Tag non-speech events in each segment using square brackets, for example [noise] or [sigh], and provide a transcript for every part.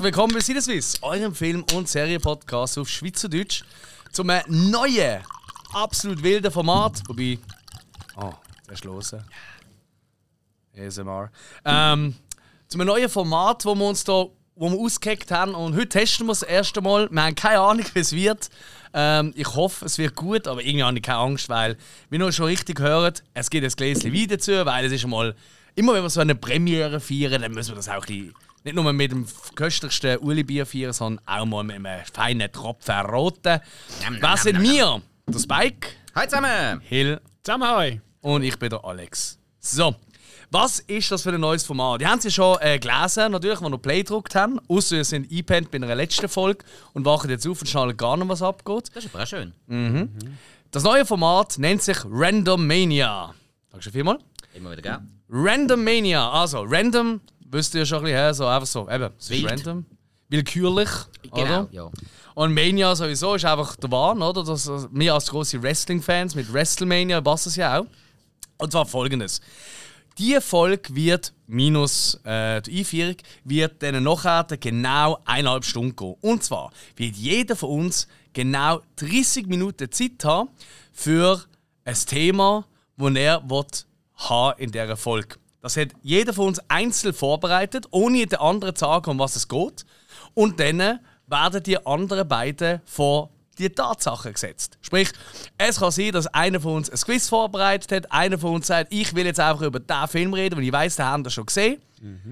Herzlich willkommen bei Sinneswiss, eurem Film- und Serienpodcast auf Schweizerdeutsch zum neuen, absolut wilden Format. Wobei. Oh, zuerst hören. ASMR. Ähm, zum neuen Format, wo wir uns da wo wir ausgehackt haben. Und heute testen wir es das erste Mal. Wir haben keine Ahnung, wie es wird. Ähm, ich hoffe, es wird gut, aber irgendwie habe ich keine Angst, weil, wie ihr schon richtig hört, es gibt ein Gläschen Wein dazu, weil es ist mal, immer wenn wir so eine Premiere feiern, dann müssen wir das auch ein bisschen, nicht nur mit dem köstlichsten Uli-Bier feiern, sondern auch mal mit einem feinen Tropfen roten. Wer sind wir? Der Spike. Hi zusammen! Hill. Zusammen, hi! Und ich bin der Alex. So. Was ist das für ein neues Format? Die haben sie schon äh, gelesen, natürlich, als wir Play gedruckt haben. Außer wir sind eingepennt bei einer letzten Folge und wachen jetzt auf und schnallen gar nicht, was abgeht. Das ist aber auch schön. Mhm. Das neue Format nennt sich Random Mania. Danke vielmal. Immer wieder gern. Random Mania. Also, random, wisst ihr ja schon ein bisschen, so einfach so, eben, es ist Wild. random. Willkürlich. Genau, Oder? ja. Und Mania sowieso ist einfach der Wahn, oder? Das, äh, wir als große Wrestling-Fans mit WrestleMania passen es ja auch. Und zwar folgendes. Die Folge wird, minus äh, die Einführung, wird dann nachher genau eineinhalb Stunden gehen. Und zwar wird jeder von uns genau 30 Minuten Zeit haben für ein Thema, das er will haben in dieser Folge. Das hat jeder von uns einzeln vorbereitet, ohne den anderen zu sagen, um was es geht. Und dann werden die anderen beiden vor die Tatsachen gesetzt. Sprich, es kann sein, dass einer von uns ein Quiz vorbereitet hat, einer von uns sagt, ich will jetzt einfach über diesen Film reden, weil ich weiß, den haben wir schon gesehen.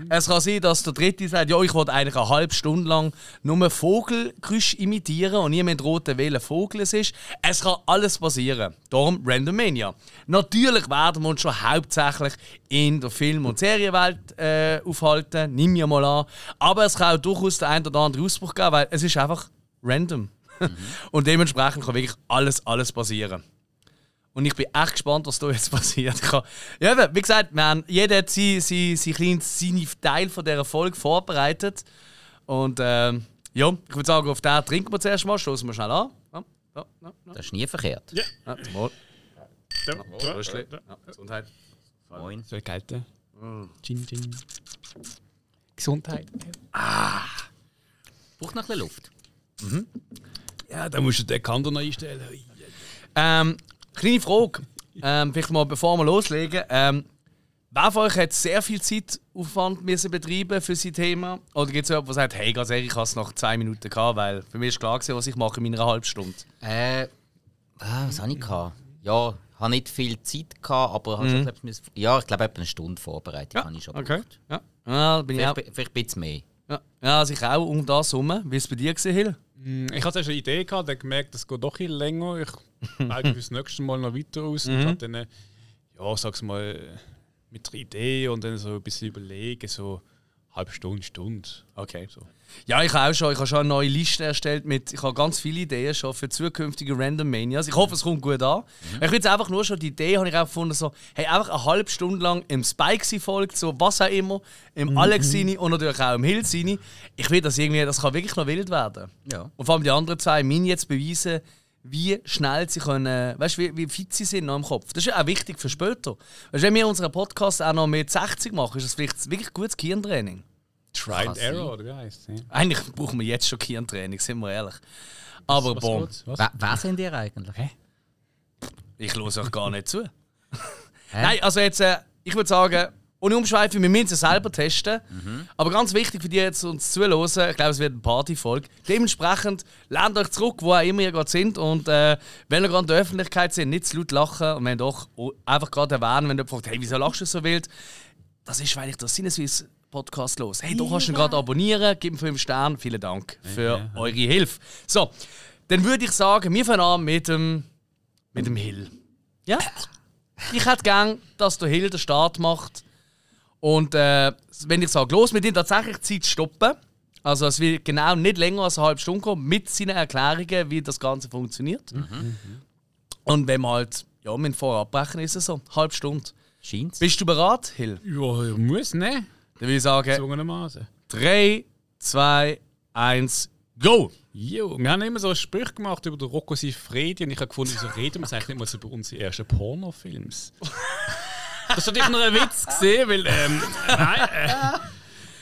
Es kann sein, dass der Dritte sagt, ja, ich wollte eigentlich eine halbe Stunde lang nur Vogelgeräusch imitieren und niemand roten welcher Vogel es ist. Es kann alles passieren. Darum Randomania. Natürlich werden wir uns schon hauptsächlich in der Film- und Serienwelt äh, aufhalten, nimm mir mal an. Aber es kann auch durchaus den einen oder anderen Ausbruch geben, weil es ist einfach random. [laughs] und dementsprechend kann wirklich alles, alles passieren. Und ich bin echt gespannt, was da jetzt [laughs] passiert. Ich habe, ja, eben, wie gesagt, wir haben, jeder hat sein, sein, sein kleines seine Teil von dieser Folge vorbereitet. Und ähm, ja, ich würde sagen, auf den trinken wir zuerst mal, stoßen wir schnell an. Ja, ja, ja. Das ist nie verkehrt. Ja. Ja, zum Wohl. Ja, Gesundheit. Moin. Soll gelten? Gin, Gin. Gesundheit. Braucht noch ein bisschen Luft. Ja, da musst du den Kanton noch einstellen. Ähm, kleine Frage, ähm, vielleicht mal bevor wir loslegen. Ähm, wer von euch hat sehr viel Zeitaufwand müssen betreiben für sein Thema? Oder gibt es jemanden, der sagt, hey, ganz ehrlich, ich habe es nach zwei Minuten gehabt, weil für mich ist klar gewesen, was ich mache in meiner halben Stunde. Äh, ah, was habe ich gehabt? Ja, ich habe nicht viel Zeit gehabt, aber mhm. schon, ich, ja, ich glaube, etwa eine Stunde Vorbereitung habe ich schon gebraucht. Ja, ja bin ich auch. Vielleicht, vielleicht ein bisschen mehr. Ja, ja also ich auch um das herum. Wie war es bei dir, gewesen, Hill? Hm, Ich hatte zuerst eine Idee, gehabt, dann gemerkt, das geht doch ein länger. Ich [laughs] weige fürs nächste Mal noch weiter aus. Und habe dann, äh, ja, sag's mal, mit der Idee und dann so ein bisschen überlegen, so halbe Stunde, Stunde. Okay. So. Ja, ich habe auch schon, ich habe schon eine neue Liste erstellt mit, ich habe ganz viele Ideen schon für zukünftige Random Manias. Ich hoffe, es kommt gut an. Ich will jetzt einfach nur schon die Idee, habe ich auch gefunden, so, hey, einfach eine halbe Stunde lang im Spike folgt, so was auch immer, im Alex seine und natürlich auch im Hill seine. Ich will, dass irgendwie, das kann wirklich noch wild werden. Ja. Und vor allem die anderen zwei müssen jetzt beweisen, wie schnell sie können, weißt du, wie, wie fit sie sind noch im Kopf. Das ist ja auch wichtig für später. Weißt, wenn wir unseren Podcast auch noch mit 60 machen, ist das vielleicht wirklich gutes Gehirntraining. Try and Error, oder wie heißt es? Eigentlich brauchen wir jetzt schon Gehirntraining, sind wir ehrlich. Aber Was boom, geht's? Was? Wer, sind ihr eigentlich? ich höre euch gar nicht zu. [laughs] Nein, also jetzt, äh, ich würde sagen, ohne Umschweife, wir müssen es selber testen. Aber ganz wichtig für die jetzt uns zuhören, ich glaube, es wird eine Partyfolge. Dementsprechend lernt euch zurück, wo auch immer ihr gerade sind. Und äh, wenn ihr gerade in der Öffentlichkeit sind, nicht zu laut lachen. Und wenn doch, einfach gerade erwähnen, wenn du fragt, hey, wieso lachst du so wild? Das ist, weil ich das Sinneswiss Podcast los. Hey, du kannst ihn gerade abonnieren, gib ihm 5 Sterne. Vielen Dank für eure Hilfe. So, dann würde ich sagen, wir fangen an mit dem, mit dem Hill. Ja? Ich hätte gern, dass der Hill den Start macht. Und äh, wenn ich sage, los mit ihm tatsächlich die Zeit stoppen. Also es wird genau nicht länger als eine halbe Stunde kommen, mit seinen Erklärungen, wie das Ganze funktioniert. Und wenn wir halt, ja, mit vorab brechen, ist es so, eine halbe Stunde. Scheint's? Bist du bereit, Hill? Ja, muss, ne? Dann würde ich sagen, Zwungenermaßen. 3, 2, 1, go! Jo, wir haben immer so einen Spruch gemacht über den Rocco Siffredi und ich habe gefunden, wieso reden wir eigentlich nicht mal über unsere ersten Pornofilms? Das war natürlich nur ein Witz gesehen, weil ähm, nein, äh,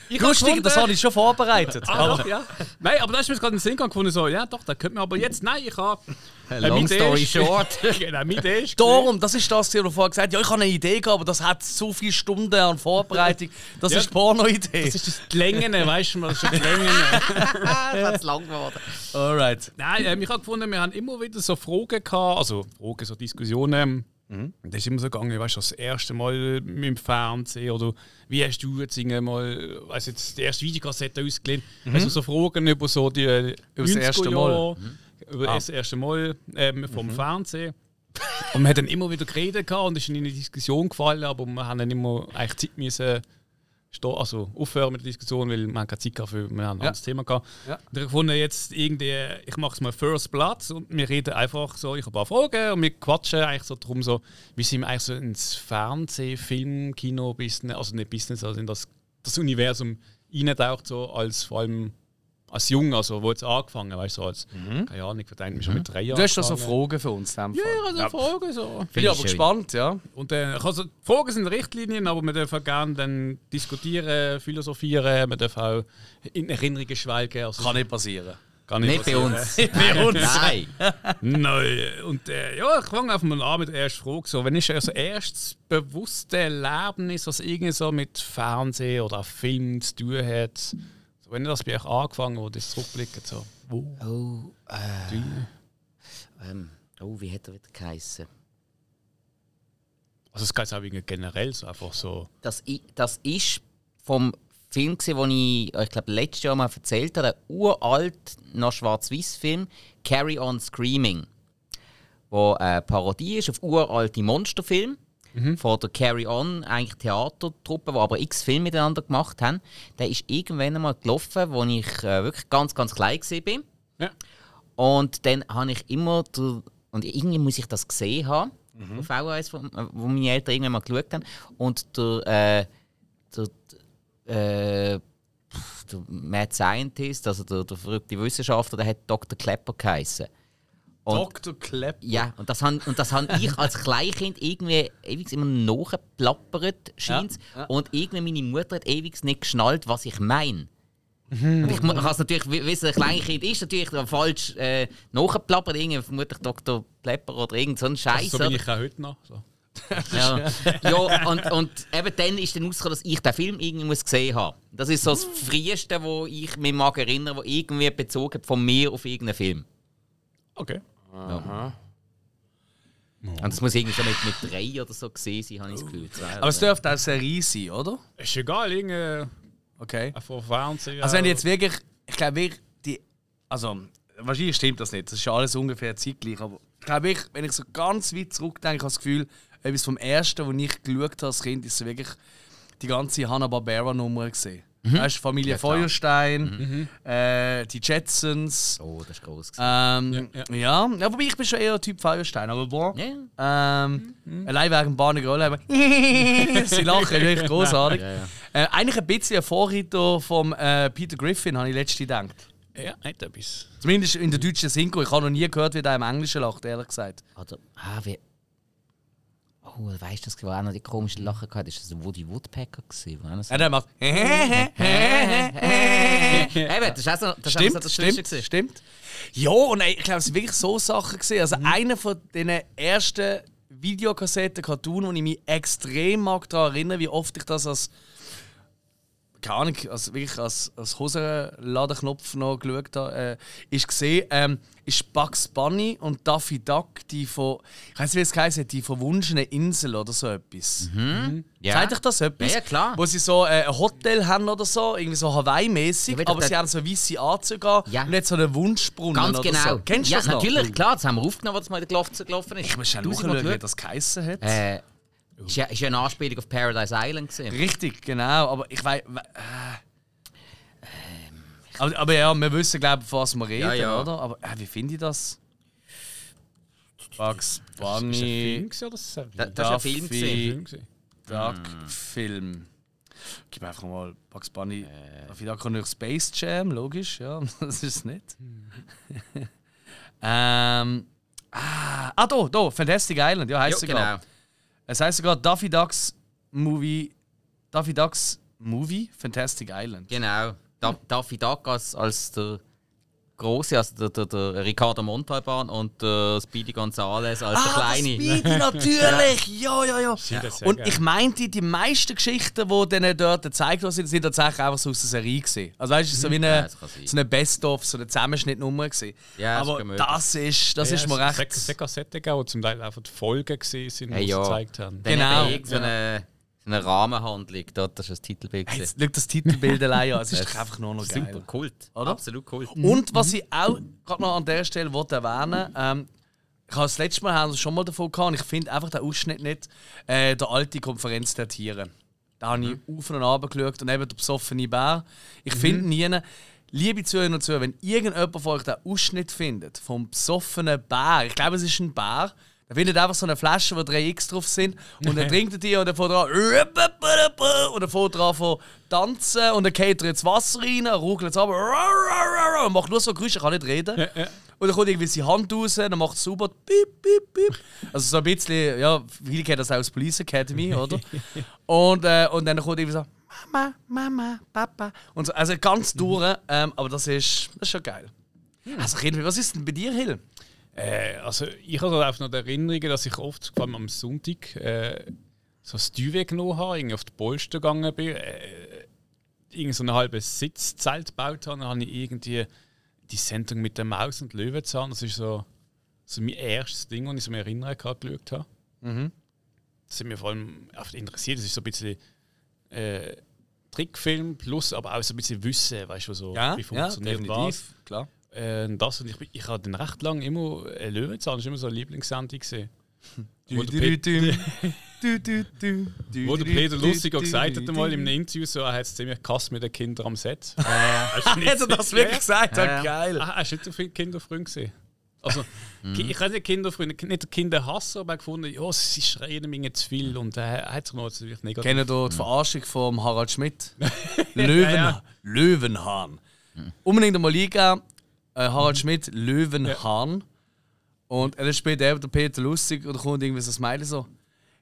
Ich Lustig, das habe ich schon vorbereitet. Ah, doch, ja. Nein, aber da ist mir gerade in den Sinn gefunden, so, ja doch, da könnte man aber jetzt, nein, ich habe... Long story short. [laughs] genau, meine Idee ist... Darum, das ist das, was du vorher gesagt hast. Ja, ich habe eine Idee gehabt, aber das hat so viele Stunden an Vorbereitung. Das Ja, ist Porno-Idee. Das ist das die Längen, weißt du, das ist die Längen. [laughs] das hat lang geworden. Alright. Nein, ähm, ich habe gefunden, wir haben immer wieder so Fragen gehabt, also Fragen, so Diskussionen. Mhm. Das ist immer so gegangen, weißt du, das erste Mal mit dem Fernsehen oder wie hast du jetzt mal, jetzt die erste Videokassette ausgelehnt, also so Fragen über so die Mhm. Über das 90er erste Mal. Mhm. über das erste Mal ähm, vom Fernsehen. Und wir haben dann immer wieder geredet gehabt und es ist in eine Diskussion gefallen, aber wir haben dann immer eigentlich Zeit müssen also aufhören mit der Diskussion, weil haben keine Zeit für ein Ja. anderes Thema gehabt. Ja. Und ich gefunden, jetzt irgendwie, ich mache es mal First Blood und wir reden einfach so, ich habe ein paar Fragen und wir quatschen eigentlich so darum, so, wie sind wir eigentlich so ins Fernsehen, Film, Kino, Business, also nicht Business, also in das, das Universum eintaucht, so als vor allem als Jung, also wo jetzt angefangen, weißt du, so als, keine Ahnung, ich verdenke mich schon mit drei Jahren. Mhm. Du hast da so angefangen. Fragen für uns. dem Ja, Fall. ich habe so Fragen so. Bin ich aber gespannt, ja. Und äh, also, die Fragen sind Richtlinien, aber wir dürfen gerne dann diskutieren, philosophieren, wir dürfen auch in Erinnerungen schwelgen. Also, Kann nicht passieren. kann Nicht bei passieren. uns. Bei uns. [laughs] Nein. [laughs] Nein. Und äh, ja, ich fange einfach mal an mit der ersten Frage. So, wenn ist also erstes bewusste Erlebnis, was irgendwie so mit Fernsehen oder Film zu tun hat? So, wenn das bei euch angefangen wo das zurückblickt, so. Wo? Oh, äh, ähm, oh, wie hat er wieder geheißen? Also es geht auch generell so einfach so. Das, das ist vom Film, den ich, ich glaube, letztes Jahr mal erzählt habe, ein uralt, noch Schwarz-Weiß-Film, Carry On Screaming. Wo eine Parodie ist auf uralte Monsterfilme. Von der Carry On, eigentlich Theatertruppe, die aber x Filme miteinander gemacht haben. Der ist irgendwann einmal gelaufen, wo ich äh, wirklich ganz, ganz klein war. Ja. Und dann habe ich immer, und irgendwie muss ich das gesehen haben, auf VHS, wo, wo meine Eltern irgendwann mal geschaut haben. Und der, äh, der, äh, der Mad Scientist, also der, der verrückte Wissenschaftler, der hat Dr. Klepper geheißen. Und, Dr. Klepp. ja, und das habe und das han [laughs] ich als Kleinkind irgendwie ewig immer nachgeplappert, scheint Ja, ja. Und irgendwie meine Mutter hat ewig nicht geschnallt, was ich meine. Und ich kann es natürlich wi- wissen, ein Kleinkind ist natürlich falsch äh, nachgeplappert, irgendwie vermutlich Dr. Plepper oder irgend so ein Scheiß. So bin ich auch heute noch. So. [laughs] Ja, ja und, und eben dann ist dann rausgekommen, dass ich den Film irgendwie muss gesehen habe. Das ist so das Früheste, wo ich mich mag erinnern, wo irgendwie bezogen von mir auf irgendeinen Film. Okay. Und das muss irgendwie so mit, mit drei oder so gesehen sein, habe ich das Gefühl. Zwei Aber es dürfte auch Serie sein, oder? Ist egal, irgendwie Okay. Fernsehen. Also wenn jetzt wirklich, ich glaube wirklich, die, also wahrscheinlich stimmt das nicht, das ist ja alles ungefähr zeitgleich, aber ich glaube ich, wenn ich so ganz weit zurückdenke, habe ich das Gefühl, etwas vom Ersten, was ich geschaut habe als Kind, ist so wirklich die ganze Hanna-Barbera-Nummer gesehen. Weißt du, Familie Ja. Feuerstein, äh, die Jetsons. Oh, das ist groß. Ähm, Ja, ja, ja. wobei ich bin schon eher Typ Feuerstein, aber boah. Ja. Ähm, Allein wegen Barney Rolle. [laughs] Sie lachen, wirklich großartig. Äh, eigentlich ein bisschen ein Vorreiter vom äh, Peter Griffin, habe ich letztens gedacht. Ja, nicht etwas. Zumindest in der deutschen Synchro. Ich habe noch nie gehört, wie der im Englischen lacht, ehrlich gesagt. Oder, ah, wie. Oh, weißt du, das war auch noch die komische Lache gehabt. Ist das Woody Woodpecker gewesen? War das Ja, der macht. Eben, das ist auch so, das Stimmt, so das stimmt. Ja, und ich glaube, es sind wirklich so Sachen gesehen. Also einer von den ersten Videokassetten, Cartoon, die ich mich extrem mag daran erinnern, wie oft ich das als keine Ahnung, als, wirklich als, als Hosenladenknopf noch geschaut habe, äh, ist gesehen, ähm, ist Bugs Bunny und Daffy Duck, die von, ich weiß nicht, wie es heisst, die verwunschene Insel oder so etwas. Ja. Zeigt euch das etwas? Ja, ja, klar. Wo sie so äh, ein Hotel haben oder so, irgendwie so Hawaii-mäßig, Ja, aber sie haben so weiße Anzüge an Ja. und nicht so einen Wunschbrunnen Ganz oder genau. so. Kennst du ja, das noch? natürlich, klar, das haben wir aufgenommen, was mal in der Gelaufen gelaufen ist. Ich muss schnell nachschauen, wie das geheissen hat. Äh, ist ja, ist ja eine Anspielung auf Paradise Island gewesen. Richtig, genau. Aber ich weiß. Äh, aber, aber ja, wir wissen, glaube ich, von was wir reden, Ja, ja. oder? Aber äh, wie finde ich das? Bugs Ist das ein Bunny, Film oder das ist ein Film Duffy. gewesen. Film gewesen. Duck Film. Gib einfach mal Bugs Bunny. Äh. Daffy Duck und Space Jam, logisch, ja. [laughs] Das ist es nicht. [laughs] ähm. Ah, ah, da, da, Fantastic Island, ja, heißt sogar. genau. Es heißt sogar Daffy Ducks Movie. Daffy Ducks Movie, Fantastic Island. Genau. Da, Daffy Duck als, als der große, also der, der, der Ricardo Montalban und der Speedy Gonzales als der kleine. Speedy, [laughs] natürlich! ja, ja, ja. Sind das sehr Und ich meinte, die meisten Geschichten, die denen dort gezeigt worden sind, sind tatsächlich einfach so aus der Serie gesehen. Also weißt du, so wie Ja, eine, sein. so eine Best-of, so eine Zusammenschnittnummer gesehen. Ja, das ist Aber möglich. das ist, das Ja, ist mir es- recht. Es Kassetten gegeben, wo zum Teil einfach die Folgen gesehen sind, die sie ja. gezeigt haben. Dann Genau. Eine, Rahmenhandlung, dort, das ist das Titelbild. Hey. Jetzt schau das Titelbild allein an, es ist [laughs] einfach nur noch Super, geil. Kult. Oder? Absolut Kult. Und was ich auch gerade noch an der Stelle wollte erwähnen ähm, ich habe das letzte Mal haben wir schon mal davon gehabt, und ich finde einfach den Ausschnitt nicht, äh, der alte Konferenz der Tiere. Da habe ich auf und ab geschaut und eben der besoffene Bär. Ich finde nie, liebe Zuhörer und Zuhörer, wenn irgendjemand von euch den Ausschnitt findet vom besoffenen Bär, ich glaube es ist ein Bär, der findet einfach so eine Flasche, wo drei X drauf sind und dann [laughs] trinkt er die und dann fährt er an und dann fährt er an von tanzen und dann geht er ins Wasser rein, ruckelt es ab und macht nur so Geräusche, er kann nicht reden. Und dann kommt irgendwie seine Hand raus, dann macht es sauber, piep, piep, piep. Also so ein bisschen, ja, viele kennen das auch aus Police Academy, [laughs] oder? Und, äh, und dann kommt irgendwie so, Mama, Mama, Papa. Und so, also ganz durch, ähm, aber das ist, das ist schon geil. Also Kinder, was ist denn bei dir, Hill? Äh, also ich habe einfach noch die Erinnerungen, dass ich oft, vor allem am Sonntag, äh, so das Duvet genommen habe, irgendwie auf die Polster gegangen bin, äh, irgend so ein halbes Sitzzelt gebaut habe, dann habe ich irgendwie die Sendung mit der Maus und Löwenzahn, das ist so, so mein erstes Ding, das ich so mir erinnern kann, geschaut habe. Das hat mich vor allem oft interessiert, das ist so ein bisschen äh, Trickfilm plus aber auch so ein bisschen Wissen, weißt du, so, wie funktioniert was. klar. Äh, das und ich, ich habe dann recht lange immer äh, Löwenzahn, das war immer so eine Lieblingssendung. gewesen. Wo der Peter Lustiger gesagt hat, einmal in einem Interview, so, er hat es ziemlich gehasst mit den Kindern am Set. [laughs] Hast du nicht- Hat er das wirklich gesagt? Ja, Ja, ja. geil. Ah, hast du nicht so viele Kinderfreunde gesehen? Also, ki- ich nicht Kinderfreunde, nicht der Kinderhasser, aber er hat gefunden, ja, sie schreien mir zu viel und äh, er hat sich noch natürlich negativ. Kennen ihr die Verarschung von Harald Schmidt? [laughs] Löwen, Ja, Löwenhahn. Unbedingt einmal eingeben. Äh, Harald Schmidt, Löwenhahn. Und er spielt eben der Peter Lustig und kommt irgendwie so ein Smiley so.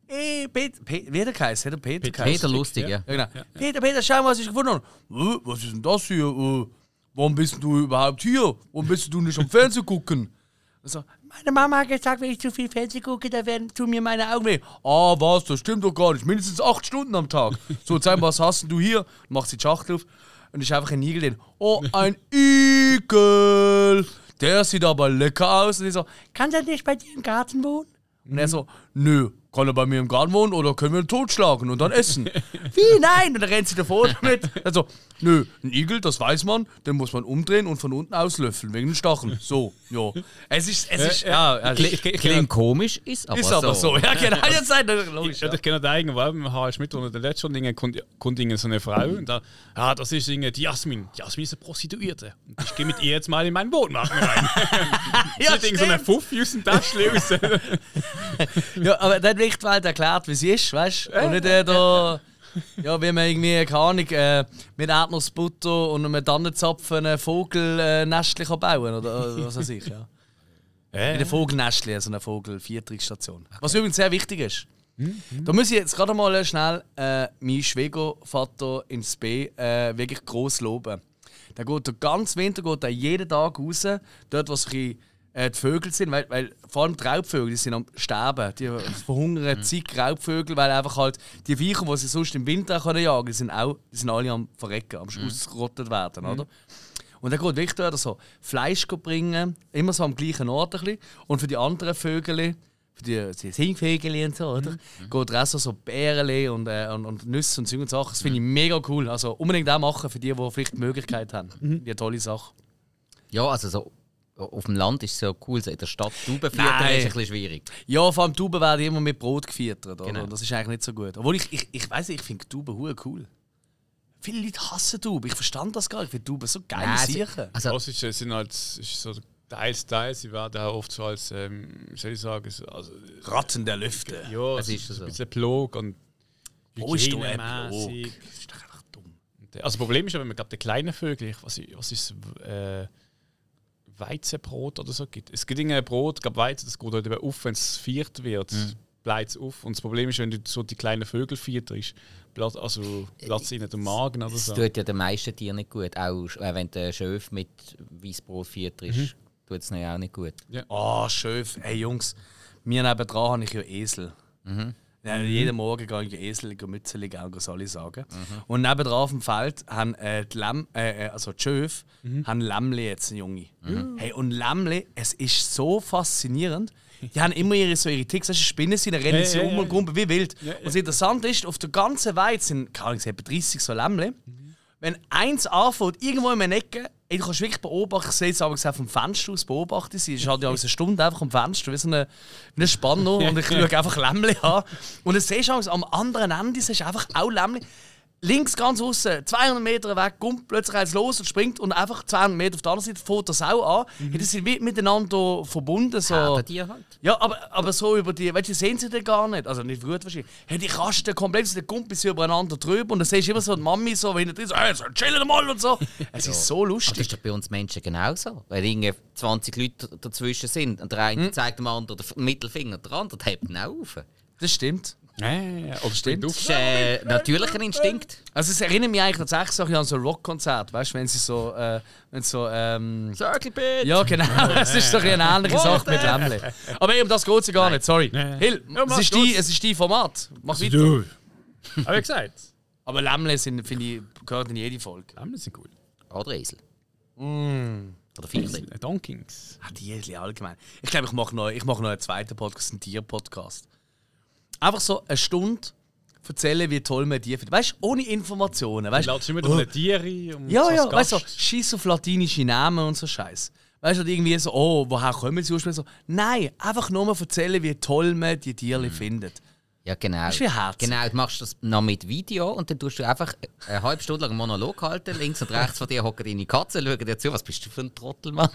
Ey, Peter, Pe wie hat er geheißen? Hat er Peter Peter geheißen? Peter Lustig, ja. Ja, genau. Peter, Peter, schau mal, was ich gefunden habe. Äh, was ist denn das hier? Äh, warum bist du überhaupt hier? Warum bist du nicht am Fernsehen gucken? Also, meine Mama hat gesagt, wenn ich zu viel Fernsehen gucke, dann werden zu mir meine Augen weh. Ah, was? Das stimmt doch gar nicht. Mindestens acht Stunden am Tag. So, zeig mal, was hast du hier? Macht sie die Schachtel auf und ist einfach ein Igel drin. Oh, ein Igel! Der sieht aber lecker aus. Und ich so, kann der nicht bei dir im Garten wohnen? Und er so, nö, kann er bei mir im Garten wohnen oder können wir ihn totschlagen und dann essen? [laughs] Wie? Nein! Und dann rennt sie davor damit. Also, nö, ein Igel, das weiß man, den muss man umdrehen und von unten auslöffeln, wegen den Stacheln. So, ja. Es ist, es ist, ja, es Kli- ist, Klingt komisch, ist aber ist so. aber so. Ja, genau, jetzt seid ihr logisch. Ich, Ja. ich kenne den eigenen, weil mit Harald Schmidt und der letzte schon Dinge kommt, kommt so eine Frau und da, ja, das ist die Jasmin. Die Jasmin ist eine Prostituierte. Und ich gehe mit ihr jetzt mal in meinen Wohnwagen rein. [laughs] [laughs] Ja, Sie denkt so eine. Fuffi aus dem raus. Ja, aber dann wird die Welt erklärt, wie sie ist, weißt du? Und nicht äh, da, ja, wie man irgendwie, keine Ahnung, äh, mit Erdnussbutter und einem Tannenzapfen ein Vogelnestchen kann bauen oder äh, was weiß ich, ja. Mit einem Vogelnestchen, also einer Vogelviertungsstation. Was übrigens sehr wichtig ist. Da muss ich jetzt gerade mal schnell äh, meinen Schwiegervater ins B äh, wirklich gross loben. Der geht den ganzen Winter geht er jeden Tag raus, dort, wo so ein bisschen, äh, die Vögel sind, weil, weil vor allem die Raubvögel die sind am Sterben. Die verhungern zig Raubvögel, weil einfach halt die Viecher, die sie sonst im Winter können jagen, die sind, auch, sind alle am Verrecken, am ausgerottet werden, oder? Und dann geht wirklich dort so Fleisch bringen, immer so am gleichen Ort ein bisschen. Und für die anderen Vögel, für die, die Singvögel und so, oder? Geht er auch so, so Beeren und, äh, und, und Nüsse und und Sachen. Das finde ich mega cool. Also unbedingt auch machen für die, die vielleicht die Möglichkeit haben. Die eine tolle Sache. Ja, also so auf dem Land ist es ja cool, so in der Stadt Tauben füttern ist ein bisschen schwierig. Ja, vor allem Tauben werden immer mit Brot gefüttert. Genau. Und Das ist eigentlich nicht so gut. Obwohl ich, ich, ich weiß ich finde Tauben hure cool. Viele Leute hassen Tauben. Ich verstand das gar nicht. Ich finde Tauben so geile Nein, Sachen. Also, Das ist, sind halt ist so teils, teils. Sie werden auch oft so als, ähm, wie soll ich sagen, so- also, Ratten der Lüfte. ja, Es es ist ist so. ein bisschen Plog und Wo ist du ein. Plog? Das ist doch einfach dumm. Also das Problem ist ja, wenn man den kleinen Vögel, was, ist- was ist äh, Weizenbrot oder so gibt. Es gibt ein Brot, glaub, Weizen, das geht halt eben auf, wenn es viert wird. Mhm. bleibt es auf. Und das Problem ist, wenn du so die kleinen Vögel fütterst, platzt also platzt ihnen der Magen oder Das so. tut ja den meisten Tieren nicht gut. Auch äh, wenn der Schöf mit Weißbrot fütterst, Mhm. tut es auch nicht gut. Oh, schön. Hey Jungs, mir nebendran habe ich ja Esel. Ja, jeden Morgen gehe ich Esel, Mützeli, gell, soll ich sagen. Und nebendran auf dem Feld haben äh, die Lämm, äh, äh, also die Schöfe, haben Lämmli jetzt, ein Junge. Hey, und Lämmli, es ist so faszinierend. Die haben immer ihre, so ihre Ticks, weißt du, Spinnen dann rennen sie um und kumpen wie wild. Ja, ja. Und das Interessante ist, auf der ganzen Weide sind, keine Ahnung, etwa 30 so Lämmli. Wenn eins anfängt, irgendwo in einer Ecke, ey, du kannst wirklich beobachten, ich sehe es aber gesagt vom Fenster aus beobachten sie. Ich halt ja aus einer Stunde einfach am Fenster, wie so eine, wie eine Spanner und [laughs] ich schaue einfach Lämmli an. Und dann siehst du auch, am anderen Ende siehst du einfach auch Lämmli. Links ganz außen, 200 Meter weg, kommt plötzlich eins los und springt und einfach 200 Meter auf der anderen Seite fährt das auch an. Ja, die sind wie miteinander verbunden. So. Herdentier halt. Ja, aber, aber so über die, weißt du, die sehen sie dann gar nicht. Also nicht gut wahrscheinlich. Hey, die rasten komplett, die Kumpels sind übereinander drüber und dann siehst du immer so die Mami so, wenn die so, hey, so, chillen mal und so. [laughs] Es ist so Aber das lustig. ist doch bei uns Menschen genauso. Wenn irgendwie 20 Leute dazwischen sind und der eine Hm. zeigt dem anderen den Mittelfinger, der andere hebt ihn auch auf. Das stimmt. Oder springt auf. Das ist äh, natürlicher Instinkt. Also es erinnert mich eigentlich tatsächlich so an so ein Rockkonzert, weißt du, wenn sie so, äh, wenn so, ähm, Circle Pit! ja genau, [laughs] es ist doch eine ähnliche Sache mit Lämmle. Aber eben, um das geht es ja gar nicht, sorry. Nein. Hill, Ja, es, mach ist die, es ist dein Format, mach weiter. Du. Hab ich gesagt. Aber Lämmle sind, finde ich, gehört in jede Folge. Lämmchen sind cool. Oder Esel. Mm. Oder Fischli. Donkings. Ah, die Esel allgemein. Ich glaube, ich mache noch, ich mache noch einen zweiten Podcast, einen Tier-Podcast. Einfach so eine Stunde erzählen, wie toll man die findet. Weißt du, ohne Informationen. Weißt Du immer oh. Tiere um ja, ja, weißt du, so, auf latinische Namen und so Scheiß. Weißt du, und irgendwie so, oh, woher kommen sie ursprünglich? So, nein, einfach nur mal erzählen, wie toll man die Tiere findet. Ja, genau. ist wie herzig. Genau, du machst das noch mit Video und dann tust du einfach eine halbe Stunde lang einen Monolog halten. Links und rechts von dir hocken deine Katzen, schauen dir zu. Was bist du für ein Trottel, Mann?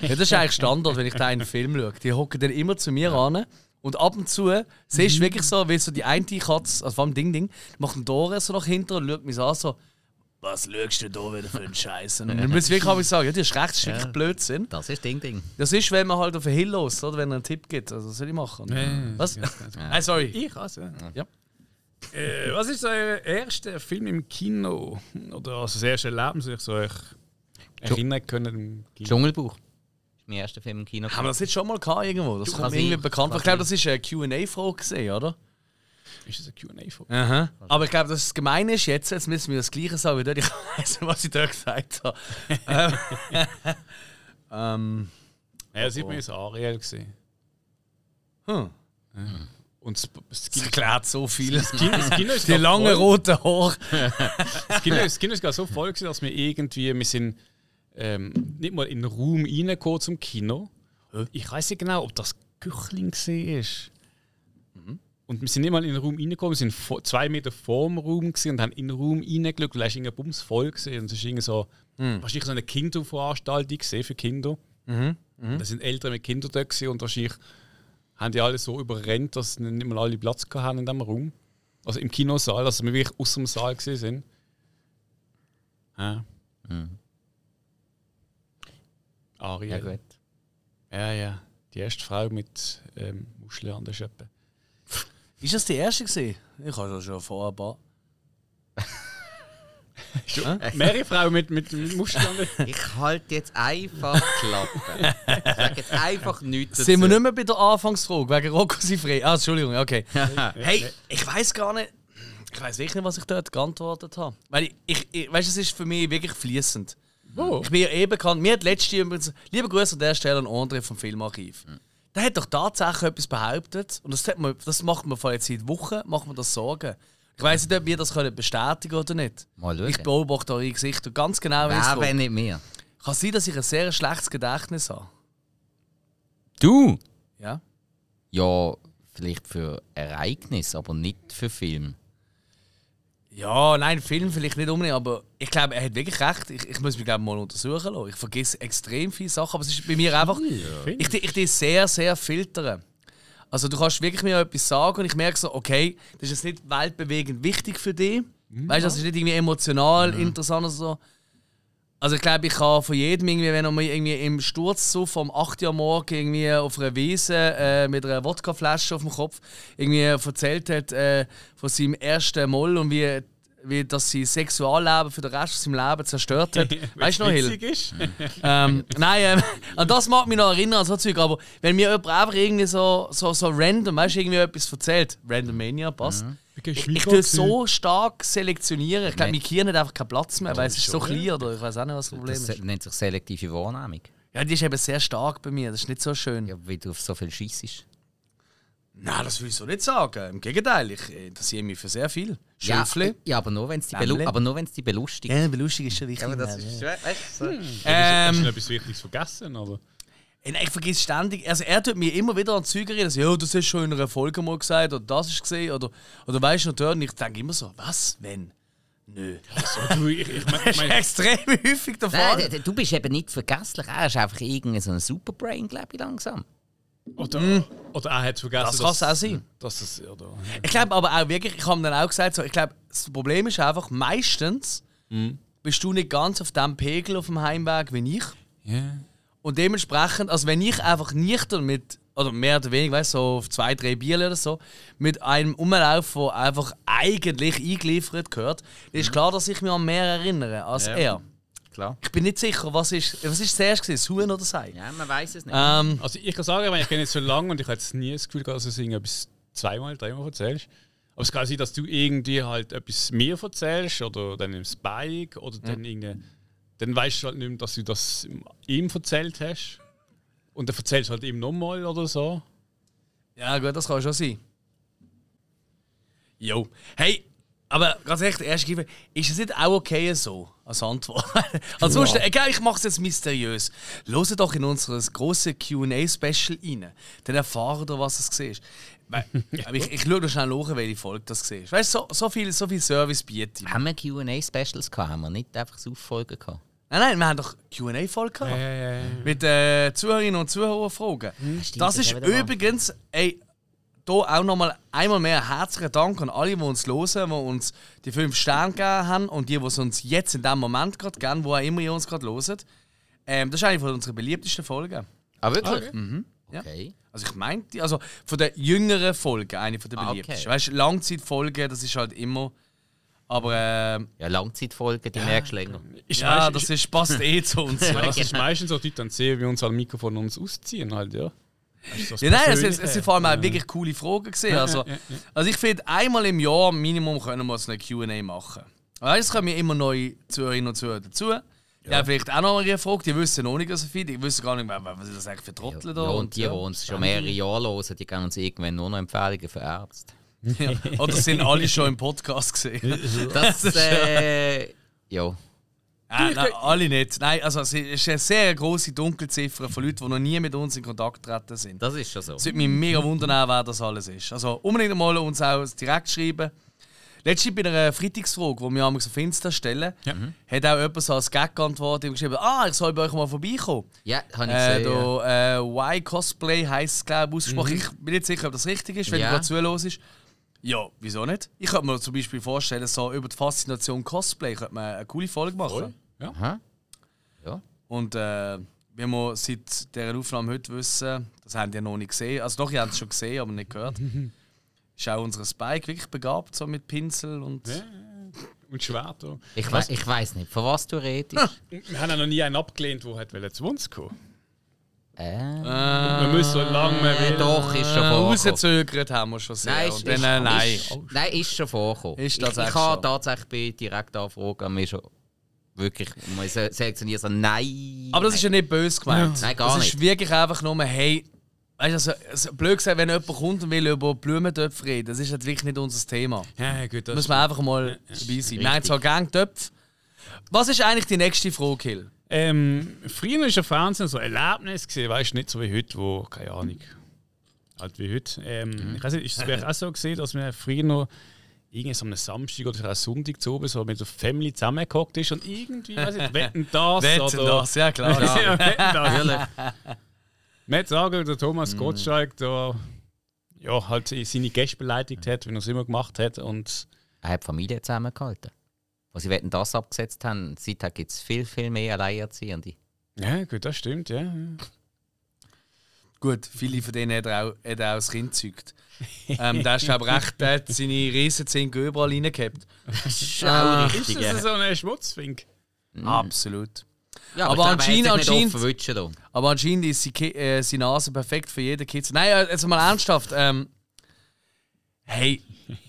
Ja, das ist eigentlich Standard, wenn ich da einen Film schaue. Die hocken dann immer zu mir ran. Und ab und zu siehst du wirklich so, wie so die eine Katze, also vor allem Ding Ding, macht einen Tore so nach hinten und schaut mich so an, so, was schaust du da wieder für einen Scheiß? Und dann muss ich wirklich auch sagen, ja, das ist recht, das ist wirklich Blödsinn. Das ist Ding Ding. Das ist, wenn man halt auf den Hill los, oder wenn er einen Tipp gibt. Also, was soll ich machen? Ja, was? ja, ja. Nein, [laughs] sorry. Ich also. Ja. Ja. Äh, was ist euer erster Film im Kino? Oder also das erste Erlebnis, das ich so euch erinnern können im Kino? Dschungelbuch. Mein erster Film im Kino. Haben wir das jetzt schon mal gehabt irgendwo? Das kommt mir irgendwie bekannt. vor. Ich glaube, das ist eine QA-Frage gesehen, oder? Ist das ein Q&A-Folge? Aha. Aber ich glaube, dass das Gemeine ist jetzt, jetzt müssen wir das Gleiche sagen wie dort. Ich [laughs] weiß nicht, was ich da gesagt habe. [laughs] ähm, ähm, Ja, das sieht man in Ariel gesehen. hm. Und das, das, Das Kino, erklärt so viel. das, Kino, das Kino ist Die langen voll. roten Haare. [laughs] Das Kino, das Kino ist gar so voll gewesen, dass wir irgendwie, wir sind ähm, nicht mal in den Raum reingekommen zum Kino. Ich weiß nicht genau, ob das Küchling war. Und wir sind nicht mal in den Raum reingekommen, wir sind vor, zwei Meter vor dem Raum und haben in den Raum reingeschaut, weil es irgendwie bums voll gesehen. Und es ist irgendwie so, wahrscheinlich so eine Kinderveranstaltung gesehen für Kinder. Und Da sind Eltern mit Kindern da gewesen und wahrscheinlich haben die alle so überrennt, dass nicht mal alle Platz hatten in diesem Raum. Also im Kinosaal, dass wir wirklich aus dem Saal gesehen sind. Ja. Ja, Ariel. gut. Ja, ja. Die erste Frau mit ähm, Muscheln an der Schöppe. [laughs] Ist das die erste gesehen? Ich habe das schon vorher ein paar. [laughs] Mehrere Frauen mit, mit, mit Muscheln an [laughs] der Ich halte jetzt einfach Klappe. Ich sage jetzt einfach nichts dazu. Sind wir nicht mehr bei der Anfangsfrage wegen Rocco Sifré? Ah, Entschuldigung, okay. hey, ich weiß gar nicht. Ich weiß wirklich nicht, was ich dort geantwortet habe. Weil ich, ich, ich weißt, es ist für mich wirklich fließend. Wo? Ich bin ja eh bekannt. Mir hat letzte übrigens, liebe Grüße an der Stelle an André vom Filmarchiv. Der hat doch tatsächlich etwas behauptet und das, man, das macht man vor jetzt seit Wochen, macht man das Sorgen. Ich weiß nicht, ob wir das können bestätigen oder nicht. Mal schauen. Ich beobachte eure Gesichter ganz genau. Wer, wenn nicht mehr? Kann sein, dass ich ein sehr schlechtes Gedächtnis habe. Du? Ja? Ja, vielleicht für Ereignis, aber nicht für Film. Ja, nein, Film vielleicht nicht unbedingt, aber ich glaube, er hat wirklich recht. Ich, ich muss mich glaube mal untersuchen lassen. Ich vergesse extrem viele Sachen, aber es ist bei mir einfach. Ich, die- ich die sehr, sehr filtern. Also du kannst wirklich mir etwas sagen und ich merke so, okay, das ist jetzt nicht weltbewegend wichtig für dich. Weißt du, das ist nicht irgendwie emotional interessant oder so. Also ich glaube, ich kann von jedem irgendwie, wenn er mal irgendwie im Sturzsuff um 8 Uhr morgens irgendwie auf einer Wiese äh, mit einer Wodkaflasche auf dem Kopf irgendwie erzählt hat äh, von seinem ersten Moll und wie, wie das sein Sexualleben für den Rest von seinem Leben zerstört hat. [laughs] weißt du noch, Hill? [laughs] Ähm, nein, ähm, an das mag mich noch erinnern, an so Zeug, aber wenn mir jemand einfach irgendwie so, so, so random, weißt du, irgendwie etwas erzählt, Random Mania, passt. Ich, ich tue so stark selektionieren. Ich glaube, mein Gehirn hat einfach keinen Platz mehr, weil es ist so klein oder ich weiß auch nicht, was das Problem Das ist. nennt sich selektive Wahrnehmung. Ja, die ist eben sehr stark bei mir, das ist nicht so schön. Ja, weil du auf so viel schießt. Nein, das will ich so nicht sagen. Im Gegenteil, ich interessiere mich für sehr viel. Ja, Schöpfli. ja, aber nur wenn es die, belu die belustigt. Ja, belustig ist schon wichtig. aber das ist, ja. weißt du, so. Hast du Ähm, etwas Wichtiges vergessen? Oder? Nein, ich vergesse ständig. Also er tut mir immer wieder an Züge reden, so, ja, das hast du schon in einer Folge mal gesagt oder das ist gesehen oder, oder weißt du noch. Und ich denke immer so, was, wenn? Nö. Du, ich, ich [laughs] mein, Das ist extrem häufig der Fall. Nein, d- du bist eben nicht vergesslich. Er ist einfach irgendein so ein Superbrain, glaube ich, langsam. Oder, oder er hat vergessen, Das kann's auch sein. Dass es, oder, Ich glaube aber auch wirklich, ich habe dann auch gesagt, so, ich glaube, das Problem ist einfach, meistens bist du nicht ganz auf dem Pegel auf dem Heimweg wie ich. ja. Und dementsprechend, also wenn ich einfach nüchtern mit, oder mehr oder weniger, weißt, so auf zwei, drei Bier oder so, mit einem Umlauf, der einfach eigentlich eingeliefert gehört, dann ist klar, dass ich mich an mehr erinnere als Ja. er. Klar. Ich bin nicht sicher, was ist, was ist zuerst gewesen, das Huhn oder das Ei? Ja, man weiß es nicht. Ähm, Also ich kann sagen, ich kenne jetzt so lange und ich habe jetzt nie das Gefühl, gehabt, dass du irgendetwas zweimal, dreimal erzählst. Aber es kann sein, dass du irgendwie halt etwas mehr erzählst oder dann im Spike oder dann irgendwie. Dann weißt du halt nicht mehr, dass du das ihm erzählt hast. Und dann erzählst du halt ihm nochmal oder so. Ja, gut, das kann schon sein. Jo. Hey, aber ganz ehrlich, der erste Giver, ist es nicht auch okay so als Antwort? [laughs] also, sonst, egal, ich mache es jetzt mysteriös. Hört doch in unser grosses QA-Special rein. Dann erfahren ihr, was es war. [laughs] Ich, ich schaue schnell nach, welche Folge das war. Weißt du, so, so, viel, so viel Service biete ich. haben wir QA-Specials gehabt? Haben wir nicht einfach so Folgen gehabt? Nein, nein, wir haben doch QA-Folge gehabt. Mit äh, Zuhörerinnen und Zuhörerfragen. stimmt, das das ist übrigens, ey, hier auch nochmal einmal mehr herzlichen Dank an alle, die uns hören, die uns die 5 Sterne gegeben haben und die, die es uns jetzt in diesem Moment gerade geben, wo auch immer ihr uns gerade hören. Ähm, das ist eine von unseren beliebtesten Folgen. Ah, wirklich? Ja. Okay. Also ich meinte, also von den jüngeren Folgen, eine von der Ah, beliebtesten. okay. Weißt du, Langzeitfolgen, das ist halt immer. Aber äh, Ja, Langzeitfolgen, die merkst du länger. Ja, das ist, passt [laughs] eh zu uns. Ja, das ist meistens so, die dann sehen, wie uns am Mikrofon uns ausziehen halt, ja. Das Ja, nein, es, es, es sind vor allem auch wirklich coole Fragen gesehen. Also, also ich finde, einmal im Jahr Minimum können wir so eine Q&A machen. Weißt, es kommen ja immer neue Zuhörerinnen und Zuhörer dazu. Die haben vielleicht auch noch mal eine Frage, die wissen noch nicht so viel, die wissen gar nicht, was was ist das eigentlich für Ja, Trottel ja, da. und die, die uns schon mehrere Jahre hören, die geben uns irgendwann nur noch Empfehlungen für Ärzte. ja. Oder sind alle schon im Podcast gesehen? Das, äh, ja. Ah, nein, alle nicht. Nein, also es ist eine sehr grosse Dunkelziffer von Leuten, die noch nie mit uns in Kontakt getreten sind. Das ist schon so. Es würde mich mega wundern, wer das alles ist. Also unbedingt mal uns auch direkt schreiben. Letztens bei einer Freitagsfrage, die wir einmal auf Insta stellen, hat auch jemand so als Gag geantwortet und geschrieben, ah, ich soll bei euch mal vorbeikommen. Ja, habe ich Äh, gesehen. ja. da, äh, Y Cosplay heisst es, glaube ich, ausgesprochen. Ich bin nicht sicher, ob das richtig ist, wenn Ja. du gerade zuhörst. Ja, wieso nicht? Ich könnte mir zum Beispiel vorstellen, so über die Faszination Cosplay könnte man eine coole Folge machen. Ja. Aha. Ja. Und äh, wie wir seit dieser Aufnahme heute wissen, das haben die ja noch nicht gesehen, also doch, ihr habt es schon gesehen, aber nicht gehört, [laughs] ist auch unser Spike wirklich begabt, so mit Pinsel und... Ja. Und Schwert. auch. Ich, wei ich weiß nicht, von was du redest. Wir haben ja noch nie einen abgelehnt, der hat zu uns kommen äh, Man muss so lange man will. doch, ist schon Äh, vorgekommen. rausgezögert haben wir schon sehr. Nein, ist, dann, ist, äh, nein. Ist, nein, ist schon vorgekommen. Ist ich, ich tatsächlich habe schon. tatsächlich bei Direktanfragen an mich schon wirklich mal se- selektioniert, so nein. Aber das ist ja nicht böse gemeint. Nein, gar das ist nicht. wirklich einfach nur, hey, weißt du, also, also, blöd gesagt, wenn jemand kommt und will über Blumentöpfe reden, das ist halt wirklich nicht unser Thema. Ja, gut, Da das muss man einfach mal dabei sein. Richtig. Nein, zwar gern Töpfe. Was ist eigentlich die nächste Frage, Hill? Ähm, früher war ja Fernsehen so ein Erlebnis, gewesen, weißt du, nicht so wie heute, wo, keine Ahnung, halt wie heute. Ähm, Ich weiß nicht, ist es vielleicht auch so gesehen, dass man früher noch irgendwie so am Samstag oder am Sonntag zu oben so mit der Family zusammengehockt ist und irgendwie, weiß ich, wetten das Wetten oder. das, ja klar. ja, wetten das. [laughs] Man hat sagen, der Thomas Gottschalk da ja, halt seine Gäste beleidigt hat, wie er es immer gemacht hat. Und Er hat die Familie zusammengehalten. was sie wetten das abgesetzt haben. Seither gibt es viel, viel mehr Alleinerziehende. Ja, gut, das stimmt, ja. ja. Gut, viele von denen hat er auch, hat er auch das Kind gezeugt. Ähm, der ist aber recht, hat seine Riesenzink überall reingehabt. Das ist auch Ist richtig. das ja. so eine Schmutzfink? Absolut. Ja, Aber ich glaube, anscheinend- anscheinend-. Aber anscheinend ist sie, äh, seine Nase perfekt für jeden Kids. Nein, äh, also mal ernsthaft. Ähm, hey,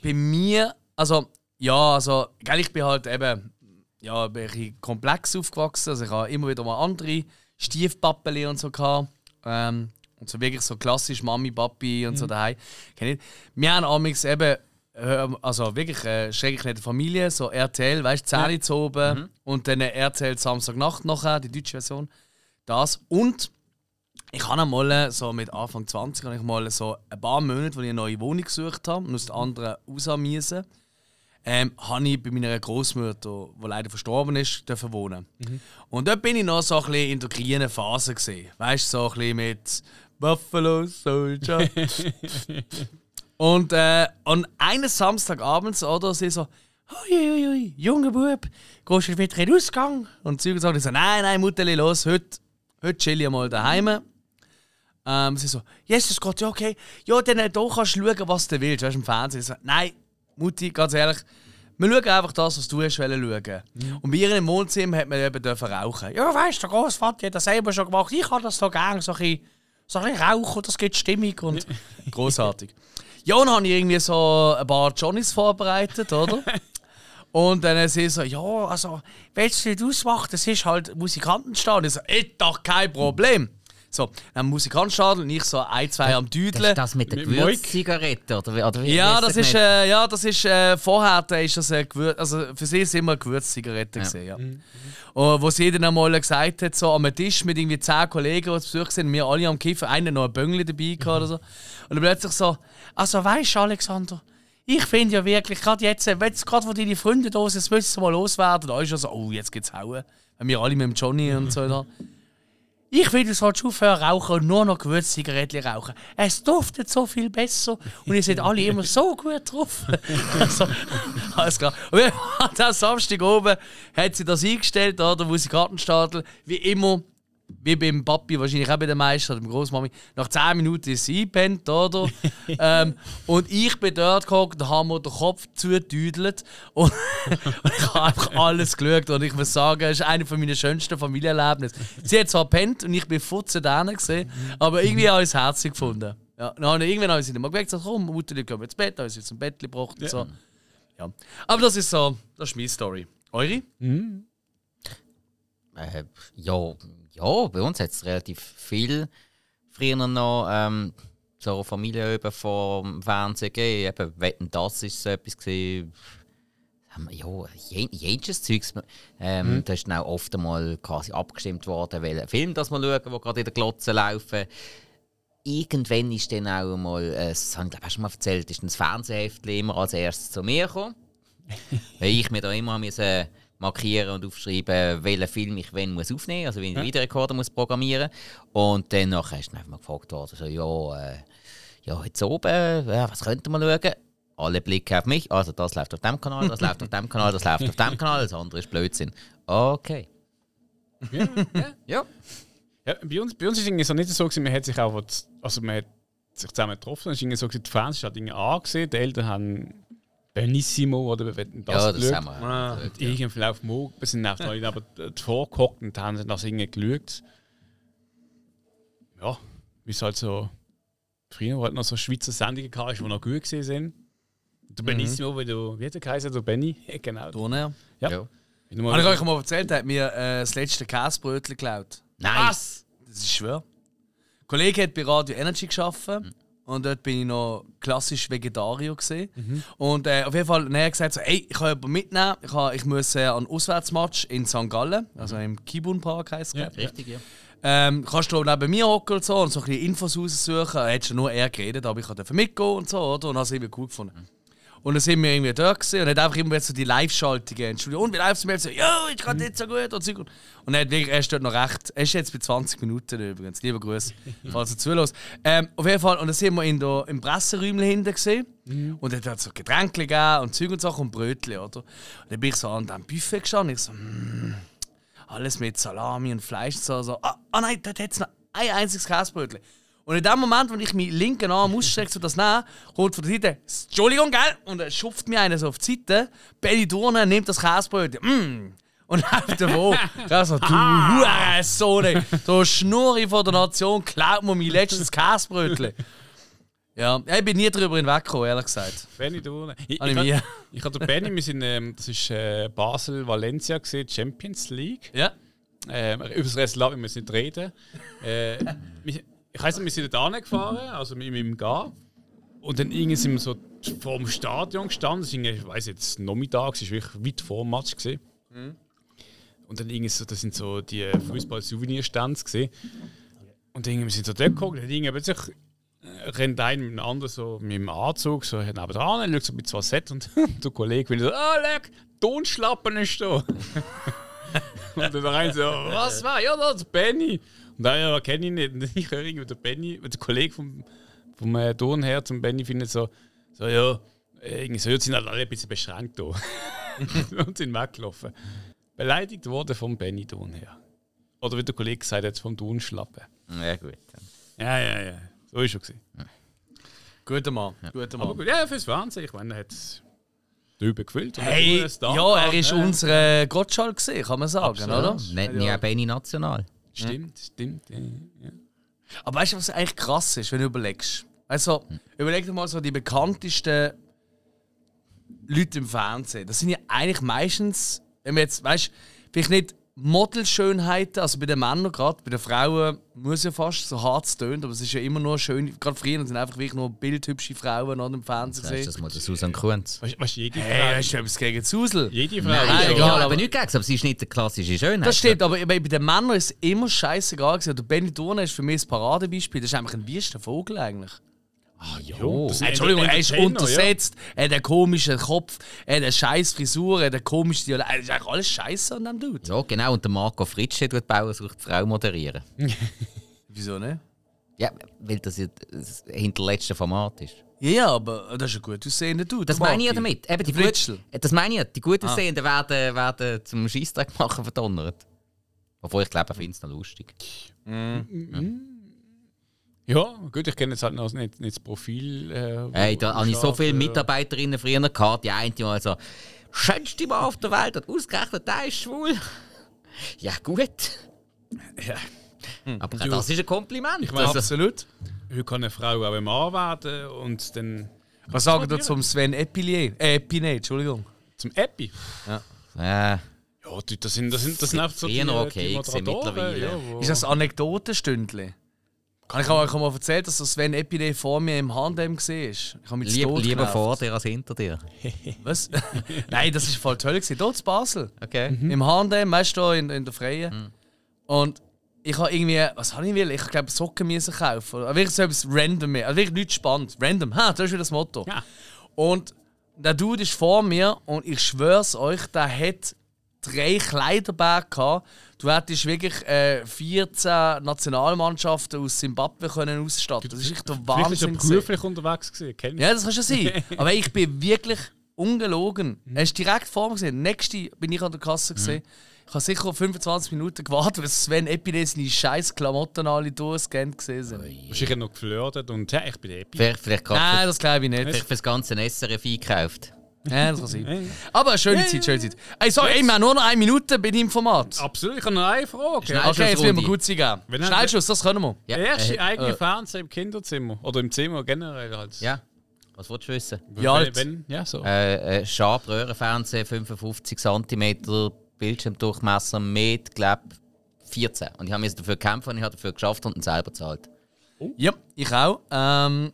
bei mir, also, ja, also, gell, ich bin halt eben, ja, bin ein bisschen komplex aufgewachsen. Also, ich habe immer wieder mal andere Stiefpappeli und so gehabt. Ähm, und so wirklich so klassisch Mami, Papi und so daheim. Wir haben amigs eben, äh, also wirklich äh, schrecklich nette Familie, so RTL, weißt du, Zähne zu oben und dann RTL Samstagnacht nachher, die deutsche Version. Das. Und ich habe mal so mit Anfang 20 habe ich mal so ein paar Monate, wo ich eine neue Wohnung gesucht habe und aus der anderen rausmiesen, ähm, habe ich bei meiner Großmutter, die leider verstorben ist, dürfen wohnen. Und dort bin ich noch so ein bisschen in der grünen Phase gesehen, weißt du, so ein bisschen mit Buffalo Soldier. und äh, an eines Samstagabends oder sie so hui, junger Bub, gehst du wieder in den Ausgang? Und sie sagt so, nein, nein, Mutterli, los, heute, heute chill ich mal daheim. Ähm, sie so, Jesus Gott, ja, okay. Ja, dann äh, da kannst du schauen, was du willst. Weißt du, im Fernsehen. So, nein, Mutti, ganz ehrlich, wir schauen einfach das, was du hast wollen schauen. Und bei ihr im Wohnzimmer hat man eben dürfen rauchen. Ja, weißt du, der Großvater hat das selber schon gemacht. Ich habe das so gerne, so ein bisschen, so ein bisschen rauchen, das gibt Stimmung und [laughs] großartig. Ja, und dann habe ich irgendwie so ein paar Johnnies vorbereitet, oder? [laughs] Und dann sie so, ja, also, willst du nicht ausmachen? Das ist halt Musikantenstadel. Ich so, ist doch kein Problem. So, dann Musikantenstadel und ich so ein, zwei am Das Düdeln. ist das mit der? Gewürzzigarette, oder, oder wie? Ja, wie das das ist, äh, ja, das ist äh, vorher da ist das eine Gewür also für sie ist immer eine Gewürzzigarette Ja. gesehen, ja. Und wo sie dann einmal gesagt hat, so am Tisch mit irgendwie zehn Kollegen, die zu Besuch sind, wir alle am Kiffen, einer noch ein Böngli dabei gehabt oder so. Und dann plötzlich so, also weißt du, Alexander, ich finde ja wirklich, gerade jetzt, äh, gerade wo deine Freunde da sind, jetzt müssen sie mal loswerden, da ist ja so, oh, jetzt geht's hauen. Wenn wir alle mit dem Johnny und so da. [laughs] Ich finde, du solltest aufhören rauchen und nur noch Gewürzzigaretten rauchen. Es duftet so viel besser und ihr seid alle immer so gut drauf. [laughs] also, alles klar. Und wir haben am Samstag oben hat sie das eingestellt, oder, Musikantenstadel, wie immer, wie beim Papi, wahrscheinlich auch bei der Meister oder beim Großmami. Nach 10 Minuten ist sie eingepennt, oder? [laughs] ähm, und ich bin dort gehockt und habe mir den Kopf zugedüdelt. Und, [laughs] und ich habe einfach alles geschaut. Und ich muss sagen, es ist einer meiner schönsten Familienerlebnisse. Sie hat zwar gepennt und ich bin futzen da gesehen, aber irgendwie habe ich es herzlich gefunden. Ja, dann habe ich, irgendwann habe ich sie nicht mal geweckt, gesagt, komm, Mutter, die gehen ins Bett, dann habe ich sie zum Bett gebracht und so. Ja. Aber das ist so, das ist meine Story. Eure? Äh, ja, ja, bei uns hat es relativ viel früher noch ähm, so eine Familie über vom Fernsehen gegeben. Eben, Wetten, das ist so etwas gewesen. Ähm, Ja, je- jedes Zeugs. Ähm, Da ist dann auch oft einmal quasi abgestimmt worden, welchen Film das wir schauen, wo gerade in der Glotze laufen. Irgendwann ist dann auch mal, äh, das habe ich glaube ich schon mal erzählt, ist das Fernsehheft immer als erstes zu mir gekommen. [laughs] Weil ich mir da immer müssen markieren und aufschreiben, welchen Film ich wann muss aufnehmen muss, also wie ich den Videorekorder muss programmieren Und dann nachher ist dann einfach mal gefragt worden, so, ja, äh, ja, jetzt oben, ja, was könnte man schauen? Alle Blicke auf mich, also das läuft auf dem Kanal, das läuft auf dem [laughs] Kanal, das läuft auf dem Kanal, das andere ist Blödsinn. Okay. Ja, Ja. Ja, bei uns, bei uns ist so nicht so, gewesen, man hat sich auch, also man hat sich zusammen getroffen, es ist so, die Fans irgendwie angesehen, die Eltern haben Benissimo oder wir wetten das ja, das geschaut. haben wir. Ah. geschaut, Die irgendwie im Verlauf morgen, wir sind einfach noch aber davor gehockt und haben das irgendwie geschaut. Ja, wie es halt so früher halt noch so Schweizer Sendungen gehabt, die noch gut gesehen sind. Der Benissimo, wie du, wie hat der geheißen, der Benny? [laughs] Ja, genau. Turner. Ja. Ja. Mal- Habe ich euch mal erzählt, er hat mir äh, das letzte Käsebrötchen geklaut. Nein. Das ist schwer. Ein Kollege hat bei Radio Energy geschafft und dort bin ich noch klassisch Vegetarier gesehen. Und äh, auf jeden Fall hat er gesagt, so, ey, ich kann jemanden mitnehmen, ich, kann, ich muss äh, an einen Auswärtsmatch in St. Gallen, also im Kibun Park heisst es. Ja. ich. Richtig, ja. Ähm, kannst du neben mir hocken und so und so ein bisschen Infos raussuchen. Hat schon nur er geredet, aber ich durfte mitgehen und so, oder? Und habe es irgendwie cool gefunden. Und dann sind wir irgendwie da gewesen und hat einfach immer so die Live-Schaltungen ins Studio. Und wie läuft es mir? So, jo, ich kann nicht so gut und so. Und er, hat wirklich, er ist dort noch recht. Er ist jetzt bei 20 Minuten übrigens. Lieber Grüß, falls er zulässt. Ähm, auf jeden Fall, und dann sind wir in der, im Presseräumchen hinten gesehen. Und er hat so Getränke gegeben und Zeug und Sachen und Brötchen, oder? Und dann bin ich so an diesem Buffet gestanden. Ich so, mm, alles mit Salami und Fleisch. So, so. Ah, ah nein, dort hat es noch ein einziges Käsebrötchen. Und in dem Moment, wo ich meinen linken Arm ausstrecke, um das nehmen, kommt von der Seite, Entschuldigung, gell? Und er schupft mir einer so auf die Seite. Benny Durne nimmt das Käsebrötchen. Mm. Und läuft davon. Ich [laughs] so, du Hurensohn, du Schnurri von der Nation, klaut mir mein letztes Käsebrötchen. Ja, ich bin nie darüber hinweggekommen, ehrlich gesagt. Benny Durne. Ich, ich, ich ich, ich hatte Benny, wir sind, ähm, das ist äh, Basel-Valencia gesehen, Champions League. Ja. Ähm, über das Restaurant müssen wir nicht reden. Äh, wir- ich weiss nicht, wir sind dort gefahren, also mit meinem Gar. Und dann irgendwie sind wir so vor dem Stadion gestanden. Das irgendwie, ich weiss jetzt, Nachmittag, es war wirklich weit vor dem Match. Gewesen. Und dann irgendwie so, das sind so die Fußball-Souvenir-Stands gesehen. Und irgendwie, wir sind so dort geguckt, und dann irgendwie plötzlich äh, rennt ein mit dem anderen so mit dem Anzug so neben dran, schaut so ein bisschen was hat und [laughs] der Kollege will so, ah, leck, Tonschlappen ist da. [laughs] und dann rein so, [laughs] was war? Ja, das ist Benny. Und ja, kenne ich nicht. Und [laughs] ich höre irgendwie der Benny, der Kollege vom, vom äh, Ton her zum Benny findet so, so ja, irgendwie so, jetzt sind halt alle ein bisschen beschränkt da. [laughs] und sind weggelaufen. Beleidigt worden vom Benny Ton her. Oder wie der Kollege gesagt hat, vom Tonschlappen. Ja, gut. Ja, ja, ja. So ist schon. gewesen. Guter Mann, guter Mann. Aber gut, ja, fürs Fernsehen. Ich meine, er hat es drüber gefüllt. und Hey, ja, er ist ne? unser Gottschalk gewesen, kann man sagen, Absolut. oder? Nicht nie Benny National. Stimmt, stimmt. Ja, ja. Aber weißt du, was eigentlich krass ist, wenn du überlegst? Also, überleg dir mal so die bekanntesten Leute im Fernsehen. Das sind ja eigentlich meistens, wenn wir jetzt, weißt du, vielleicht nicht Modelschönheiten, also bei den Männern gerade, bei den Frauen muss ja fast so hart es tönt, aber es ist ja immer nur schön, gerade früher sind einfach wirklich nur bildhübsche Frauen noch im Fernsehen gesehen. das mal der Susan Kunz? Weißt weißt du, jede Frau. Hey, hast du etwas gegen Susel? jede Frau. Nein, ist egal, ja, aber- aber nicht gegen, aber sie ist nicht der klassische Schönheit. Das stimmt, aber bei bei den Männern ist es immer scheißegal gewesen. Der Benny Turner ist für mich das Paradebeispiel. Das ist einfach ein wüster Vogel eigentlich. Jo, das sind Entschuldigung, er ist untersetzt, er hat einen komischen Kopf, er hat eine scheiß Frisur, er hat einen komischen Dialekt. Es ist eigentlich alles scheiße an dem Dude. Ja, genau. Und der Marco Fritsche tut Bauer sucht die Frau moderieren. [laughs] Wieso nicht? Ja, weil das ja das hinterletzte Format ist. Ja, ja, aber das ist ein gut aussehender Dude. Das meine ich ja damit. Eben die Fritschl. gut, das meine ich ja. Die gut aussehenden werden, werden zum Scheissdreck machen verdonnert. Obwohl ich glaube, er findet es noch lustig. Ja, gut, ich kenne jetzt halt noch nicht, nicht das Profil. Äh, Hey, da habe ich so viele äh, Mitarbeiterinnen früher gehabt. Die eine mal so, schönste Mann auf der Welt und ausgerechnet der ist schwul. [laughs] Ja, gut. Ja. Aber das ist ein Kompliment. Ich meine, Also, Absolut. Heute kann eine Frau auch ein Mann werden und dann Was sagen wir zum Sven Epilier? Äh, Epinet, Entschuldigung. zum Epi. ja. Ja, die- das sind, das sind, das sind einfach so Früher noch okay die Moderatoren, mittlerweile. ja, Ist das Anekdotenstündli? Kann ich euch mal erzählen, dass Sven Epilier vor mir im Handem war? Ich habe mich Lieb, lieber genervt. vor dir als hinter dir. [laughs] Was? [laughs] Nein, das war voll toll. gewesen. Dort in Basel. Okay. Im H&M, weißt du, in, in der Freien. Und ich habe irgendwie, was habe ich will? Ich glaube Socken müssen kaufen. Oder wirklich so etwas random. Also wirklich nichts spannend. Random. Ha, das ist wieder das Motto. Ja. Und der Dude ist vor mir und ich schwör's euch, der hat drei Kleiderberge gehabt. Du hättest wirklich äh, 14 Nationalmannschaften aus Zimbabwe können ausstatten. Das ist echt der er Wahnsinn. gewesen. beruflich unterwegs gewesen. Ja, das kann schon sein. [laughs] Aber ich bin wirklich ungelogen. Er ist direkt vor mir gesehen. Nächste bin ich an der Kasse gesehen. Ich habe sicher 25 Minuten gewartet, weil Sven Epine seine scheiß Klamotten alle durchscannt gesehen sind. Wahrscheinlich noch geflirtet und ja, ich bin der Epi. Vielleicht, vielleicht Nein, das glaube ich nicht. vielleicht für das ganze SRF eingekauft. Ja, das kann sein. Aber eine schöne Zeit, schöne Zeit. Ey, sorry, ey, wir haben nur noch eine Minute bei deinem Format. Absolut, ich habe noch eine Frage. Okay, jetzt will wir gut sein geben. Wenn Schnellschuss, das können wir. Ja, Erste äh, eigene äh. Fernseher im Kinderzimmer oder im Zimmer generell halt. ja. Was willst du wissen? Wie alt? Wenn, ja, so. Äh, äh, Sharp Röhrenfernseher, 55 cm Bildschirmdurchmesser mit, glaube 14. Und ich habe mich dafür gekämpft und ich habe dafür geschafft und ihn selber gezahlt. Ja, ich auch. Ähm,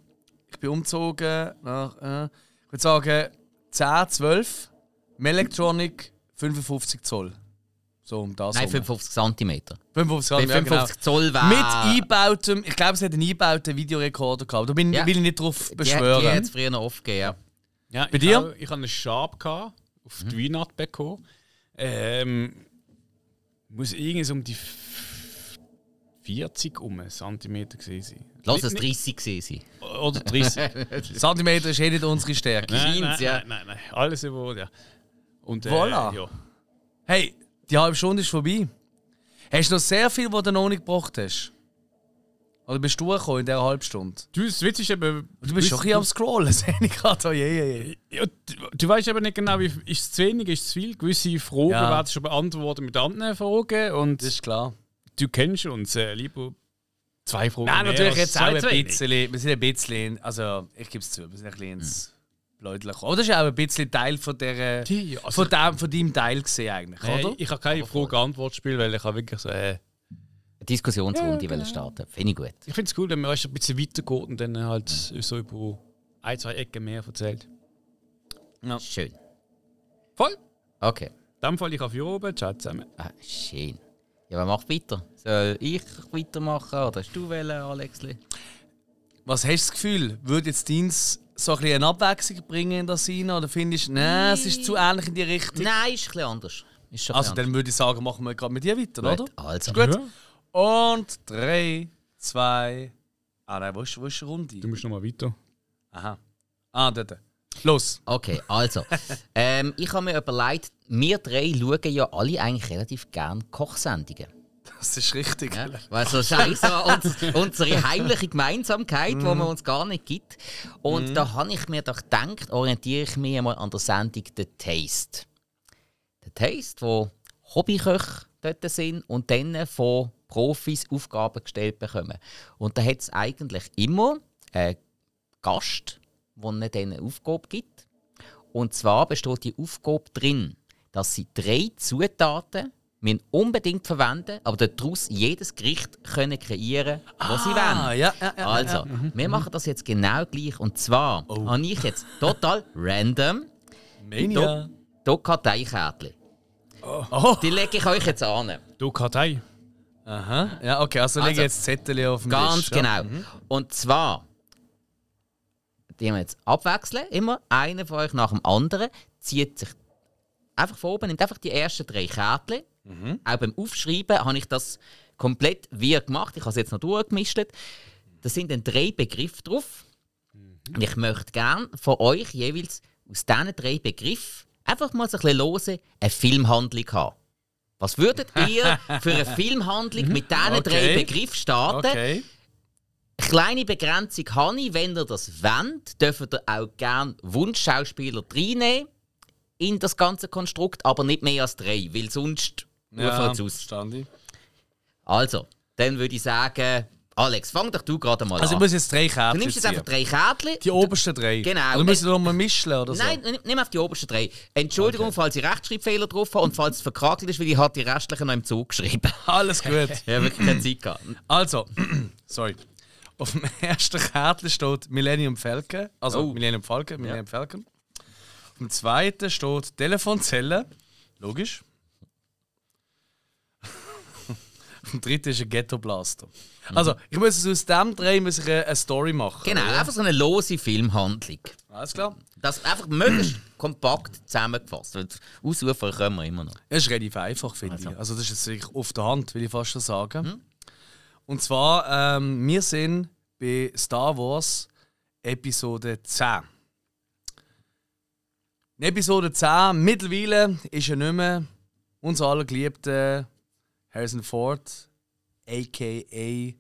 ich bin umgezogen nach, äh, ich würde sagen, 10, 12. Melectronic 55 Zoll. So um das Nein, herum. 55 cm. 55 Bei Zoll, ja, genau. 55 Zoll wäre. Mit eingebautem, ich glaube, es hat einen eingebauten Videorekorder gehabt. Da bin, Ja. will ich nicht drauf Die, die beschwören. hat es früher noch oft gegeben. ja. Ja, Bei ich dir? Auch, ich hatte einen Sharp gehabt, auf die Weihnacht bekommen. Ähm, muss irgendwas um die 40 um Zentimeter gewesen. Lass es Nicht- 30 gewesen sein. Oder 30. [laughs] Zentimeter ist eh nicht unsere Stärke. nein, nein, ja. nein, nein, nein. Alles über, ja. Und, äh, Voilà. Ja. Hey, die halbe Stunde ist vorbei. Hast du noch sehr viel, was du noch nicht gebracht hast? Oder bist du gekommen in dieser halben Stunde? Du, das Witz ist eben... Du bist schon ein bisschen am Scrollen, [laughs] sehe ich gerade. Oh, je, je. Ja, du, du weißt eben nicht genau, wie, ist es zu wenig, ist es zu viel. Gewisse Fragen Ja. werden schon beantwortet mit anderen Fragen. Und Das ist klar. Du kennst uns. Äh, lieber zwei Fragen Nein, natürlich jetzt auch zwei ein bisschen. Wir sind ein bisschen. Also, ich gebe es zu, wir sind ein bisschen ins Bläudle gekommen. Oder ist auch ein bisschen Teil von, der, Ja, also- von, dem, von deinem Teil gesehen, eigentlich, Äh, oder? ich habe keine Frage-Antwort-Spiel, weil ich habe wirklich so... Äh, Eine Diskussionsrunde wollen starten. Finde ich gut. ich finde es cool, wenn man weißt, ein bisschen weitergeht und dann halt so über ein, zwei Ecken mehr erzählt. Schön. Voll! Okay. In dem Fall, ich auf hier oben. Ciao zusammen. Ah, schön. Ja, wer macht weiter? Soll ich weitermachen oder hast du wollen, Alexli? Was hast du das Gefühl? Würde jetzt deins so ein bisschen eine Abwechslung bringen in das rein? Oder findest du, nein, es ist zu ähnlich in die Richtung? Nein, ist ein bisschen anders. Ist schon ein Also, bisschen dann würde ich sagen, machen wir gerade mit dir weiter, anders. oder? Gut, Also, Gut. Ja. Und drei, zwei. Ah nein, wo ist, wo ist die Runde? Du musst noch mal weiter. Aha. Ah, dort. Los. Okay, also. [laughs] ähm, ich habe mir überlegt, wir drei schauen ja alle eigentlich relativ gerne Kochsendungen. Das ist richtig. Ja? Weil so scheiße uns, unsere heimliche Gemeinsamkeit, Mhm. die man uns gar nicht gibt. Und da habe ich mir doch gedacht, orientiere ich mich einmal an der Sendung The Taste. The Taste, wo Hobbyköche dort sind und dann von Profis Aufgaben gestellt bekommen. Und da hat es eigentlich immer einen Gast, der ihnen eine Aufgabe gibt. Und zwar besteht die Aufgabe drin, dass sie drei Zutaten müssen unbedingt verwenden, aber daraus jedes Gericht können kreieren, was sie Ah, wollen. ja, ja, ja. Also, ja. Oh. wir machen das jetzt genau gleich. Und zwar habe ich jetzt total [laughs] random Mania. hier Karteikärtchen. Oh. Die lege ich euch jetzt an. Kartei. Aha. Ja, okay, also, Also, lege jetzt Zettel auf den Ganz Tisch. ja. genau. Und zwar, die wir jetzt abwechseln, immer einer von euch nach dem anderen, zieht sich einfach von oben, nimmt einfach die ersten drei Kärtchen. Auch beim Aufschreiben habe ich das komplett wie gemacht. Ich habe es jetzt noch durchgemischt. Da sind dann drei Begriffe drauf. Und ich möchte gerne von euch jeweils aus diesen drei Begriffen einfach mal so ein bisschen hören, eine Filmhandlung haben. Was würdet ihr [laughs] für eine Filmhandlung mit diesen drei Okay. Begriffen starten? Okay. Kleine Begrenzung habe ich, wenn ihr das wollt, dürft ihr auch gerne Wunschschauspieler reinnehmen in das ganze Konstrukt, aber nicht mehr als drei, weil sonst Ja, es aus. verstand ich. Also, dann würde ich sagen, Alex, fang doch du gerade mal Also, ich an. muss jetzt drei Du Kärtchen nimmst jetzt einfach drei Kärtchen. Die obersten drei. Genau. Oder müssen wir noch mal mischen oder so? Nein, nimm- auf die obersten drei. Entschuldigung, falls ich Rechtschreibfehler drauf habe und falls es verkrakelt ist, weil ich habe die restlichen noch im Zug geschrieben. Alles gut. [laughs] Ich habe wirklich keine Zeit gehabt. Also, [clears throat] sorry. Auf dem [laughs] ersten Kärtchen steht Millennium Falcon. Also Oh. Millennium Falcon, Millennium Falcon. Auf dem zweiten steht Telefonzelle. Logisch. [laughs] Auf dem dritten ist ein Ghetto Blaster. Also, ich muss aus dem drei muss ich eine, Story machen. Genau, oder? einfach so eine lose Filmhandlung. Alles klar. Das einfach möglichst kompakt zusammengefasst. Weil Ausrufer können wir immer noch. Es ist relativ einfach, finde ich. Also das ist jetzt wirklich auf der Hand, will ich fast schon sagen. Mhm. Und zwar, ähm, wir sind bei Star Wars Episode 10. In Episode 10, mittlerweile ist ja nicht mehr unser aller geliebter Harrison Ford, a.k.a.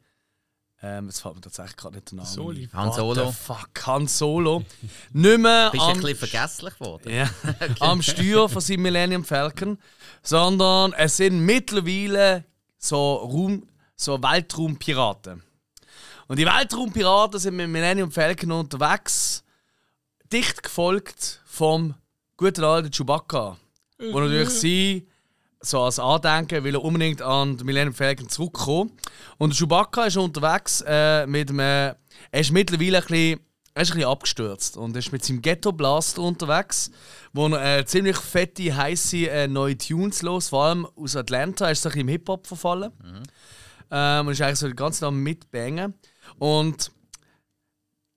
Ähm, jetzt fällt mir tatsächlich gerade nicht der Name Soli. Han What Solo. the fuck, Han Solo. [laughs] nicht mehr Bist du ein am bisschen vergesslich geworden? ja, [laughs] am Steuer von seinem Millennium Falcon, sondern es sind mittlerweile so, Raum, so Weltraumpiraten. Und die Weltraumpiraten sind mit Millennium Falcon unterwegs, dicht gefolgt vom guten alten Chewbacca, wo natürlich sie so als Andenken will er unbedingt an den Millennium Falcon zurückkommen. Und Chewbacca ist unterwegs äh, mit einem. Er ist mittlerweile ein bisschen, er ist ein bisschen abgestürzt und ist mit seinem Ghetto Blaster unterwegs, wo er äh, ziemlich fette, heiße äh, neue Tunes los, vor allem aus Atlanta, er ist so ein bisschen im Hip-Hop verfallen. Ähm, und ist eigentlich so die ganze Zeit am Mitbangen. Und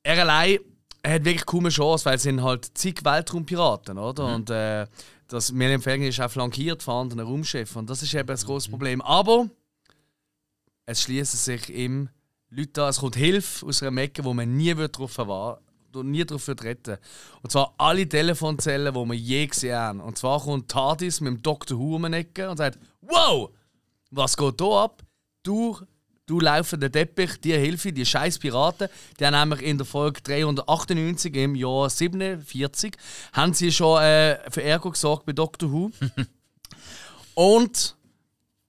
er allein hat wirklich kaum eine Chance, weil es sind halt zig Weltraumpiraten, oder? Mhm. Und äh, das Millennium Falcon ist auch flankiert von anderen Raumschiffen. Und das ist eben das große Problem. Aber es schließen sich ihm Leute an, es kommt Hilfe aus einer Ecke, wo man nie wird darauf erwarten nie darauf wird retten Und zwar alle Telefonzellen, die wir je gesehen haben. Und zwar kommt TARDIS mit dem Dr. Who um die Ecke und sagt: Wow! Was geht hier ab? Du, du laufender Teppich, die Hilfe, die scheiß Piraten, die haben nämlich in der Folge 398 im Jahr 47 haben sie schon äh, für Ärger gesorgt bei Dr. Who. [laughs] und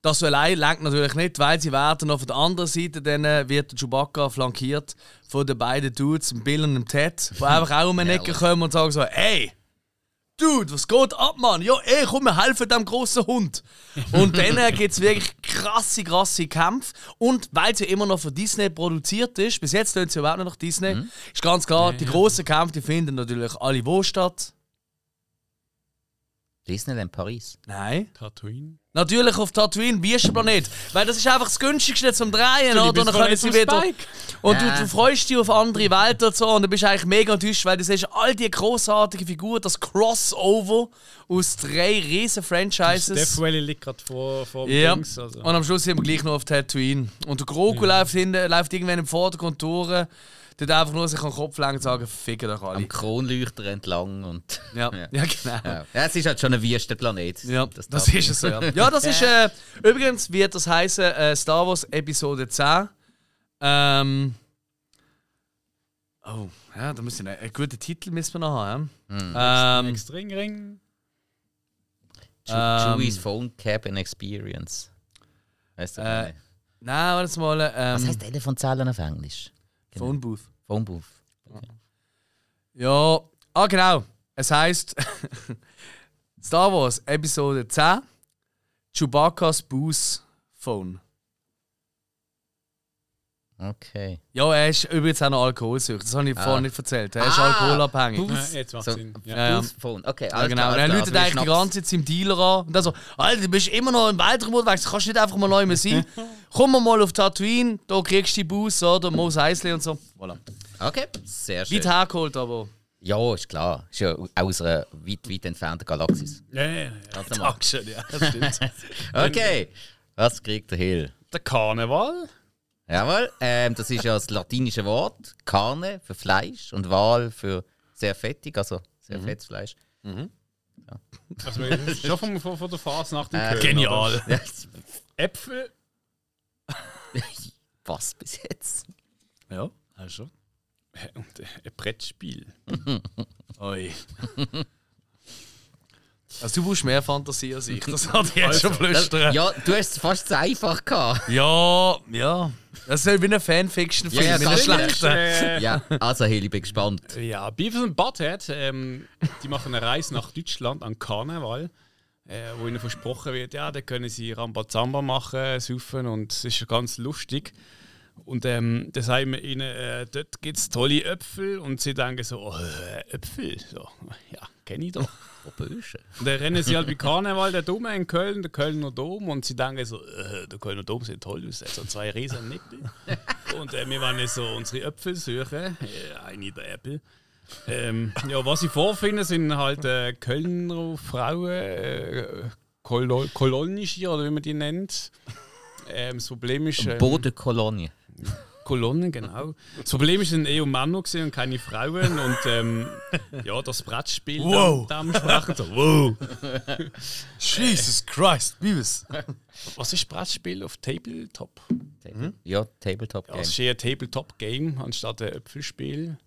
das allein lenkt natürlich nicht, weil sie werden auf der anderen Seite dann äh, wird der Chewbacca flankiert von den beiden Dudes, dem Bill und dem Ted, die einfach auch um eine Ecke kommen und sagen so, ey, Dude, was geht ab, Mann? Ja, ey, komm, wir helfen dem großen Hund. Und dann äh, gibt es wirklich krasse, krasse Kämpfe. Und weil sie immer noch von Disney produziert ist, bis jetzt tun sie überhaupt nicht nach Disney, ist ganz klar, die grossen Kämpfe die finden natürlich alle wo statt? Disneyland Paris. Nein. Tatooine. Natürlich auf Tatooine, Wüstenplanet. Weil das ist einfach das günstigste zum Drehen, Du, oder? Und dann können sie wieder. Spike. Und Ja. du, du freust dich auf andere Welten und so. Und du bist eigentlich mega enttäuscht, weil du siehst all die großartigen Figuren, das Crossover aus drei riesen Franchises. Death Valley liegt gerade vor, vor dem Ja. Dings. Also. Und am Schluss sind wir gleich noch auf Tatooine. Und der Grogu läuft, hinten, läuft irgendwann im Vordergrund durch. Der einfach nur sich an den Kopf lenken und sagen, ficken doch alle. Am Kronleuchter entlang und. [laughs] Ja, [laughs] Ja. ja. genau. Ja. ja, es ist halt schon ein Wüstenplanet. Ja, das, darf- ist es so. Ja, ja das ist [laughs] äh, übrigens wird das heißen äh, Star Wars Episode 10. Ähm, oh, ja, da müssen wir einen guten Titel müssen wir noch haben. Ja? Ähm, Extrem Ring. Ähm, Chewie's Phone Cabin Experience. Weißt du? Äh, nein, warte mal. Was Ähm, heißt Telefonzellen auf Englisch? Phone Booth. Phone Booth. Ja, ah genau. Es heißt [laughs] Star Wars Episode 10 Chewbacca's Booth Phone. Okay. Ja, er ist übrigens auch noch alkoholsüchtig. Das habe ich Ah. vorhin nicht erzählt. Er ist Ah, alkoholabhängig. Booth. Ja, jetzt macht So, Sinn. Ja. Ja, ja. Phone. Okay, Ja, alles genau. klar, Und er läutet klar. eigentlich die Also ganze Zeit seinem Dealer an. Und dann so, Alter, du bist immer noch im Weltraum unterwegs, kannst nicht einfach mal neu mehr sein. [laughs] Komm mal auf Tatooine, da kriegst du die Bus, oder? Mos Eisley und so. Voilà. Okay, sehr schön. Weit hergeholt, aber. Ja, ist klar. Ist ja aus einer weit, weit entfernten Galaxis. Ja, ja, ja. Dankeschön, ja, das stimmt. [laughs] Okay, was kriegt der Hill? Der Karneval. Jawohl, ähm, das ist ja das latinische Wort. Carne für Fleisch und Wal für sehr fettig, also sehr Mhm. fettes Fleisch. Also, schon von, von, von der Phase nach dem Äh, Köln, Genial. Ja, Äpfel. [laughs] was bis jetzt? Ja, hast du. Und äh, ein Brettspiel. [laughs] Oi. Also, du brauchst mehr Fantasie als ich. Das hatte ich jetzt schon Also, flüstern. Ja, du hast es fast zu einfach gehabt. Ja, ja. Das ist wie ein Fanfiction-Film. Ja, ja, schlechten. Äh, Ja, also ich bin gespannt. Ja, Beavis und Butthead, ähm, die machen eine Reise nach Deutschland an Karneval, äh, wo ihnen versprochen wird, ja, da können sie Rambazamba machen, saufen und es ist ganz lustig. Und ähm, dann sagen wir ihnen, äh, dort gibt es tolle Äpfel und sie denken so, oh, äh, Äpfel, so, ja, kenne ich doch. Und dann rennen sie halt bei Karneval, der Dom in Köln, der Kölner Dom, und sie denken so, äh, der Kölner Dom sieht toll aus, so zwei riesen Nippel. und äh, wir wollen jetzt so unsere Äpfel suchen, äh, eine der Äpfel. Ähm, ja, was sie vorfinden, sind halt äh, Kölner Frauen, äh, Kolo kolonische oder wie man die nennt. Ähm, das Problem ist. Ähm, Bodenkolonie. Kolonnen, genau. Das Problem ist, es sind eher Männer und keine Frauen. Und ähm, [laughs] ja, das Brettspiel Wow. dann dementsprechend so, wow. Jesus Christ, Beavis. Was ist Brettspiel auf Tabletop? Table- Ja, Tabletop Ja, Game. es ist eher ein Tabletop-Game anstatt ein Äpfelspiel.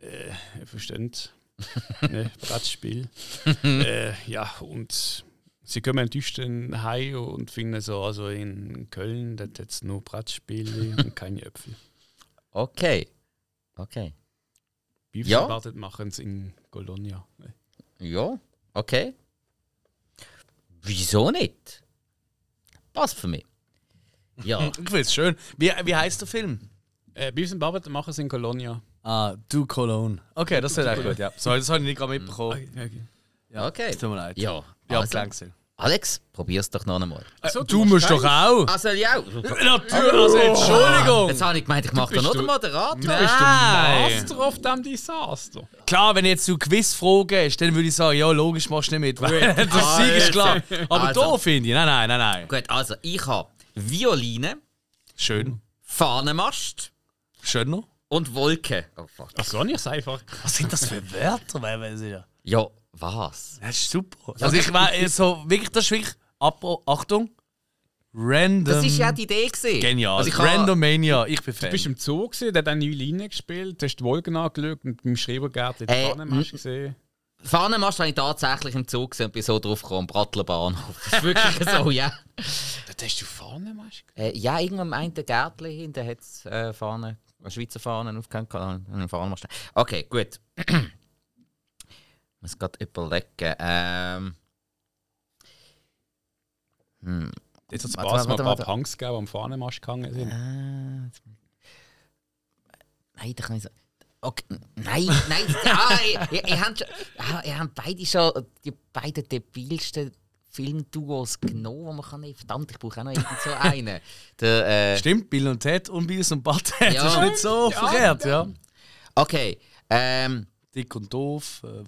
Äh, ihr versteht. [laughs] ne, Brettspiel. [laughs] äh, ja, und sie kommen enttäuscht heim und finden so, also in Köln, da hat es nur Brettspiele [laughs] und keine Äpfel. Okay. Okay. Wie viel Ja. erwartet machen sie in Colonia? Ne? Ja, okay. Wieso nicht? Passt für mich. Ja, [laughs] Ich finde es schön. Wie, wie heißt der Film? Äh, Beavis und Butthead machen sie in Colonia. Ah, Du Cologne. Okay, das ist echt gut, ja. Sorry, das habe ich nicht gerade mitbekommen. Okay. Ja, Okay. Tut mir leid. ja. Ja, also, gesehen. Alex, probier's doch noch einmal. Also, Du musst doch auch. Ich auch? Natürlich, also Entschuldigung. Jetzt habe ich gemeint, ich mache da noch du- den Moderator. Du bist der. Master of dem Desaster. Klar, wenn jetzt du Quizfragen hast, dann würde ich sagen, ja, logisch machst du nicht mit. weil [laughs] das Sieg ist klar. Aber Also. da finde ich, nein, nein, nein, nein. Gut, also ich habe Violine, Schön. Fahnenmast Schön noch. und Wolke. Oh fuck. Das war nicht einfach. Was sind das für Wörter, weil wir ja. Ja, was? Das ist super. Also ich war so wirklich, das ist wirklich, Abo, Achtung, random. Das ist ja die Idee gewesen. Genial. Also ich Randomania, ich bin Du Fan. bist im Zoo, gewesen, der hat eine neue Linie gespielt, hast die Wolken angeschaut und beim Schrebergärtchen die Äh, Pfannenmasch gesehen. Fahnenmast habe ich tatsächlich im Zug gesehen und bin so drauf gekommen, Brattler Bahnhof. Das ist wirklich [laughs] so, ja. Dort hast du gesehen? Äh, ja, irgendwann meint der Gärtli hin, der hat äh, Fahnen, eine Schweizer Fahnen aufgehängt, einen Fahnenmast. Okay, gut. [clears throat] muss gerade überlegen. Ähm, Jetzt hat es Spaß, mal ein paar. Punks gegeben, die am Fahnenmasch gegangen sind. äh, nein, da kann ich so. Okay, nein, nein, [laughs] ah, ihr, ihr, ihr, habt schon, ah, ihr habt beide schon die beiden debilsten Filmduos genommen, die man kann nehmen. Verdammt, ich brauche auch noch irgend so einen. [laughs] Der, äh, Stimmt, Bill und Ted und Beavis und Butthead. Ja. Das ist nicht so verkehrt, ja. okay, ähm, Dick und doof. Äh,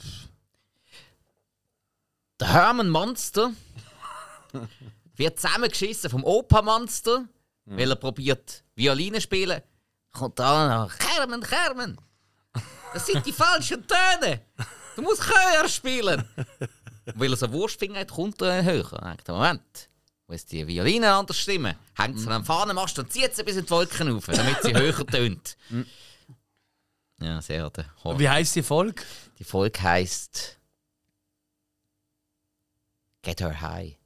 Der Herman Monster wird zusammengeschissen vom Opa Monster, weil er probiert Violine spielen. Kommt da noch, Herman, Herman, das sind die falschen Töne. Du musst Chör spielen. Und weil er so Wurstfinger hat, kommt er höher. Er denkt, Moment, wo ist die Violine anders stimmen? Hängt sie an einem Fahnenmast und zieht sie bis in die Wolken auf, damit sie höher tönt. Ja, sehr wie heisst die Folge? Die Folge heisst Get Her High.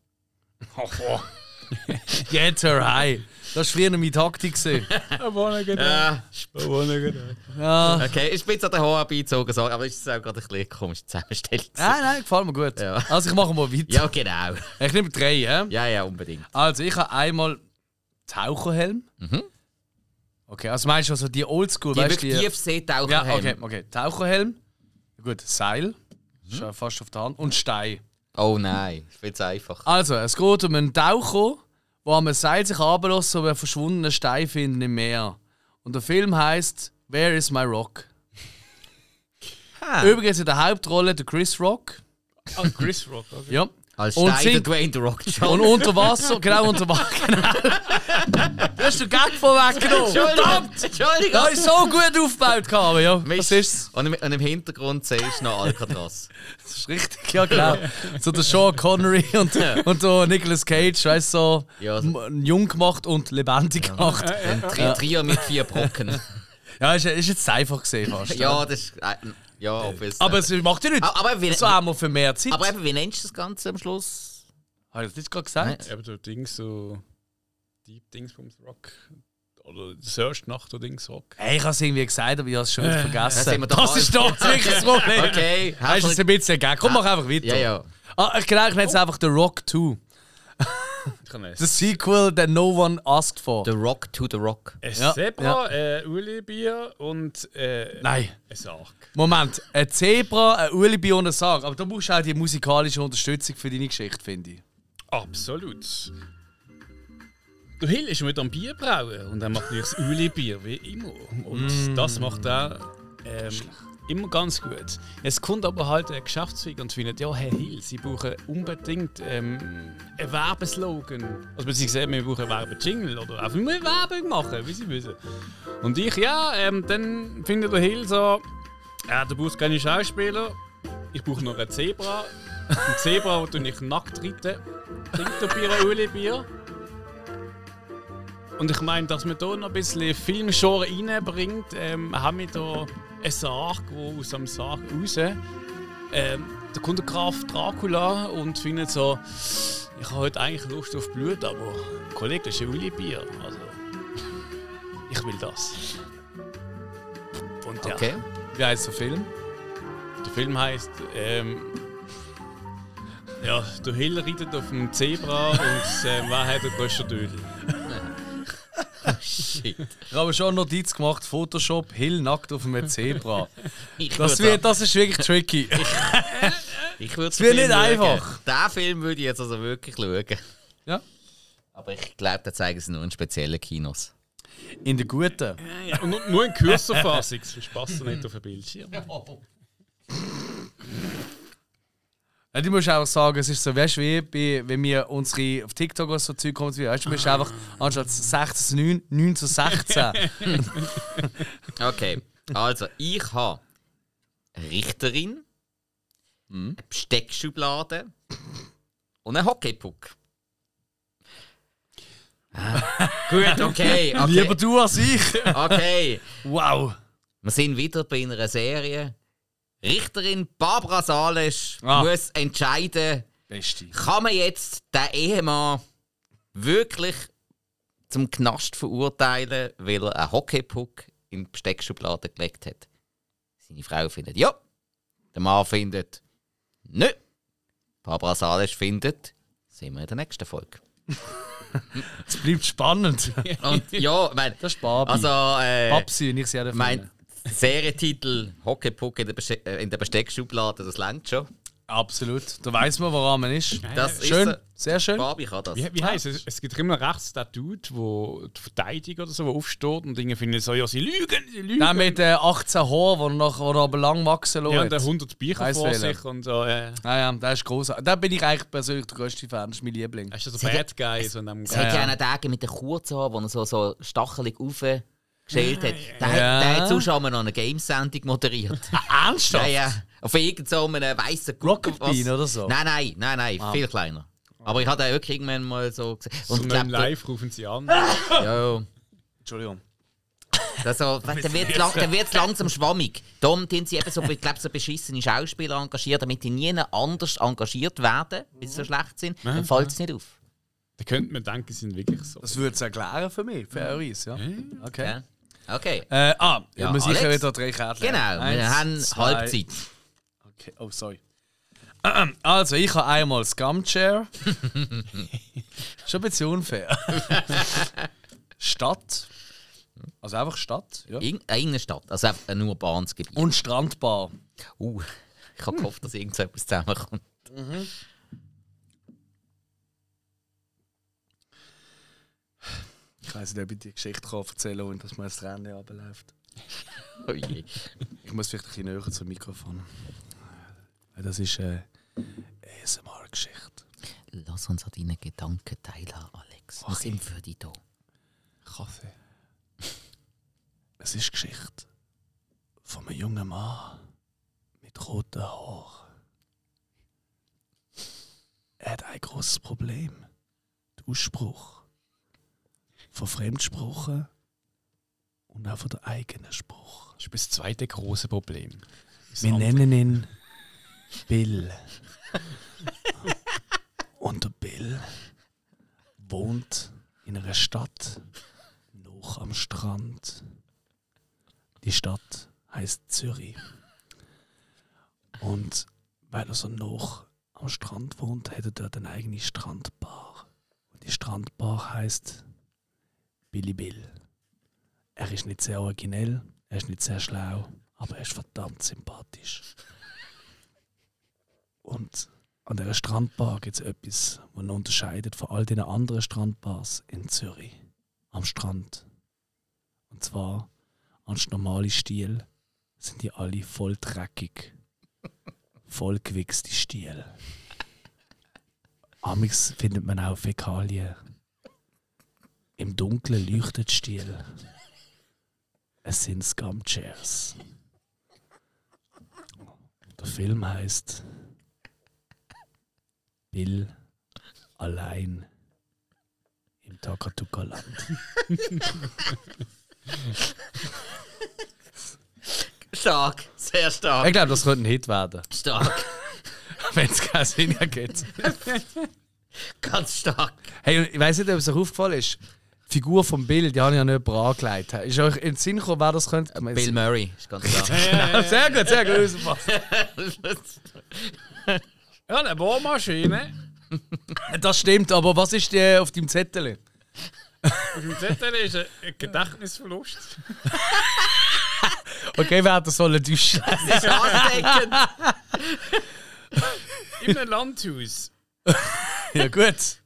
[laughs] Get her high. Das war früher meine Taktik. gedacht. [laughs] ja. Okay, ich bin jetzt an den Haar beizogen, aber es ist auch gerade ein bisschen komische Zusammenstellung. Nein, nein, gefällt mir gut. Ja. Also ich mache mal weiter. Ja, genau. Ich nehme drei, ja? Ja, ja, unbedingt. Also ich habe einmal Taucherhelm. Okay, also meinst du also die Oldschool, Mhm. Die weißt du? Die, Tiefseetaucherhelm. ja, okay, okay. Taucherhelm. Gut, Seil. Ist ja fast auf der Hand. Und Stein. Oh nein, ich will es einfach. Also, es geht um einen Taucher, der am Seil sich runterlässt und einen verschwundenen Stein findet im Meer. Und der Film heißt Where is my rock? Übrigens in der Hauptrolle der Chris Rock. Ah, Chris Rock. Okay. Ja. Als Und Stein der singt- Dwayne The Rock [laughs] Und Johnson. unter Wasser, genau unter Wasser. [laughs] Genau. Du hast den Gag vorweggenommen. [laughs] Verdammt! Entschuldigung! Da ist so gut aufgebaut, Karl, ja. Das ist's. Und im, und im Hintergrund siehst du noch Alcatraz. Das ist richtig, ja genau. So der Sean Connery und, und der Nicolas Cage, weißt du, so Ja, so- m- jung gemacht und lebendig gemacht. Ein Tri Trio mit vier Brocken. Ja, ist, ist jetzt einfach gesehen fast. ja, das ist. Äh, ja, obvious. Aber es macht ja nichts. aber, aber, wie, So haben wir für mehr Zeit. aber eben, wie nennst du das Ganze am Schluss? Habe ich das nicht gerade gesagt? Aber der Dings so. Deep Dings vom Rock. Oder Search nach der Dings Rock. Hey, ich habe es irgendwie gesagt, aber ich habe es schon wieder sind vergessen. Das alle- ist doch wirklich das Problem. Okay, Weißt du, es ist ein bisschen Gag. Komm, mach einfach weiter. Ja, ja. Ah, ich genau, ich nenne es einfach The Rock 2. Es. The sequel that no one asked for. The Rock to the Rock. Ein Ja, Zebra, ein Uli-Bier und äh, Nein. ein Sarg. Moment, ein Zebra, ein Ulibi und ein Sarg. Aber da brauchst du auch die musikalische Unterstützung für deine Geschichte, finde ich. Absolut. Der Hill ist mit am Bier brauen und er macht natürlich das Uli-Bier, wie immer. Und das macht er ähm, immer ganz gut. Es kommt aber halt ein Geschäftsführer und findet, ja, Herr Hill, Sie brauchen unbedingt ähm, einen Werbeslogan. Also beziehungsweise wir brauchen einen Werbejingle oder einfach nur Werbung machen, wie Sie wissen. Und ich, ja, ähm, dann findet der Hill so, ja, du brauchst keine Schauspieler, ich brauche noch ein Zebra. Ein Zebra, das ich nackt reite, trinkt der Bier ein Uli-Bier. Und ich meine, dass man hier noch ein bisschen Filmgenre reinbringt, ähm, haben wir hier einen Sarg, der aus dem Sarg raus. Ähm, da kommt der Graf Dracula und findet so, ich habe heute eigentlich Lust auf Blut, aber Kollege, das ist ein Uli-Bier. Also, ich will das. Und ja, Okay. Wie heißt der Film? der Film heißt ähm, ja, der Hill reitet auf dem Zebra und äh, wer hat den größten Dödel? [laughs] Shit. Ich habe schon eine Notiz gemacht: Photoshop, Hill nackt auf einem Zebra. [laughs] Ich Das, wird, das ist wirklich tricky. Ich [laughs] würde Es wird nicht einfach. Den Film würde ich jetzt also wirklich schauen. Ja. Aber ich glaube, da zeigen sie nur in speziellen Kinos. In der guten. Ja, und nur- in Kurserfassung, [laughs] sonst passt er nicht auf den Bildschirm. Ja, du musst auch sagen, es ist so, weißt du, wie bei, wenn wir unsere auf TikTok oder so Zeug kommen, weißt du, du musst einfach anstatt 16 zu 9, 9 zu 16. [laughs] Okay, also ich habe Richterin, eine Besteckschublade und einen Hockeypuck. Ah, Gut, okay, [laughs] okay. Lieber du als ich. Okay, Wow. wir sind wieder bei einer Serie. Richterin Barbara Salisch Ah. muss entscheiden, Beste. kann man jetzt den Ehemann wirklich zum Knast verurteilen, weil er einen Hockeypuck in die Besteckschublade gelegt hat. Seine Frau findet ja, der Mann findet nö. Barbara Salisch findet, sehen wir in der nächsten Folge. [laughs] Es bleibt spannend. [laughs] Und ja, mein, Das ist Barbie. also äh, Babsi und ich sie mein Serientitel Hockeypuck in der, Beste äh, in der Besteckschublade, das langt schon. Absolut. Da weiß man, woran man ist. Das Schön. ist Sehr schön. Barbie kann das. Wie, wie heisst es? Es gibt immer rechts den Dude, wo die Verteidiger oder so wo aufsteht und Dinge finden so, ja, sie lügen, sie lügen. Der mit äh, 18 Haaren, wo er noch wo er aber lang wachsen ja, und lässt. der 100 Bücher Weiss vor welcher. sich und so. Äh, Ja, ja, der ist groß. Da bin ich eigentlich persönlich der größte Fan. Das ist mein Liebling. hast du so Bad Guy so in dem Es hat ja einen Tag mit den kurzen Haaren, wo er so, so stachelig aufgeschält hat. Der, hat- Ja. der hat sonst schon mal noch eine Games-Sendung moderiert. [laughs] Ernsthaft? ja, ja. Auf irgendeinem weißen Rocket Bean oder so? Nein, nein, nein, nein, Ah. viel kleiner. Aber ich hatte wirklich irgendwann mal so gesehen. So Und im glaub, Live rufen sie an. [laughs] ja, Entschuldigung. das so, [laughs] dann wird lang, dann wird's langsam schwammig. Darum tun sie eben so, ich glaube, so beschissene Schauspieler engagiert, damit die nie anders engagiert werden, bis sie so schlecht sind. Dann fällt es nicht auf. Da könnte man denken, sie sind wirklich so. Das würde es erklären für mich, für Aris, ja. Okay. Okay, Äh, ah, Ja, ich Alex? wieder drei Kärtchen. genau, wir Eins, haben zwei. Halbzeit. Okay. Oh, sorry. [clears throat] Also, ich habe einmal Scumchair. [laughs] Schon ein bisschen unfair. [laughs] Stadt. Also einfach Stadt. Ja. In, äh, Innenstadt, also einfach ein urbanes Gebiet. Und Strandbar. Uh, ich habe gehofft, dass irgend so etwas Ich weiß nicht, ob ich die Geschichte kann erzählen kann, und dass man das Rennen abläuft. [laughs] Oh je. Ich muss vielleicht ein bisschen näher zum Mikrofon. Äh, Das ist eine ASMR-Geschichte. Lass uns an deinen Gedanken teilen, Alex. Wir Okay. sind für dich da. Kaffee. Es ist Geschichte von einem jungen Mann mit roten Haaren. Er hat ein großes Problem. Der Ausspruch von Fremdsprachen und auch von der eigenen Spruch. Das ist das zweite große Problem. Das Wir andere- nennen ihn Bill. Und der Bill wohnt in einer Stadt noch am Strand. Die Stadt heißt Zürich. Und weil er so noch am Strand wohnt, hat er dort eine eigene Strandbar. Und die Strandbar heißt Billy Bill. Er ist nicht sehr originell, er ist nicht sehr schlau, aber er ist verdammt sympathisch. Und an der Strandbar gibt es etwas, was ihn unterscheidet von all den anderen Strandbars in Zürich am Strand. Und zwar, anstatt normale Stiel sind die alle voll dreckig. voll gewichste Stiel. Amix findet man auch Fäkalien. Im Dunkeln leuchtet Stiel. Es sind Scumchairs. Der Film heißt Bill allein im Takatuka-Land. Stark, sehr stark. Ich glaube, das könnte ein Hit werden, Stark, [laughs] wenn es keinen Sinn ergibt. [laughs] ganz stark. Hey, ich weiß nicht, ob es euch aufgefallen ist. Die Figur von Bill, die habe ich ja nicht angelegt. Ist euch in den Sinn gekommen, wer das könnte? Bill Murray, ist ganz klar. [laughs] Sehr gut, sehr gut. [laughs] Ja, eine Bohrmaschine. Das stimmt, aber was ist denn auf deinem Zettel? Auf dem Zettel ist ein Gedächtnisverlust. [laughs] Okay, wer hat das sollen duschen? Das ist ansteckend. In einem Landhaus. Ja, gut.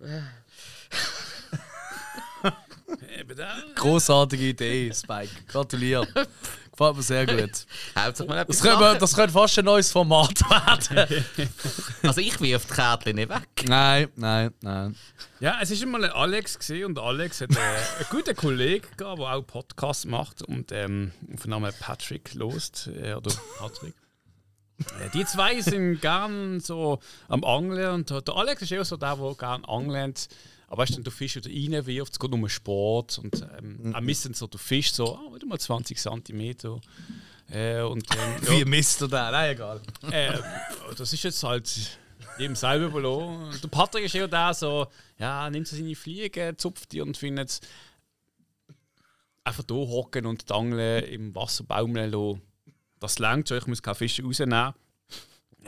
Eben da. Großartige Idee, Spike. Gratuliere. Gefällt mir sehr gut. Hauptsache mal Das könnte, das könnte fast ein neues Format werden. Also ich wirf die Kärtchen nicht weg. nein, nein, nein. Ja, es war einmal ein Alex gewesen, und Alex hat äh, einen [laughs] guten Kollegen gehabt, der auch Podcasts macht und ähm, von Namen Patrick lost. Äh, oder Patrick. Äh, Die zwei sind gern so am Angeln und der Alex ist eher so der, der gern angelt. Aber weißt du, du Fisch wieder reinwirft, es geht um Sport und ähm, auch müssen so der Fisch so, ah, wieder mal 20 cm. Äh, und, ähm, [laughs] ja. Wie misst du da? Nein, egal. Äh, das ist jetzt halt jedem selber überlassen. Und Der Patrick ist eher der so, ja, nimmt so seine Fliege, zupft die und findet es einfach da hocken und die Angel im Wasser baumeln lassen. Das langt schon, ich muss keinen Fisch rausnehmen.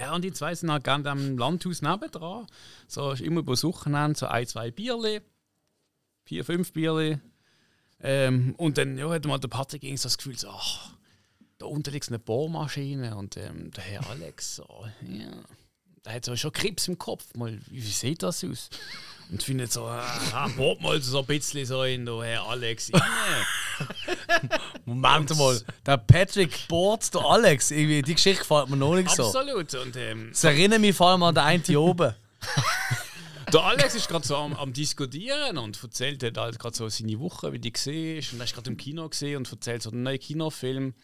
Ja, und die zwei sind halt gerne am Landhaus nebendran. So ist immer über das Wochenende so ein, zwei Bierli. Vier, fünf Bierli. Ähm, und dann ja, hat mal der Patrick irgendwie so das Gefühl, so, ach, da unten liegt eine Bohrmaschine und ähm, der Herr Alex, so, ja, der hat so schon Krebs im Kopf. Mal, wie sieht das aus? Und findet so, ah, bohrt mal so ein bisschen so in der Herr Alex rein. [laughs] Moment mal. Der Patrick bohrt der Alex. Irgendwie, die Geschichte gefällt mir noch nicht so. Absolut. Und ähm, Das erinnert mich vor allem an den einen hier oben. [laughs] der Alex ist gerade so am, am Diskutieren und erzählt halt gerade so seine Woche, wie die gesehen ist. Und er ist gerade im Kino gesehen und erzählt so einen neuen Kinofilm,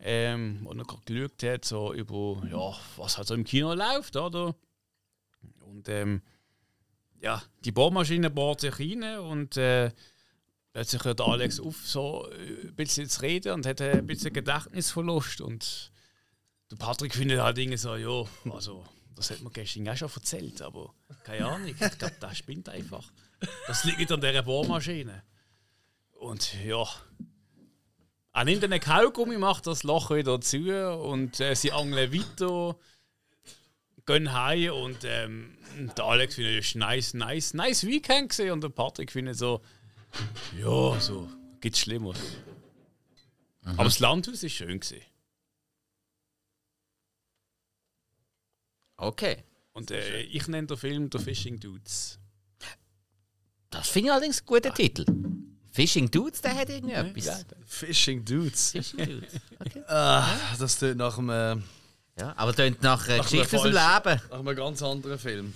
ähm, wo er gerade geschaut hat, so über ja, was halt so im Kino läuft, oder? Und ähm, ja, die Bohrmaschine bohrt sich rein und äh, plötzlich hört der Alex auf, so äh, ein bisschen zu reden und hat ein bisschen Gedächtnisverlust. Und der Patrick findet halt irgendwie so, ja, also, das hat mir gestern auch schon erzählt, aber keine Ahnung, ich glaube, das spinnt einfach. Das liegt an dieser Bohrmaschine. Und ja, er nimmt einen Kaugummi, macht das Loch wieder zu und äh, sie angeln weiter, gehen heim und ähm, der Alex findet es nice, nice, nice Weekend gesehen und der Patrick findet so, ja, so, gibt's Schlimmeres. Aber das Landhaus ist schön gesehen. Okay. Und äh, ich nenne den Film The Fishing Dudes. Das finde ich allerdings einen guten Titel. Fishing Dudes, der hat irgendwie etwas. Fishing Dudes. Fishing Dudes. Okay. [laughs] Ah, das tut nach einem, äh, Ja, aber tönt nach einer Nach Geschichte aus dem Leben. nach einem ganz anderen Film.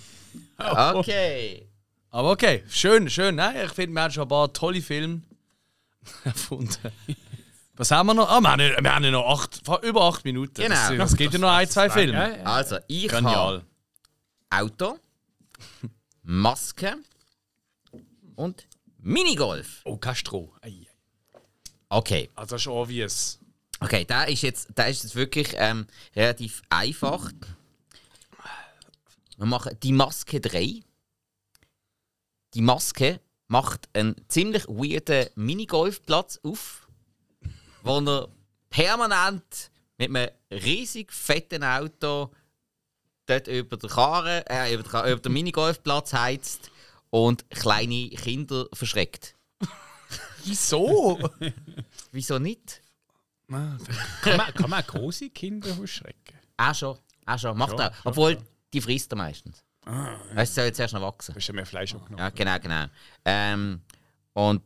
Okay. Aber okay, schön, schön. Nein, ich finde, wir haben schon ein paar tolle Filme [laughs] erfunden. Was haben wir noch? Ah, wir haben, wir haben ja noch acht, über acht Minuten. Genau. Das, das gibt ja noch ein, zwei Filme. Ja, ja. Also, ich Genial. habe Auto, Maske und Minigolf. Oh, Castro. Okay. Also ist obvious. Okay, da ist jetzt, da ist jetzt wirklich ähm, relativ einfach. Wir machen die Maske 3. Die Maske macht einen ziemlich weirden Minigolfplatz auf, wo er permanent mit einem riesig fetten Auto dort über der Karre, äh, über, der, über den Minigolfplatz heizt und kleine Kinder verschreckt. [laughs] Wieso? [laughs] Wieso nicht? Kann man, kann man große Kinder verschrecken? Auch schon. Auch schon. Macht Schon, er. schon, Obwohl, die frisst er meistens. Es soll jetzt erst noch wachsen. Du hast ja mehr Fleisch abgenommen. Ja, genau, genau. Ähm, und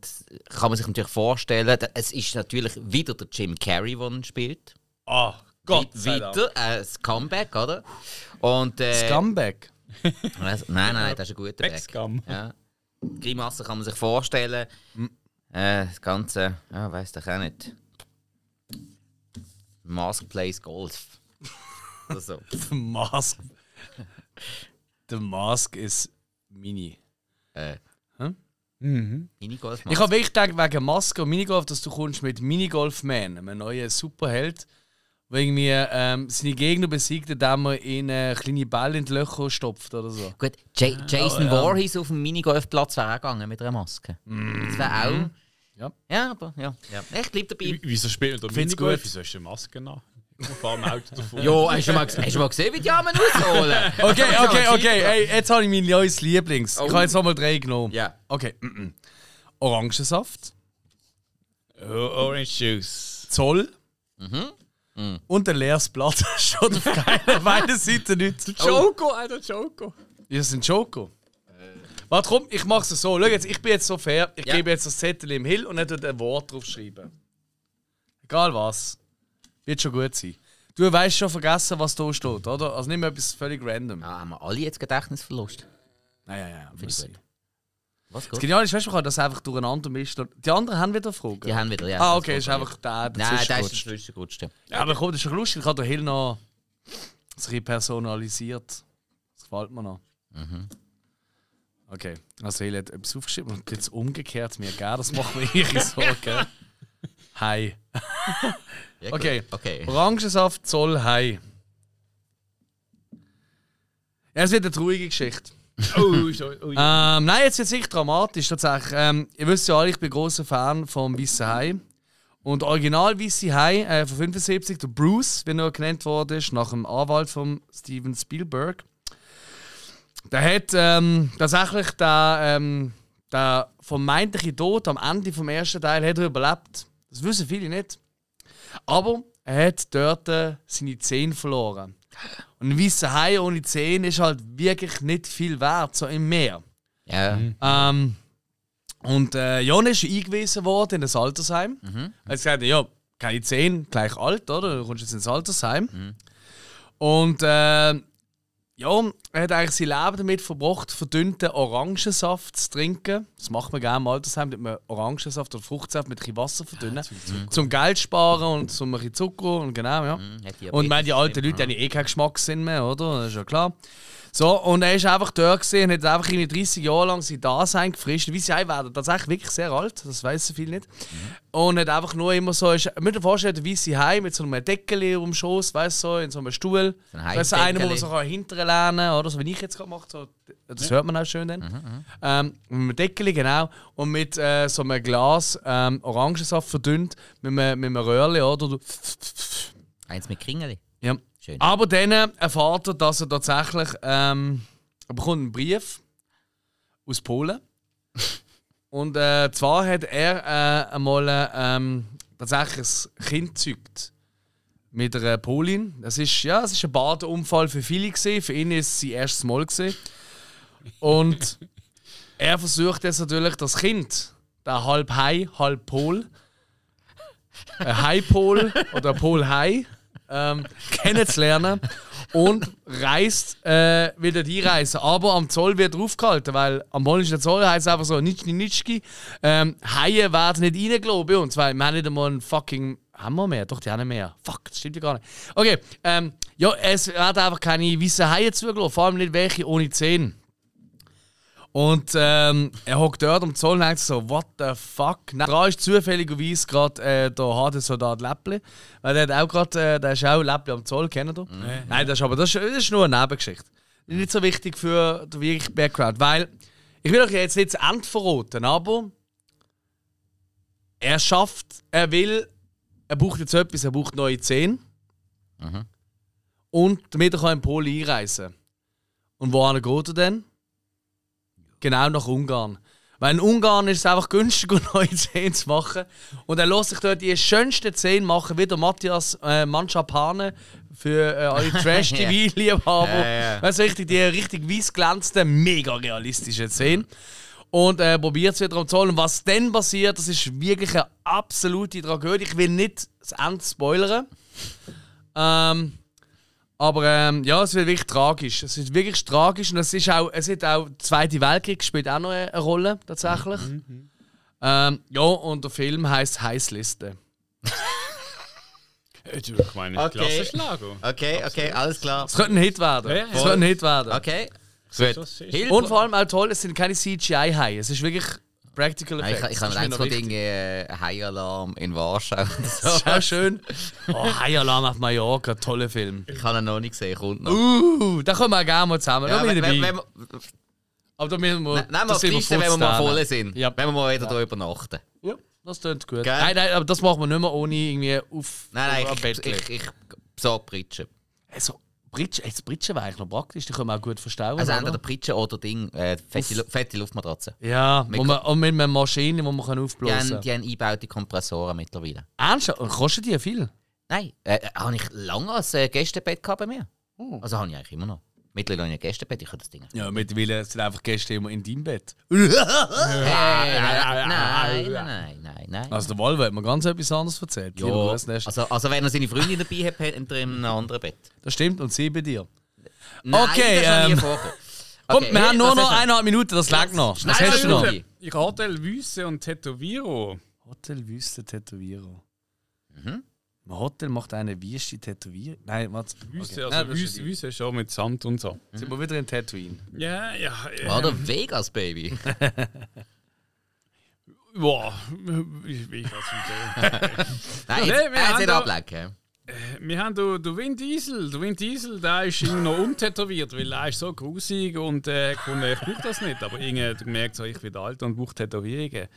kann man sich natürlich vorstellen, es ist natürlich wieder der Jim Carrey, der ihn spielt. Ah, Gott sei Dank. Wieder äh, Comeback, oder? Und, äh, Scumbag. also, nein, nein, das ist ein guter Back. Backscam. Ja. Die Grimasse kann man sich vorstellen. Äh, das Ganze, ja, weiß doch auch nicht. Mask Plays Golf. [laughs] Oder so. Mask. The Mask ist mini. Äh, Mhm. Minigolf. Ich habe wirklich gedacht, wegen Maske und Minigolf, dass du kommst mit Minigolf Man, einem neuen Superheld, der irgendwie ähm, seine Gegner besiegt, indem er ihnen äh, kleine Bälle in die Löcher stopft oder so. Gut, Ja- Jason ja. Voorhees auf dem Minigolfplatz wäre auch gegangen mit einer Maske. Das wäre auch. Ja. Ja, aber ja. ja. Ich bleibe dabei. Wie- Wieso spielt man da Minigolf? Wieso hast du eine Maske nach? Jo, hast du mal, hast du mal gesehen, wie die Armen ausholen? [laughs] Okay, okay, okay. Hey, jetzt habe ich mein neues Lieblings. Oh. Ich habe jetzt nochmal drei genommen. Ja. Okay. mm, mm. Orangensaft, Oh, Orange Juice. Zoll, und ein leeres Blatt. [laughs] Schon auf keiner [laughs] beiden Seiten nichts. Joko, Alter, Joko. Wir sind Joko. Warte, komm, ich mach's so. Schau jetzt, ich bin jetzt so fair. Ich Ja. gebe jetzt das Zettel im Hill und nicht ein Wort draufschreiben. Egal was. Wird schon gut sein. Du weißt schon vergessen, was da steht, oder? Also nicht mehr etwas völlig random. Ja, haben wir alle jetzt Gedächtnisverlust? Nein, ja, ja. ich Muss gut. Was Das? Geniale ist, weißt du, man kann das einfach durcheinander mischen. Die anderen haben wieder Fragen. Die haben wieder, ja. ah, okay, ist einfach der Nein, da ist dazwischen es zwischengerutscht. ja. Aber komm, das ist doch lustig. Ich habe der Hill noch ein bisschen personalisiert. Das gefällt mir noch. Mhm. Okay, also Hill hat etwas aufgeschrieben und jetzt umgekehrt mir, gell? Das macht mir [laughs] ihre Sorgen. Hi. [laughs] Ja. Okay. Okay. Orangensaft Zoll Hi. Ja, es wird eine traurige Geschichte. [laughs] Oh, oh, ja. Ähm, nein, jetzt wird es echt dramatisch tatsächlich. Ähm, ihr wisst ja alle, ich bin großer Fan vom Weißen Hai. Und original Weiße Hai äh, von 75, der Bruce, wie er genannt wurde, ist, nach dem Anwalt von Steven Spielberg. Der hat ähm, tatsächlich den, ähm, den vermeintlichen Tod am Ende vom ersten Teil hat er überlebt. Das wissen viele nicht. Aber er hat dort äh, seine Zähne verloren. Und ein weißer Hai ohne Zähne ist halt wirklich nicht viel wert, so im Meer. Ja. Ähm, und äh, Jon ist eingewiesen worden in das Altersheim. Er hat gesagt, ja, keine Zähne, gleich alt, oder? Du kommst jetzt ins Altersheim. Und äh, ja, er hat eigentlich sein Leben damit verbracht, verdünnten Orangensaft zu trinken. Das macht man gerne im Altersheim, dass man Orangensaft oder Fruchtsaft mit ein Wasser verdünnen. Zum Geld sparen und zum ein Zucker und genau, ja. Hm, hat Und ich meine, die alten Leute haben ja eh keinen Geschmackssinn mehr, oder? Das ist ja klar. So, und er ist einfach dort gesehen und hat einfach irgendwie 30 Jahre lang sein Dasein gefrischt. Wie sie werden tatsächlich wirklich sehr alt, das wissen viele nicht. Und hat einfach nur immer so, ist, ich mir vorstellen, der weiße Hai mit so einem Deckel um den Schoß, weißt du, so, in so einem Stuhl. So ein Weißt du, einer, wo man so kann hinterher lernen oder so, wie ich jetzt gerade mache. So, das hört man auch schön dann. Ähm, mit einem Deckel, genau. Und mit äh, so einem Glas ähm, Orangensaft verdünnt, mit einem, mit einem Röhrchen, oder? Du- Eins mit Kringeli. Schön. Aber dann erfahrt er, dass er tatsächlich ähm, er bekommt einen Brief aus Polen. [laughs] Und äh, zwar hat er äh, einmal äh, ähm, tatsächlich ein Kind gezeugt. Mit einer Polin. Das ist, ja, es ist ein Badeunfall für viele gesehen. Für ihn ist es sein erstes Mal gesehen. Und [laughs] er versucht jetzt natürlich das Kind, der halb Hai, halb Pol, ein Hai-Pol [laughs] oder Pol-Hai, ähm, kennenzulernen und reist äh, wieder die Reise. Aber am Zoll wird er aufgehalten, weil am polnischen Zoll heißt es einfach so Nitschki Nitschki. Ähm, Haie werden nicht reingelassen bei uns, weil wir haben nicht einmal einen fucking. Haben wir mehr? Doch, die haben mehr. Fuck, das stimmt ja gar nicht. Okay, ähm, ja, es werden einfach keine weißen Haie zugelassen, vor allem nicht welche ohne Zähne. Und ähm, er hockt dort am Zoll und denkt so, what the fuck? Nein, da ist zufälligerweise gerade äh, der harte Soldat Läppli. Weil der hat auch gerade, äh, der ist auch Läppli am Zoll, kennt ihr? Nein, das ist aber das ist, das ist nur eine Nebengeschichte. Nicht so wichtig für den wirklichen Background. Weil, ich will euch jetzt nicht das Ende verraten, aber er schafft, er will, er braucht jetzt etwas, er braucht neue Zähne. Und damit er kann in Polen einreisen Und wohin geht er denn? Genau nach Ungarn. Weil in Ungarn ist es einfach günstig, [laughs] um neue Zähne zu machen. Und er lässt sich dort die schönsten Zähne machen, wie der Matthias äh, Manschapane für äh, alle [laughs] Trash-TV-Liebhaber. Ja, ja. Weißt du, richtig, die richtig weiß glänzenden, mega realistischen Zähne. Und äh, probiert es wieder am Zoll. Und was dann passiert, das ist wirklich eine absolute Tragödie. Ich will nicht das Ende spoilern. Ähm, aber ähm, ja, es wird wirklich tragisch. Es ist wirklich tragisch und es ist auch, es hat auch der Zweite Weltkrieg spielt auch noch eine Rolle tatsächlich. Ähm, ja, und der Film heißt Heißliste. [laughs] Ich meine, Okay. klasse Schlager. Okay, okay, alles klar. Es könnte ein Hit werden. Ja, ja, es könnte ein Hit werden. Okay. Gut. Und vor allem auch toll, es sind keine CGI-Haie. Es ist wirklich Practical Nein, Effects. ich, ich habe eins von. Dingen äh, High-Alarm in Warschau. Das ist auch schön. [laughs] Oh, High Alarm auf Mallorca, toller Film. ich habe ihn noch nicht gesehen, kommt noch. Uh, da können wir gerne mal zusammen. Ja, wenn, wenn, wenn, Aber da müssen wir, nehmen wir auf sind die Liste, wenn wir mal voll sind. Ja. Wenn wir mal wieder da übernachten. Ja, das klingt gut. Gell? Nein, nein, aber das machen wir nicht mehr ohne irgendwie auf Nein, nein, ich, ich, ich, ich besorge Pritschen. Also, Britsch, jetzt Britschen wäre eigentlich noch praktisch, die können wir auch gut verstauen. Also entweder Pritschen oder Ding, äh, fette, Lu- fette Luftmatratze. Ja, Mit man, und mit einer Maschine, die man kann Die aufblasen haben, kann. die haben eingebaute Kompressoren mittlerweile. Ernsthaft? Und kostet die viel? Nein, äh, äh, habe ich lange als äh, Gästebett gehabt bei mir. Oh. Also habe ich eigentlich immer noch. Mittlerweile ein Gästebett, ich kann das Ding. Ja, mittlerweile sind einfach Gäste immer in deinem Bett. [laughs] Hey, nein, nein, nein, nein, nein. Also der Wolver hat mir ganz etwas anderes erzählt. Ja, also, also wenn er seine Freundin dabei hat, hat er in einem anderen Bett. Das stimmt, und sie bei dir. Nein, Okay, das ähm. [laughs] Komm, wir haben nur noch eineinhalb Minuten, das lag noch. Was hast du noch? Ich habe Hotel Wüste und Tätowiro. Hotel Wüste Tätowierung. Mhm. Ein Hotel macht eine Wüste Tätowierung. Nein, warte. Wüste, Okay. also Nein, Wüste, Wüste schon mit Sand und so. Sind wir wieder in Tatooine? Ja, ja. äh, Oder Vegas, Baby. [laughs] Boah, ich weiß wieder. [laughs] Nein, Nee, jetzt, äh, jetzt nicht ablenken. Wir haben den, den Vin Diesel. Der Vin Diesel, der ist irgendwie noch untätowiert, weil er ist so grusig und äh, ich fand, ich brauche das nicht. Aber irgendwie du merkst so, ich bin alt und brauche Tätowierungen.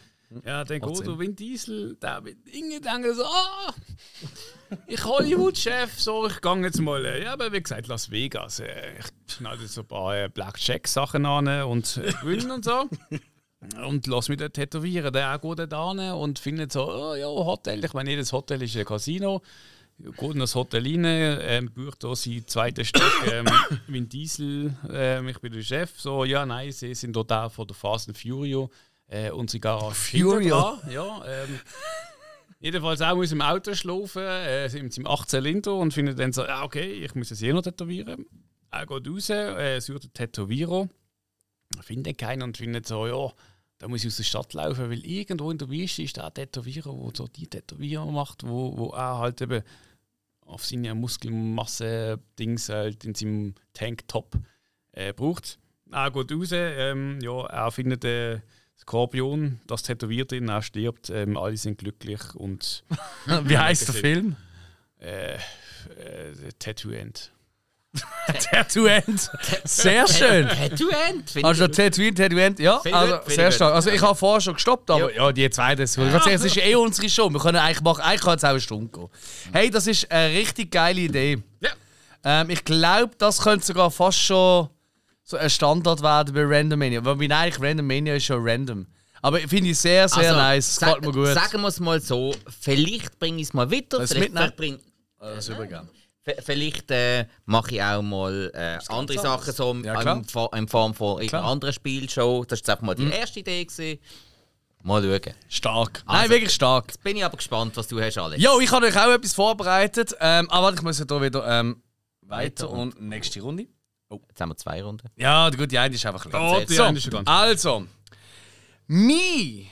Ja, dann Macht geht der Vin Diesel, der wird irgendwie denken so, ah, ich Hollywood-Chef, so, ich gehe jetzt mal, äh, ja, aber wie gesagt, Las Vegas. Äh, ich schneide so ein paar äh, Blackjack-Sachen an und äh, gewinnen und so. Und lass mich dort tätowieren. Der auch geht da hin und findet so, oh, ja, Hotel. Ich meine, jedes Hotel ist ein Casino. Geht in das Hotel rein, ähm, bucht da sein zweites Stock, ähm, [coughs] Vin Diesel, ähm, ich bin der Chef. So, ja, nein, sie sind dort auch von der Fast and Furio. Äh, und sie gehen Furio? Ja, ähm, jedenfalls auch aus dem Auto schlafen, äh, mit seinem 18 Zylinder und findet dann so, ah, okay, ich muss es hier noch tätowieren. Er geht raus, äh, sucht einen Tätowierer findet keinen und findet so, ja, da muss ich aus der Stadt laufen, weil irgendwo in der Wüste ist der Tätowierer, der so die Tätowierer macht, wo, wo er halt eben auf seine Muskelmasse-Dings halt in seinem Tanktop äh, braucht. Er geht raus, ähm, ja, er findet den Skorpion, das tätowiert ihn, er stirbt, ähm, alle sind glücklich und [laughs] Wie heißt der Film? äh, äh, Tattoo End. [laughs] Tattoo End. Sehr schön. Tattoo End, Also ich. Tatooine, Tattoo End, ja, also sehr stark. Also ich habe vorher schon gestoppt, aber ja, die zwei, das ich sagen, es ist eh unsere Show. Wir können eigentlich machen, eigentlich kann es auch eine Stunde gehen. Hey, das ist eine richtig geile Idee. Ja. Ähm, ich glaube, das könnte sogar fast schon so ein Standard werden bei Random Mania. Weil wir eigentlich Random Mania ist schon random. Aber ich finde ich sehr, sehr Also, nice. sag- Gefällt mir gut. Sagen wir es mal so, vielleicht bringe ich es mal weiter, Das vielleicht, mitnehmen? vielleicht, bring, das übergeben. v- vielleicht äh, mache ich auch mal äh, andere Sachen so Ja, in, in Form von irgendeiner anderen Spielshow. Das ist jetzt einfach mal die erste Idee. Gewesen. Mal schauen. Stark. Nein, Also- wirklich stark. Jetzt bin ich aber gespannt, was du hast, Alex. Jo, ich habe euch auch etwas vorbereitet. Ähm, aber warte, ich muss ja hier wieder ähm, weiter Weiter und nächste Runde. Jetzt haben wir zwei Runden. Ja, gut, die eine ist einfach klar. Oh, die so, eine ist schon ganz- also, meine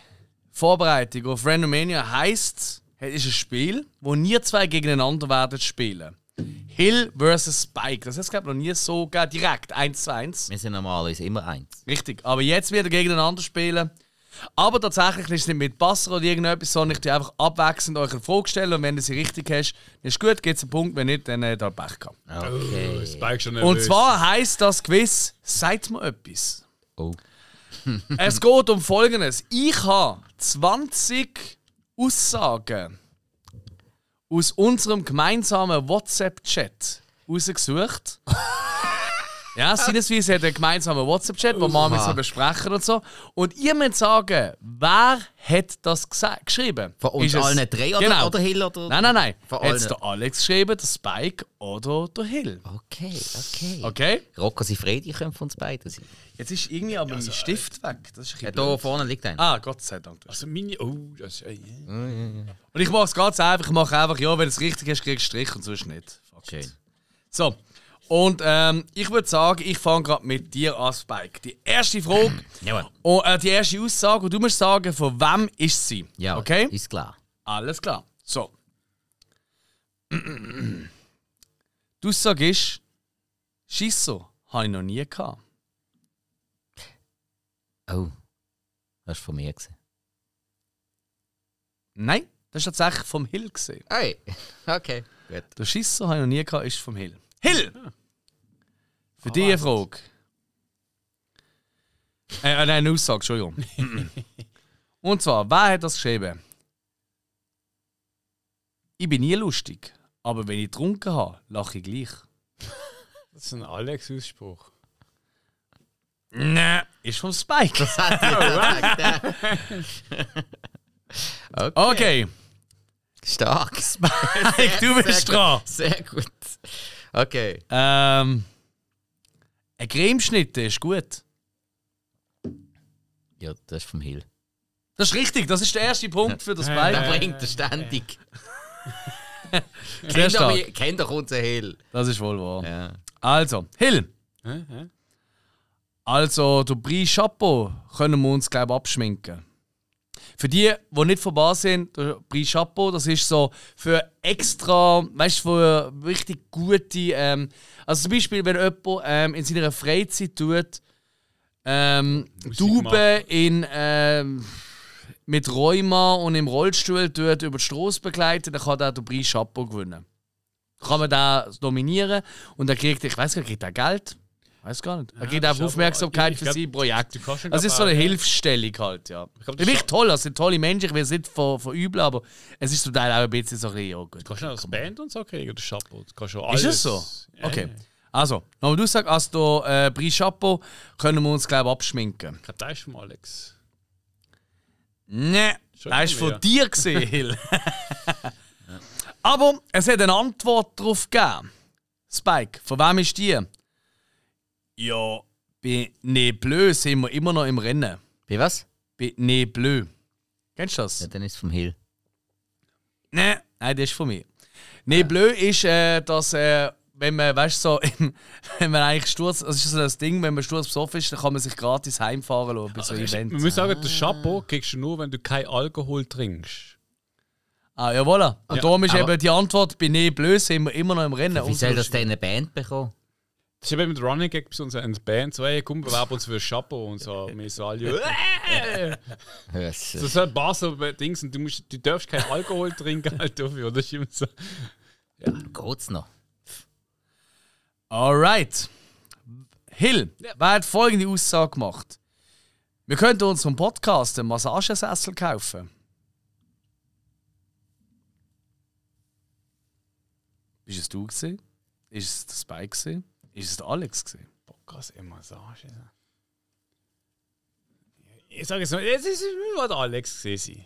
Vorbereitung auf Randomania heisst, es ist ein Spiel, wo nie zwei gegeneinander werden spielen. Hill vs. Spike. Das heißt, glaube ich, noch nie so gegeben, direkt 1 zu 1. Wir sind normalerweise immer eins. Richtig. Aber jetzt wieder gegeneinander spielen. Aber tatsächlich ist es nicht mit Passer oder irgendetwas, sondern ich dir einfach abwechselnd euch eine Frage stellen und wenn du sie richtig hast, dann ist gut, gibt es einen Punkt, wenn nicht, dann äh, da Pech gehabt. Okay. Spike schon Und zwar heisst das Quiz, seid mir etwas. Oh. [laughs] Es geht um Folgendes. Ich habe 20 Aussagen aus unserem gemeinsamen WhatsApp-Chat rausgesucht. [laughs] Ja, sinnesweise hat einen gemeinsamen WhatsApp-Chat, wo wir so besprechen und so. Und ihr müsst sagen, wer hat das geschrieben? Von uns Ist es- allen drei oder, Genau. oder Hill? Oder? Nein, nein, nein. Von Hat es der Alex geschrieben, der Spike oder der Hill? Okay, okay. Okay? Rocco Sifredi können von uns beiden sein. Jetzt ist irgendwie aber mein Stift weg. Das ist ein Ja, da vorne liegt einer. Ah, Gott sei Dank. Also meine, oh, das ist, äh, yeah. Und ich mache es ganz einfach. Ich mache einfach, ja, wenn du es richtig hast, kriegst du Strich und sonst nicht. Fuck it. Schön. So. Und ähm, ich würde sagen, ich fange gerade mit dir an, Spike. Die erste Frage, [clears throat] Jawohl. und, äh, die erste Aussage, und du musst sagen, von wem ist sie? Ja, Okay? ist klar. Alles klar. So. [clears throat] Die Aussage ist, Schisso habe ich noch nie gehabt. Oh, das war von mir. Gewesen. Nein, das ist tatsächlich vom Hill gesehen. Hey, [laughs] okay, gut. Der Schisser habe ich noch nie gehabt, ist vom Hill. Hill! Für dich eine Frage. Äh, äh, nein, eine Aussage, Entschuldigung. [laughs] Und zwar, wer hat das geschrieben? Ich bin nie lustig, aber wenn ich getrunken habe, lache ich gleich. das ist ein Alex-Ausspruch. Nein, ist vom Spike. Das hat [laughs] ja. okay. Okay, Stark. Spike, du bist dran. Sehr gut. Okay. Ähm, ein Cremeschnitt ist gut. Ja, das ist vom Hill. Das ist richtig, das ist der erste Punkt für das Der Spike. bringt er ständig. [laughs] Kennt doch, kennt doch unseren Hill. Das ist wohl wahr. Ja. Also, Hill. Also, der Brie Chapeau können wir uns, glaube ich, abschminken. Für die, die nicht vorbei sind, der Brie Chapeau, das ist so für extra, weißt du, für richtig gute. Ähm, also, zum Beispiel, wenn jemand ähm, in seiner Freizeit tut, ähm, Tauben in, ähm, mit Rheuma und im Rollstuhl tut, über die Straße begleiten, dann kann der den Preis Chapeau gewinnen. Kann man da dominieren und dann kriegt, ich weiß gar nicht, kriegt er Geld? Weiß gar nicht. Er das ist aber- Aufmerksamkeit ich für glaub, sein Projekt. du kannst Das ist so eine auch- Hilfsstellung halt, ja. glaub, das ist- toll, das sind tolle Menschen, ich will es nicht ver verübeln, aber es ist zum Teil auch ein bisschen so, ja gut. Kannst du noch das Band und so kriegen, oder Chapeau? Du kannst schon Ist alles. es so? Ja, Okay. ja. Also, nochmal du sagst, als der äh, Preis Chapeau können wir uns, glaube ich, abschminken. Ich glaube, das ist von Alex. Ne, Schon das ist von dir gesehen, Hill. [laughs] Aber es hat eine Antwort darauf gegeben. Spike, von wem ist die? Ja, bei Ne Bleu sind wir immer noch im Rennen. Bei was? Bei Ne Bleu. Kennst du das? Ja, dann ist es vom Hill. Nein, nein, das ist von mir. Ne Bleu ist, äh, dass, äh, wenn man, weißt so, [laughs] wenn man eigentlich Sturz, das ist so das Ding, wenn man Sturz besoffen ist, dann kann man sich gratis heimfahren lassen bei so Events. Man muss sagen, das Chapeau kriegst du nur, wenn du kein Alkohol trinkst. Ah, ja, voilà. Und Ja, darum ist aber- eben die Antwort, bei Ne Bleu sind wir immer noch im Rennen. Wie soll das denn eine Band bekommen? Das ist eben mit Running Gag bei uns in der Band. So, hey, komm, bewerben uns für ein Chapeau und so. [laughs] Wir so alle. Äh! Das, ist halt ein paar so Dings und du, musst, du darfst keinen Alkohol trinken halt dafür. Das ist immer so. geht's noch. Alright. Hill, wer hat folgende Aussage gemacht? Wir könnten uns vom Podcast einen Massagesessel kaufen. Bist es du gewesen? Ist es der Spike gewesen? Ist es der Alex gewesen? Podcast im Massage. Ich sage jetzt mal, es ist der Alex gewesen.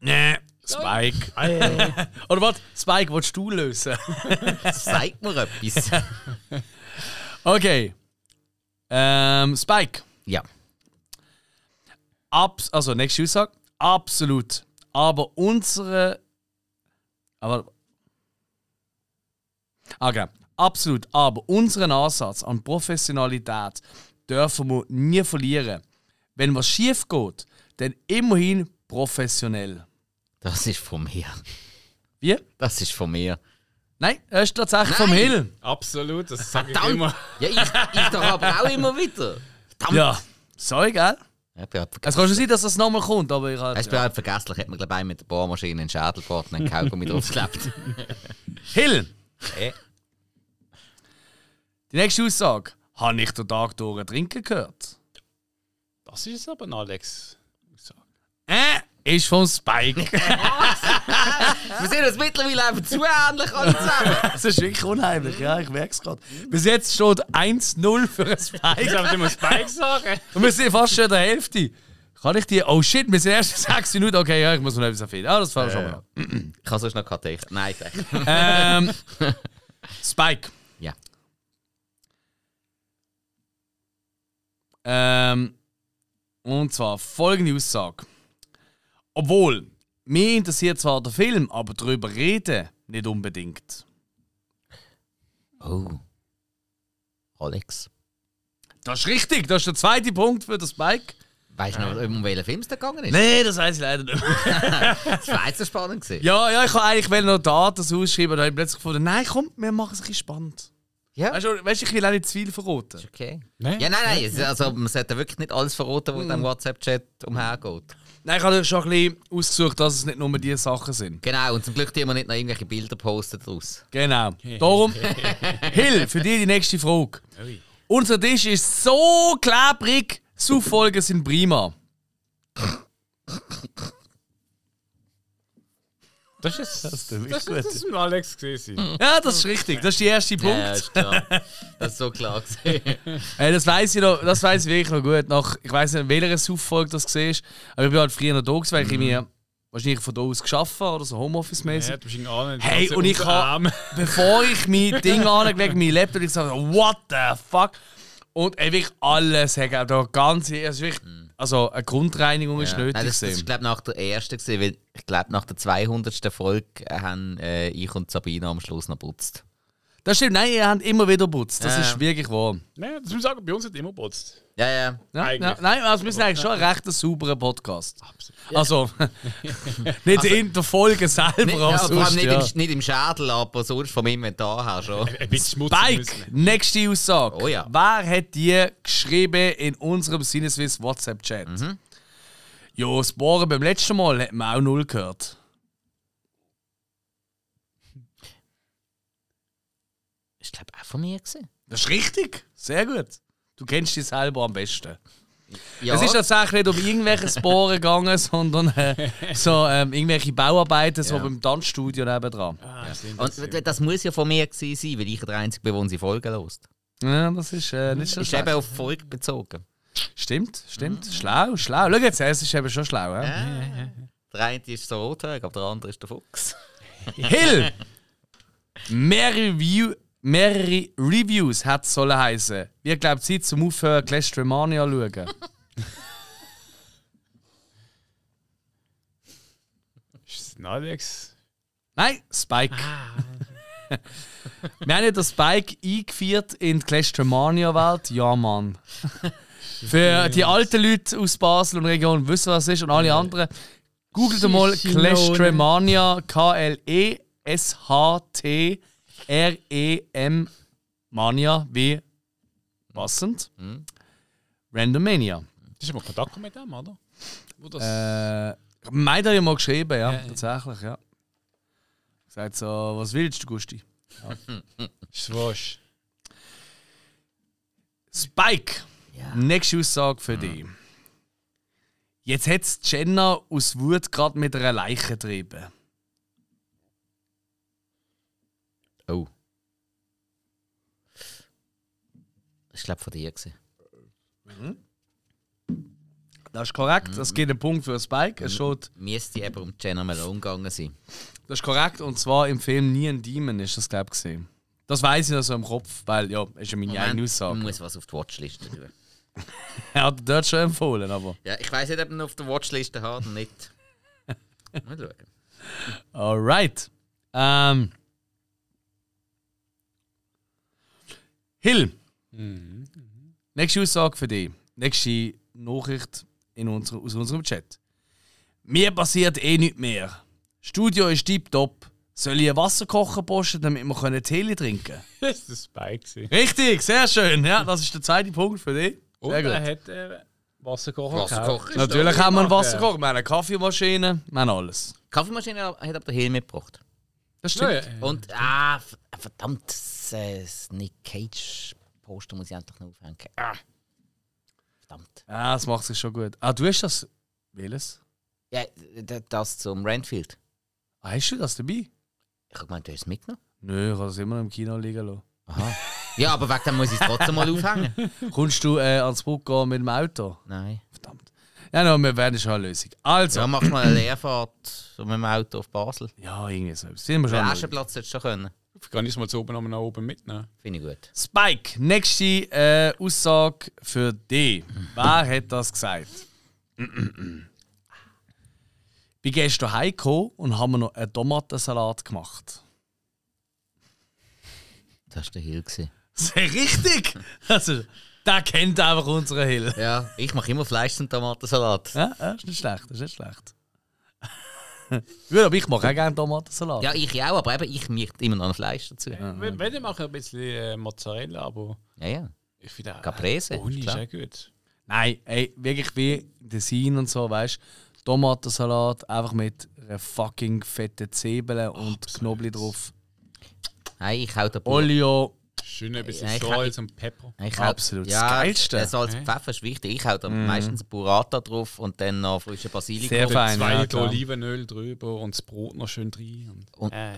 Nee. Spike. [laughs] Oder was? Spike, willst du lösen? [laughs] Zeig mir etwas. [laughs] Okay. Ähm, Spike. ja. Abs also, nächste Aussage. Absolut. Aber unsere. Aber. Okay. Absolut. Aber unseren Ansatz an Professionalität dürfen wir nie verlieren. Wenn was schief geht, dann immerhin professionell. Das ist von mir. Wie? Das ist von mir. Nein, das ist tatsächlich vom Nein. Hill. Absolut, das sage ich immer. Ja, ich, ich doch aber auch immer wieder. Verdammt! Ja. Sorry, gell? Ja, halt Es kann schon sein, dass das nochmal kommt, aber ich halt, Ich bin halt vergesslich, hat mir glaube ich mit der Bohrmaschine einen Schädel gebracht und einen Kaugummi draufgeklebt. Hill! Eh. Die nächste Aussage. Habe ich den Tag durch trinken gehört? Das ist aber ein Alex. Äh, ist vom Spike. [laughs] Wir sind uns mittlerweile einfach zu ähnlich alle zusammen. [laughs] das ist wirklich unheimlich, ja, ich merke es gerade. Bis jetzt steht 1-0 für einen Ich Spike. darf immer Spike sagen. [laughs] Und wir sind fast schon in der Hälfte. Kann ich die. Oh shit, wir sind erst in 6 Minuten. Okay, ja, ich muss noch etwas erfinden. Ah, das fangen wir schon mal an. Ich kann sonst noch keine Technik. Nein, sag. Ähm, Spike. Ja. Ähm, und zwar folgende Aussage. Obwohl, mir interessiert zwar der Film, aber darüber reden nicht unbedingt. Oh. Alex. Das ist richtig, das ist der zweite Punkt für den Spike. Weißt du noch, um welchen Film es da gegangen ist? Nee, das weiß ich leider nicht. [laughs] Das war jetzt so spannend. Gewesen. ja, ja, ich wollte eigentlich noch Daten ausschreiben, da habe ich plötzlich gefunden, nein, komm, wir machen es ein bisschen spannend. Ja. Weißt du, weißt, du, ich will auch nicht zu viel verraten. Okay. Nein. Ja, nein, nein. es- Also, man sollte wirklich nicht alles verraten, was in dem WhatsApp-Chat umhergeht. Nein, ich habe schon ein bisschen ausgesucht, dass es nicht nur diese Sachen sind. Genau, und zum Glück tun wir nicht noch irgendwelche Bilder posten daraus. Genau. Darum, [laughs] Hill, für dich die nächste Frage. Unser Tisch ist so klebrig, Suchfolgen sind prima. Das ist, das, ist das, ist ein Alex gewesen. Ja, das ist richtig. Das ist der erste Punkt. Ja, ist klar. Das ist so klar gesehen. [laughs] Das weiß ich noch, das weiß ich wirklich noch gut. Nach, ich weiß nicht, in welcher Suchfolge das war, aber ich bin halt früher noch da, gewesen, weil ich mir wahrscheinlich von da aus geschaffen oder so Homeoffice-mäßig. Ja, Hey, und ich habe, [laughs] bevor ich mein Ding angelegt mein Laptop, ich gesagt, what the fuck? Und ey, wirklich alles, hey, da ganze, also wirklich, also eine Grundreinigung ist Ja. nötig Nein, das, das ist, glaube nach der ersten gewesen, weil ich glaube, nach der 200. Folge haben äh, ich und Sabina am Schluss noch putzt. Das stimmt, nein, ihr habt immer wieder putzt, das Ja. ist wirklich wahr. Nein, das muss ich sagen, bei uns hat immer putzt. Ja, ja. Ja, Eigentlich. ja, nein, also wir sind eigentlich schon ein recht sauberer Podcast. Also, [laughs] nicht in der Folge selber, Nicht, aber ja, sonst, nicht, ja. im, nicht im Schädel, aber sonst vom Inventar her schon. Ein bisschen schmutzig Spike, müssen. nächste Aussage. Oh ja. Wer hat die geschrieben in unserem Sinneswiss WhatsApp-Chat? Mhm. Ja, das Bohren beim letzten Mal hat man auch null gehört. Ich glaube auch von mir gewesen. Das ist richtig. Sehr gut. Du kennst dich selber am besten. Ja, Es ist tatsächlich nicht um irgendwelches Bohren gegangen, [laughs] sondern äh, so ähm, irgendwelche Bauarbeiten so Ja. beim Tanzstudio nebendran. Ah, das sind und das muss ja von mir gewesen sein, weil ich der Einzige bin, der unsere Folgen lost. Ja, das ist äh, nicht so Ist schlecht. eben auf Folge bezogen. Stimmt, stimmt. Schlau, schlau. Schau jetzt, es ist eben schon schlau. Ja? Der eine ist der Rothög, aber der andere ist der Fuchs. Hill! Mehr Review, mehrere Reviews hat es sollen heißen. Wie glaubt Zeit zum Aufhören Clash Tremania schauen? [laughs] Ist ein Alex? Nein, Spike. [laughs] Wir haben ja den Spike eingeführt in die Clash Tremania Welt. Ja, Mann. [laughs] Für die alten Leute aus Basel und Region wissen, was es ist und alle anderen. Googelt mal Clash Tremania, E K-L-E-S-H-T-R-E-M Mania, wie passend. Random Mania. Das ist mal Kontakt mit dem, oder? Wo das Äh, Meid hat ja mal geschrieben, ja, tatsächlich, ja. Sagt so, was willst du, Gusti? was? [laughs] Spike! Nächste Aussage für dich. Jetzt hat es Jenna aus Wut gerade mit einer Leiche getrieben. Oh. Das ist, glaube ich, von dir. Gewesen. Das ist korrekt, das gibt einen Punkt für Spike. Es steht, Müsste eben um Jenna Malone gegangen sein. das ist korrekt, und zwar im Film Nie ein Demon ist das, glaube ich, gesehen. Das weiß ich noch so im Kopf, weil, ja, ist ja meine eigene ich Aussage. muss was auf die Watchliste tun. Er hat dort schon empfohlen, aber. Ja, ich weiß nicht, ob ich ihn auf der Watchliste habe oder nicht. [laughs] Mal schauen. Alright. Ähm. Hill. Nächste Aussage für dich. Nächste Nachricht in unser, aus unserem Chat. Mir passiert eh nichts mehr. Studio ist tiptop. Soll ich ein Wasserkocher posten, damit wir können Tele trinken [laughs] können? Das ist das Spike. Richtig, sehr schön. Ja, das ist der zweite Punkt für dich. Und Sehr er gut. hat äh, Wasserkocher Wasserkocher. Natürlich haben wir einen Wasserkocher, wir haben eine Kaffeemaschine, wir haben alles. Kaffeemaschine hat aber der Hill mitgebracht. Das Ja, stimmt. ja. Und, ah, verdammt, das, äh, Nick Cage-Poster muss ich endlich noch aufhängen. Ah. Verdammt. Ja, das macht sich schon gut. Ah, du hast das. Welches? Ja, das zum Renfield. Ah, hast du das dabei? Ich habe gemeint, du hast es mitgenommen. Nö, ich habe es immer noch im Kino liegen lassen. Aha. Ja, aber wegen dem muss ich es trotzdem mal [laughs] aufhängen. Kommst du äh, ans Brück gehen mit dem Auto? Nein. Verdammt. Ja, no, wir werden schon eine Lösung. Also, Ja, ja, du mal eine Leerfahrt so mit dem Auto auf Basel. irgendwie so. Sind wir schon Den Lösung. Aschenplatz hättest du schon können. Kann ich es mal zu oben nach oben mitnehmen? Finde ich gut. Spike, nächste äh, Aussage für dich. Wer hat das gesagt? Bin gestern heimgekommen und haben wir noch einen Tomatensalat gemacht. Das war der Hill. Gewesen. Sehr [laughs] richtig! Also, [laughs] der kennt einfach unseren Hill. Ja, ich mache immer Fleisch und Tomatensalat. Ja, ja, ist nicht schlecht, ist nicht schlecht. [laughs] Gut, aber ich mache auch gerne Tomatensalat. Ja, ich auch, aber eben, ich möchte immer noch ein Fleisch dazu. Ja, Wenn wenn, ich mache ein bisschen äh, Mozzarella, aber ja. ich finde auch. Caprese, Ohne ist auch gut. Nein, ey, wirklich wie Design und so, weißt du? Tomatensalat einfach mit einer fucking fetten Zwiebeln und Knoblauch drauf. Nein, ich hau den Bur- Olio, Schön ein bisschen Ja, ich- Salz und Pepper. Ich hau- Absolut, das Ja, Geilste. Der Salz und Pfeffer ist wichtig. Ich hau da meistens Burrata drauf und dann noch frische Basilikum. Sehr fein. Zwei ja, Liter. Olivenöl drüber und das Brot noch schön drin. Und, Und- äh,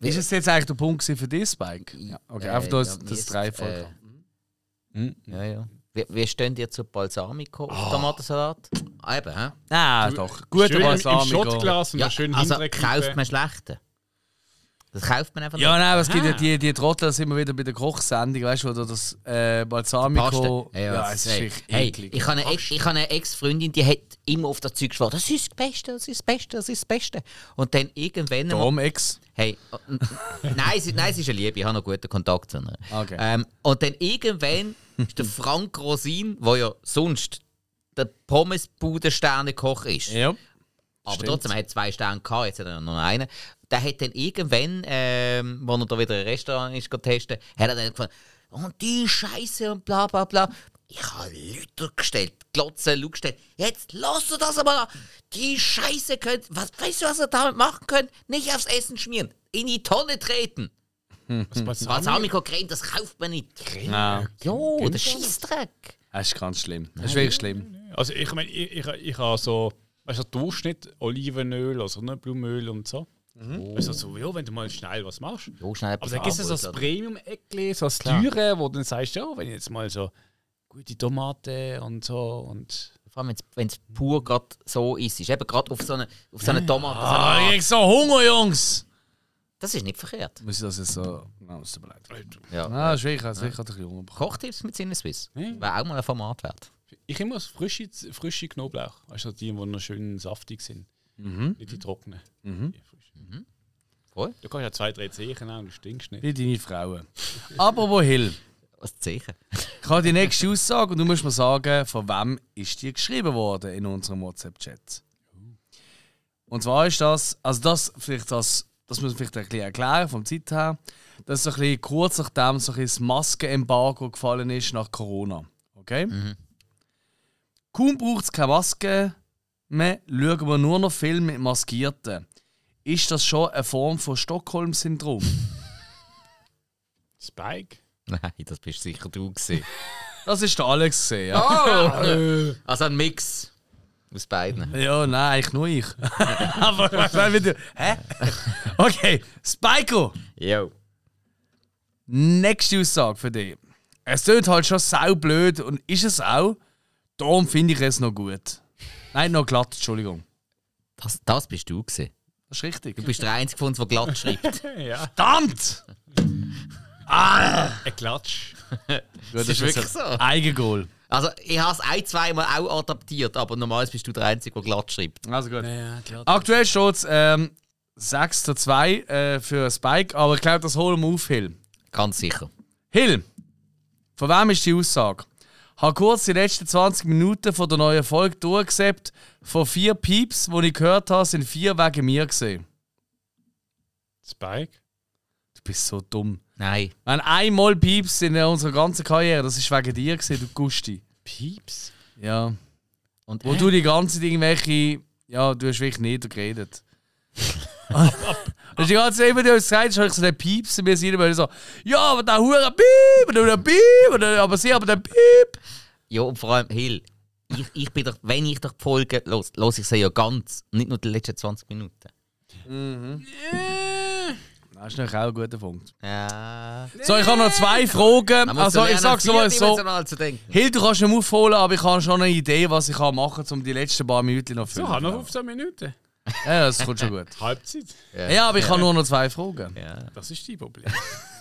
Ist es jetzt eigentlich der Punkt für dich, Spike? Ja, okay, Äh, einfach das, ja, das Dreifach. äh, Ja, ja. Wie, wie stehen dir zu Balsamico auf Tomatensalat? Ah, eben, hä? Nein, doch. Guter schön im, Balsamico. Schottglas und Ja, schön also hinterher kauft man schlechte. Das kauft man einfach Ja, nicht. nein, aber es gibt ja die, die Trottel, immer wieder bei der Kochsendung, weißt du, da das äh, Balsamico. Paste. Ja, es ist wirklich hey, eklig. ich habe eine, Ex- ich habe eine Ex-Freundin, die hat immer auf das Zeug geschworen, das ist das Beste, das ist das Beste, das ist das Beste. Und dann irgendwann... Dom Ex. Hey, [laughs] nein, sie, nein, sie ist eine Liebe, ich habe noch guten Kontakt zu ihr. Okay. Ähm, und dann irgendwann ist der Frank Rosin, der ja sonst der Pommesbudensterne-Koch ist, Ja. aber Stimmt. trotzdem, er hat zwei Sterne gehabt, jetzt hat er noch einen. Der hat dann irgendwann, ähm, wo er da wieder ein Restaurant ist testen, hat er dann gefunden, und die Scheiße und bla bla bla. Ich habe Leute gestellt, Glotzen, Leute gestellt. Jetzt lasst ihr das aber an. Die Scheiße könnt, was, weißt du, was ihr damit machen könnt? Nicht aufs Essen schmieren, in die Tonne treten. Was Balsamico? Balsamico-Creme, das kauft man nicht. Nein, Jo, der Scheißdreck. das ist ganz schlimm. Das ist wirklich schlimm. Also ich meine, ich, ich, ich habe so, weißt du, Durchschnitt Olivenöl, also Sonnenblumenöl und so. Also so, ja, wenn du mal schnell was machst. Jo, schnell Aber dann gibt es so das. Premium-Eckli, so das. Teure, wo du dann sagst, ja, wenn ich jetzt mal so gute Tomate und so und... Vor allem, wenn es pur gerade so ist. Ist eben gerade auf so eine, auf so eine Tomate. Ah, ich krieg so Hunger, Jungs! Das ist nicht verkehrt. Muss ich das jetzt so. Nein, es tut mir leid. Ja. Das ist wirklich, also ich hatte ein bisschen Hunger. Kochtipps mit Sinneswiss. Ja. Wäre auch mal ein Format wert. Ich immer frische, frische Knoblauch. Also die, die noch schön saftig sind. Mhm. Nicht die trockenen. Mhm. Die frischen. Voll. Du kannst ja zwei, drei Zehen nehmen und du stinkst nicht. Wie deine Frauen. [laughs] Apropos Hill. Was Zeichen? Ich habe die nächste Aussage und du musst mir sagen, von wem ist die geschrieben worden in unserem WhatsApp-Chat. Und zwar ist das, also das vielleicht das, das muss man vielleicht ein bisschen erklären vom Zeit her, dass so ein bisschen kurz nachdem so ein bisschen das Maskenembargo gefallen ist nach Corona. Okay? Kaum braucht es keine Maske mehr, schauen wir nur noch Filme mit Maskierten. Ist das schon eine Form von Stockholm-Syndrom? Spike? Nein, das bist sicher du gewesen. [laughs] Das ist der Alex gesehen, ja. also ein Mix aus beiden. Ja, nein, eigentlich nur ich. [laughs] Aber ich wieder. Hä? Okay, Spiko! Jo. Nächste Aussage für dich. Es tut halt schon sau blöd und ist es auch. Darum finde ich es noch gut. Nein, noch glatt, Entschuldigung. Das, das bist du gewesen. Das ist richtig. Du bist der Einzige von uns, der glatt schreibt. [laughs] Ja. Verdammt! Ein Klatsch. [laughs] Gut, das ist wirklich so. Eigengoal. Also, ich habe es ein, zweimal auch adaptiert, aber normalerweise bist du der Einzige, der glatt schreibt. Also gut. Ja. Aktuell steht es ähm, 6 zu 2 äh, für Spike, aber ich glaube, das holen wir auf, Hill. Ganz sicher. Hill, von wem ist die Aussage? Habe kurz die letzten 20 Minuten von der neuen Folge durchgesäppt. Von vier Pieps, die ich gehört habe, sind vier wegen mir gesehen. Spike? Du bist so dumm. Nein. Wenn einmal Pieps in unserer ganzen Karriere, das ist wegen dir gesehen, du Gusti. Pieps? Ja. Und Wo du die ganze Zeit irgendwelche. Ja, du hast wirklich niedergeredet. [laughs] Und die ganze Zeit, wenn du es sagst, habe ich so den Pieps in mir weil ich so, ja, aber der Hure Piep, und der Piep, und der, aber sie aber der Piep. Ja, und vor allem, Hill, ich, ich bin doch, wenn ich doch die Folge los, los ich sie ja ganz, nicht nur die letzten 20 Minuten. Das ist natürlich auch ein guter Punkt. Ja. So, ich habe noch zwei Fragen. Also, so ich sag's mal so. vierdimensional zu denken. Hill, du kannst nicht aufholen, aber ich habe schon eine Idee, was ich machen kann, um die letzten paar Minuten noch zu So, füllen. haben noch 15 Minuten. Ja, das kommt schon gut. [laughs] Halbzeit. Ja, aber ich habe nur noch zwei Fragen. Ja. Das ist dein Problem. [laughs]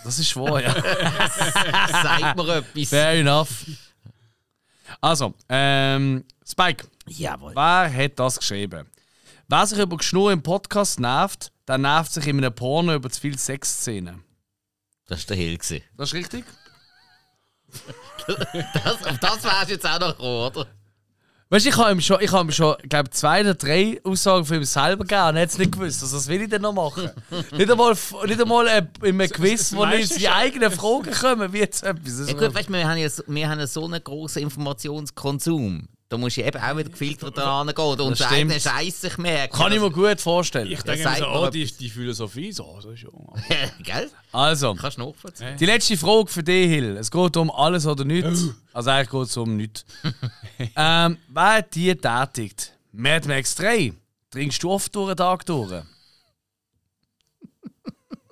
Das ist schwer, ja. [laughs] Sagt mir etwas. Fair enough. Also, ähm, Spike, Jawohl. wer hat das geschrieben? Wer sich über Geschnur im Podcast nervt, der nervt sich in einem Porno über zu viele Sexszenen. Das war der Hill. Das ist richtig? Das, auf das wärst du jetzt auch noch gekommen, oder? Weißt du, ich habe ihm schon, ich habe ihm schon glaube zwei oder drei Aussagen von ihm selber gegeben und er hat es nicht gewusst. Also, was will ich denn noch machen? [laughs] nicht einmal, nicht einmal äh, in einem Quiz, wo nicht seine eigenen Fragen kommen, wie jetzt etwas. Ja gut, weißt, du, wir haben ja so, wir haben ja so einen grossen Informationskonsum. Da musst du eben auch wieder gefiltert dran gehen unseren stimmt. eigenen Scheiß sich merken. kann ich mir gut vorstellen. Ich denke Ja, so, oh, die, die Philosophie so, so schon. [laughs] Gell? Also, Kannst du nachvollziehen. die letzte Frage für dich, Hill. Es geht um alles oder nichts. Also eigentlich geht es um nichts. [laughs] ähm, wer hat die tätigt? Mad Max 3. Trinkst du oft durch den Tag durch?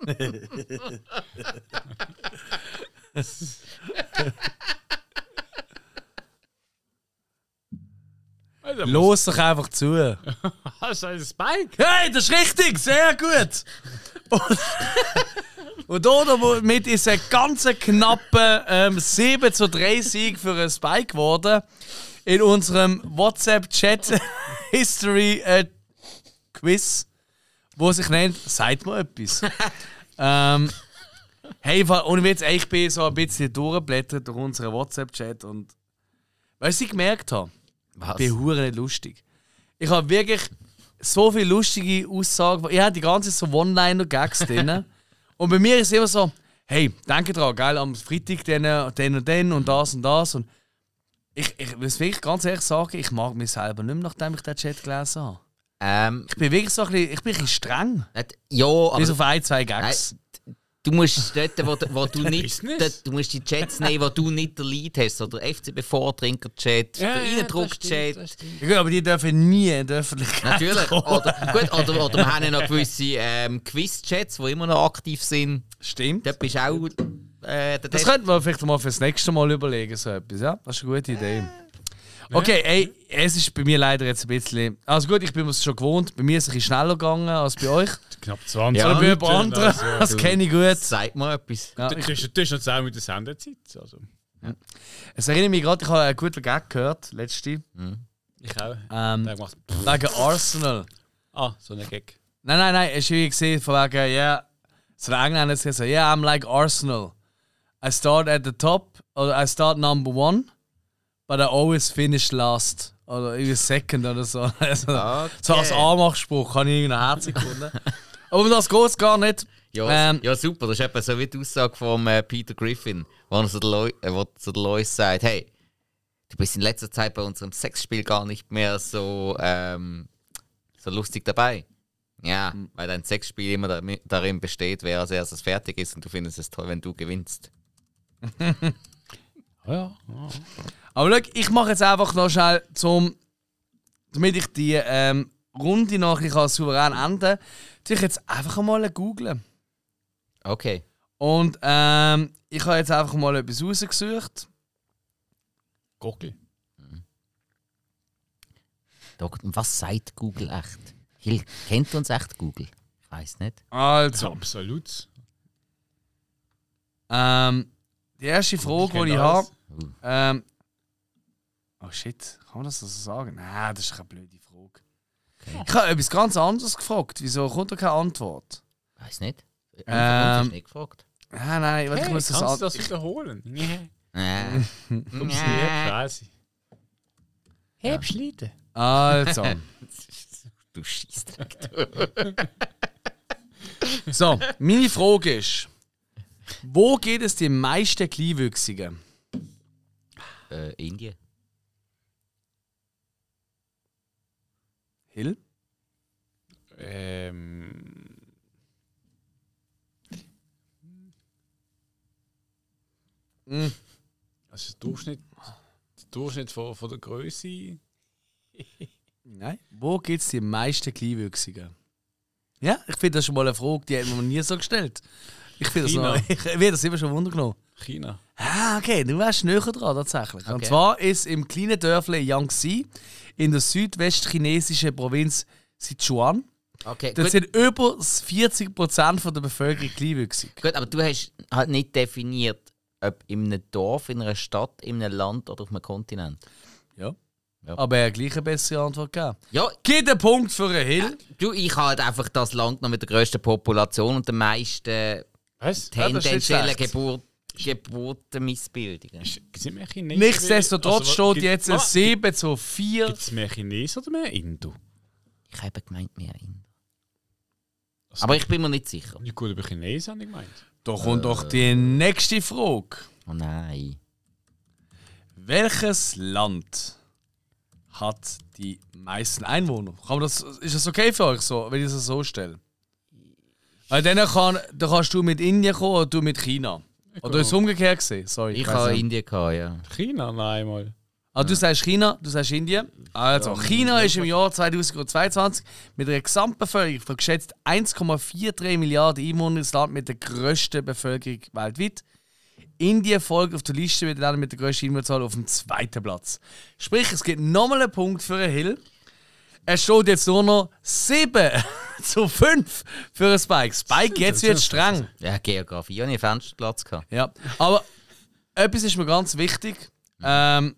[laughs] Los doch einfach zu. Hast du ein Spike? Hey, das ist richtig, sehr gut. Und, und damit ist ein ganz knapper ähm, 7 zu 3 Sieg für ein Spike geworden. In unserem WhatsApp-Chat [laughs] History äh, Quiz, wo sich nennt, seid mal etwas. ähm, hey, ohne Witz, ich bin so ein bisschen durchgeblättert durch unseren WhatsApp-Chat und was ich gemerkt habe? Was? Ich bin hure nicht lustig. Ich habe wirklich so viele lustige Aussagen. Ich habe die ganze Zeit so One-Liner-Gags [laughs] drin. Und bei mir ist es immer so, hey, danke dran, geil, am Freitag den, den und den und das und das. Und ich, ich muss wirklich ganz ehrlich sagen, ich mag mich selber nicht mehr, nachdem ich den Chat gelesen habe. Ähm, Ich bin wirklich so ein bisschen, ich bin ein bisschen streng. nicht- ja, aber Bis auf ein, zwei Gags. Du musst dort, wo, wo du [laughs] nicht, dort, du musst die Chats nehmen, wo du nicht der Lead hast. Oder FCB Vortrinker-Chat, Ja, der ja, Innendruck-Chat. Ja, aber die dürfen nie in der Öffentlichkeit Natürlich. Oder, gut, oder, oder wir haben ja noch gewisse ähm, Quiz-Chats, die immer noch aktiv sind. Stimmt. Dort bist auch. Äh, Das Test- könnte man vielleicht mal fürs nächste Mal überlegen, so etwas, ja? Das ist eine gute Idee. Okay, ey, es ist bei mir leider jetzt ein bisschen. Also gut, ich bin es schon gewohnt. Bei mir ist es ein bisschen schneller gegangen als bei euch. [laughs] Knapp 20 Ja, Oder bei Minuten, anderen. also. Das kenne ich gut. Sag mal etwas. Ja, Du ich, hast du hast noch 10 Minuten Sendezeit. Also. es erinnert mich gerade, ich habe einen guten Gag gehört, letzte. Ich auch. Ähm, Der wegen Arsenal. Ah, so ein Gag. Nein, nein, nein, es war wie gesehen, von wegen, ja, yeah, so der Engländer hat gesagt, yeah, I'm like Arsenal. I start at the top, oder I start number one, but I always finish last. Oder irgendwie second oder so. [laughs] Also, So als Okay. Anmachspruch habe ich irgendein Herz gefunden. Aber um das geht es gar nicht. Ja, Ähm, ja, super. Das ist etwa so wie die Aussage von äh, Peter Griffin, wo er zu äh, Lois sagt: Hey, du bist in letzter Zeit bei unserem Sexspiel gar nicht mehr so, ähm, so lustig dabei. Ja, Hm. weil dein Sexspiel immer darin besteht, wer als erstes fertig ist und du findest es toll, wenn du gewinnst. [laughs] Ja. Aber schau, ich mache jetzt einfach noch schnell, zum, damit ich die ähm, Runde noch ein bisschen souverän enden kann, ich jetzt einfach mal googeln. Okay. Und ähm, ich habe jetzt einfach mal etwas rausgesucht. Gockel. Dok- Was sagt Google echt? Hill, kennt uns echt Google? Ich weiß nicht. Also, Absolut. ähm, die erste Frage, die ich habe. Ähm, oh shit, kann man das so sagen? Nein, das ist eine blöde Frage. Ich habe etwas ganz anderes gefragt. Wieso kommt da keine Antwort? Weiß nicht. Ähm, Ähm, nicht gefragt. Nein, nein, warte, ich muss das kannst du das wiederholen? [laughs] Nee. Äh. Kommst du her, quasi. Hebschleite. Also, [laughs] Du schießt. so, meine Frage ist: Wo geht es die meisten Kleinwüchsigen? Äh, Indien. Hill? Ähm. Mm. Also der Durchschnitt, der Durchschnitt von, von der Größe. [laughs] Nein. Wo gibt es die meisten Kleinwüchsigen? Ja, ich finde das schon mal eine Frage, die hat man nie so gestellt. Ich finde das, China. noch- [laughs] ich, ich das immer schon Wunder genommen. China. Ah, okay, du wärst näher dran tatsächlich. Und Okay. zwar ist im kleinen Dörfle Yangtze in der südwestchinesischen Provinz Sichuan. Okay, Dort gut, sind über 40% von der Bevölkerung kleinwüchsig. gut, aber du hast halt nicht definiert, ob in einem Dorf, in einer Stadt, in einem Land oder auf einem Kontinent. Ja. Ja. Aber er hat gleich eine bessere Antwort gegeben. Ja, Gibt einen Punkt für einen Hill. du, ich habe halt einfach das Land noch mit der grössten Population und den meisten Was? Ja, das tendenziellen schlecht. Geburt Geburtenmissbildungen. Sind mehr Chinesen? Nichtsdestotrotz Also, steht jetzt ein 7 zu 4. Gibt es mehr Chinesen oder mehr Indo? Ich habe gemeint, mehr in. Also, Aber ich bin mir nicht sicher. Nicht gut über Chinesen, habe ich gemeint. Da kommt doch die nächste Frage. Oh nein. Welches Land hat die meisten Einwohner? Kann man das, ist das okay für euch so, wenn ich es so stelle? Weil dann, kann, dann kannst du mit Indien kommen oder du mit China. Oder ist es umgekehrt gesehen? Sorry. Ich weiss habe nicht. Indien gehabt, ja. China? Nein, mal. Ah, du sagst China, du sagst Indien. Also, China ist im Jahr 2022 mit einer Gesamtbevölkerung von geschätzt 1,43 Milliarden Einwohnern das Land mit der grössten Bevölkerung weltweit. in die Folge auf der Liste wieder dann mit der größten Einwohnerzahl auf dem zweiten Platz. Sprich, es gibt nochmal einen Punkt für einen Hill. Es steht jetzt nur noch 7 [laughs] zu 5 für einen Spike. Spike, jetzt wird streng. Ja, Geografie einen Fensterplatz gehabt. Ja, aber etwas ist mir ganz wichtig. Ähm,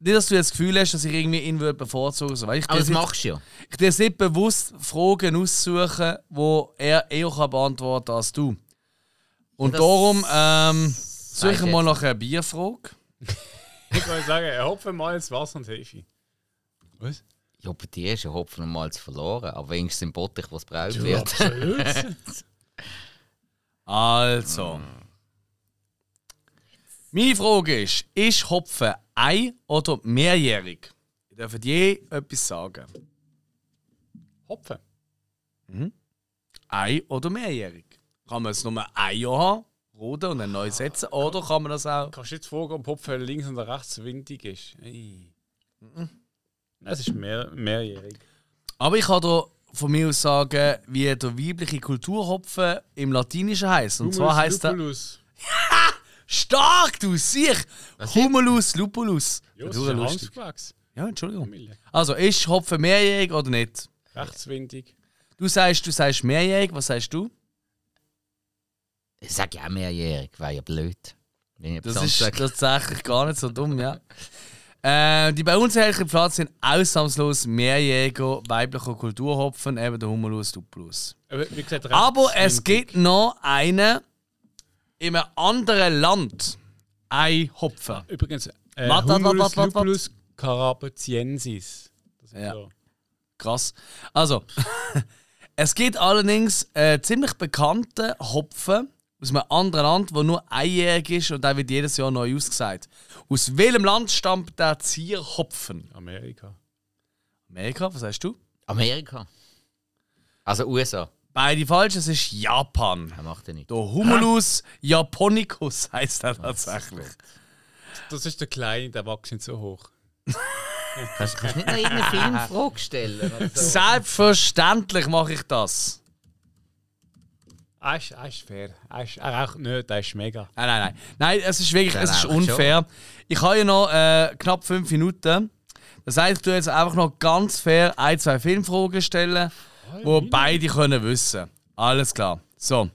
nicht, dass du jetzt das Gefühl hast, dass ich irgendwie ihn würde bevorzugen würde. Aber das machst du ja. ich jetzt nicht bewusst Fragen aussuchen, die er eher kann beantworten kann als du. Und Das darum ähm, suche mal nach einer Bierfrage. [laughs] Ich wollte sagen, er hopfen mal ins Wasser und Hefe. Was? Ja, bei dir ist ja Hopfen und Malz verloren. Aber wenigstens im Bottich, was gebraucht wird. Absolut. [laughs] Also. Meine Frage ist: Ist Hopfen ein- oder mehrjährig? Ihr dürft je etwas sagen. Hopfen. Ein- oder mehrjährig? Kann man es nur ein Jahr haben, roden und dann neu setzen? Oder kann man das auch. Kannst du jetzt fragen, ob Hopfen links und rechts windig ist? Ey. Es ist mehr, mehrjährig. Aber ich kann da von mir aus sagen, wie der weibliche Kulturhopfen im Latinischen heißt. Und zwar heißt er. [laughs] Stark, du sieh! Humulus lupulus. Ja, das ist lustig. Ja, Entschuldigung. Also, ist Hopfen mehrjährig oder nicht? Rechtswindig. Du sagst, du sagst mehrjährig, was sagst du? Ich sage ja mehrjährig, wäre ja blöd. Das ist sage. tatsächlich gar nicht so dumm, ja. Äh, die bei uns herrlichen Pflanzen sind ausnahmslos mehrjähriger weiblicher Kulturhopfen, eben der Humulus lupulus. Aber wie gesagt, Aber es gibt noch einen in einem anderen Land. Ein Hopfen. Übrigens, äh, wart, Humulus wart. lupulus ist Ja. so. Krass. Also, [laughs] es gibt allerdings einen ziemlich bekannten Hopfen aus einem anderen Land, der nur einjährig ist und der wird jedes Jahr neu ausgesagt. Aus welchem Land stammt der Zierhopfen? Amerika. Amerika, was sagst du? Amerika. Also USA. Beide falsch, es ist Japan. Er macht ja nicht. Der Humulus japonicus heißt er tatsächlich. Das ist der Kleine, der wächst nicht so hoch. Kannst kannst du nicht noch irgendeine Filmfrage [laughs] stellen? oder so? Selbstverständlich mache ich das. Er ist, er ist fair. Er, ist, er raucht nicht, er ist mega. Nein, nein, nein. Nein, es ist wirklich es ist unfair. Ich habe ja noch äh, knapp fünf Minuten. Das heißt, ich tue jetzt einfach noch ganz fair ein, zwei Filmfragen stellen, wo beide können wissen. Alles klar. So.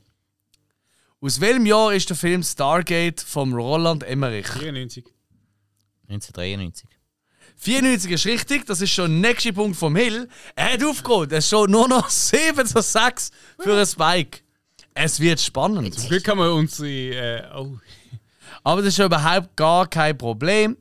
Aus welchem Jahr ist der Film Stargate vom Roland Emmerich? 94. 1993. 94 ist richtig, das ist schon der nächste Punkt vom Hill. Er hat aufgeholt, es ist schon nur noch [laughs] 7 zu 6 für einen Spike. Es wird spannend. Zum Glück haben wir unsere. Äh, oh. Aber das ist ja überhaupt gar kein Problem.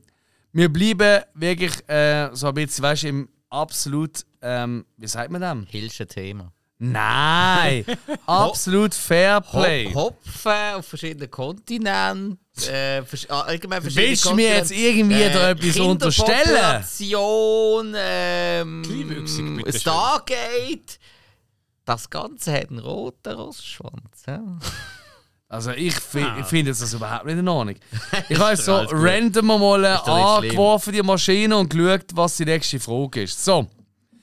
Wir bleiben wirklich äh, so ein bisschen, weißt du, im absolut, ähm, wie sagt man das? Hilsche Thema. Nein! [laughs] absolut Fair Play. Hop Hopfen auf verschiedenen Kontinenten. Äh, vers ah, allgemein verschiedene Willst du mir jetzt irgendwie da etwas unterstellen? Kinderpopulation, ähm. Stargate. Das Ganze hat einen roten Rostschwanz. Ja. Also ich, fi ich finde das überhaupt nicht in Ordnung. [laughs] Ich habe so random mal angeworfen, die Maschine, und geschaut, was die nächste Frage ist. So.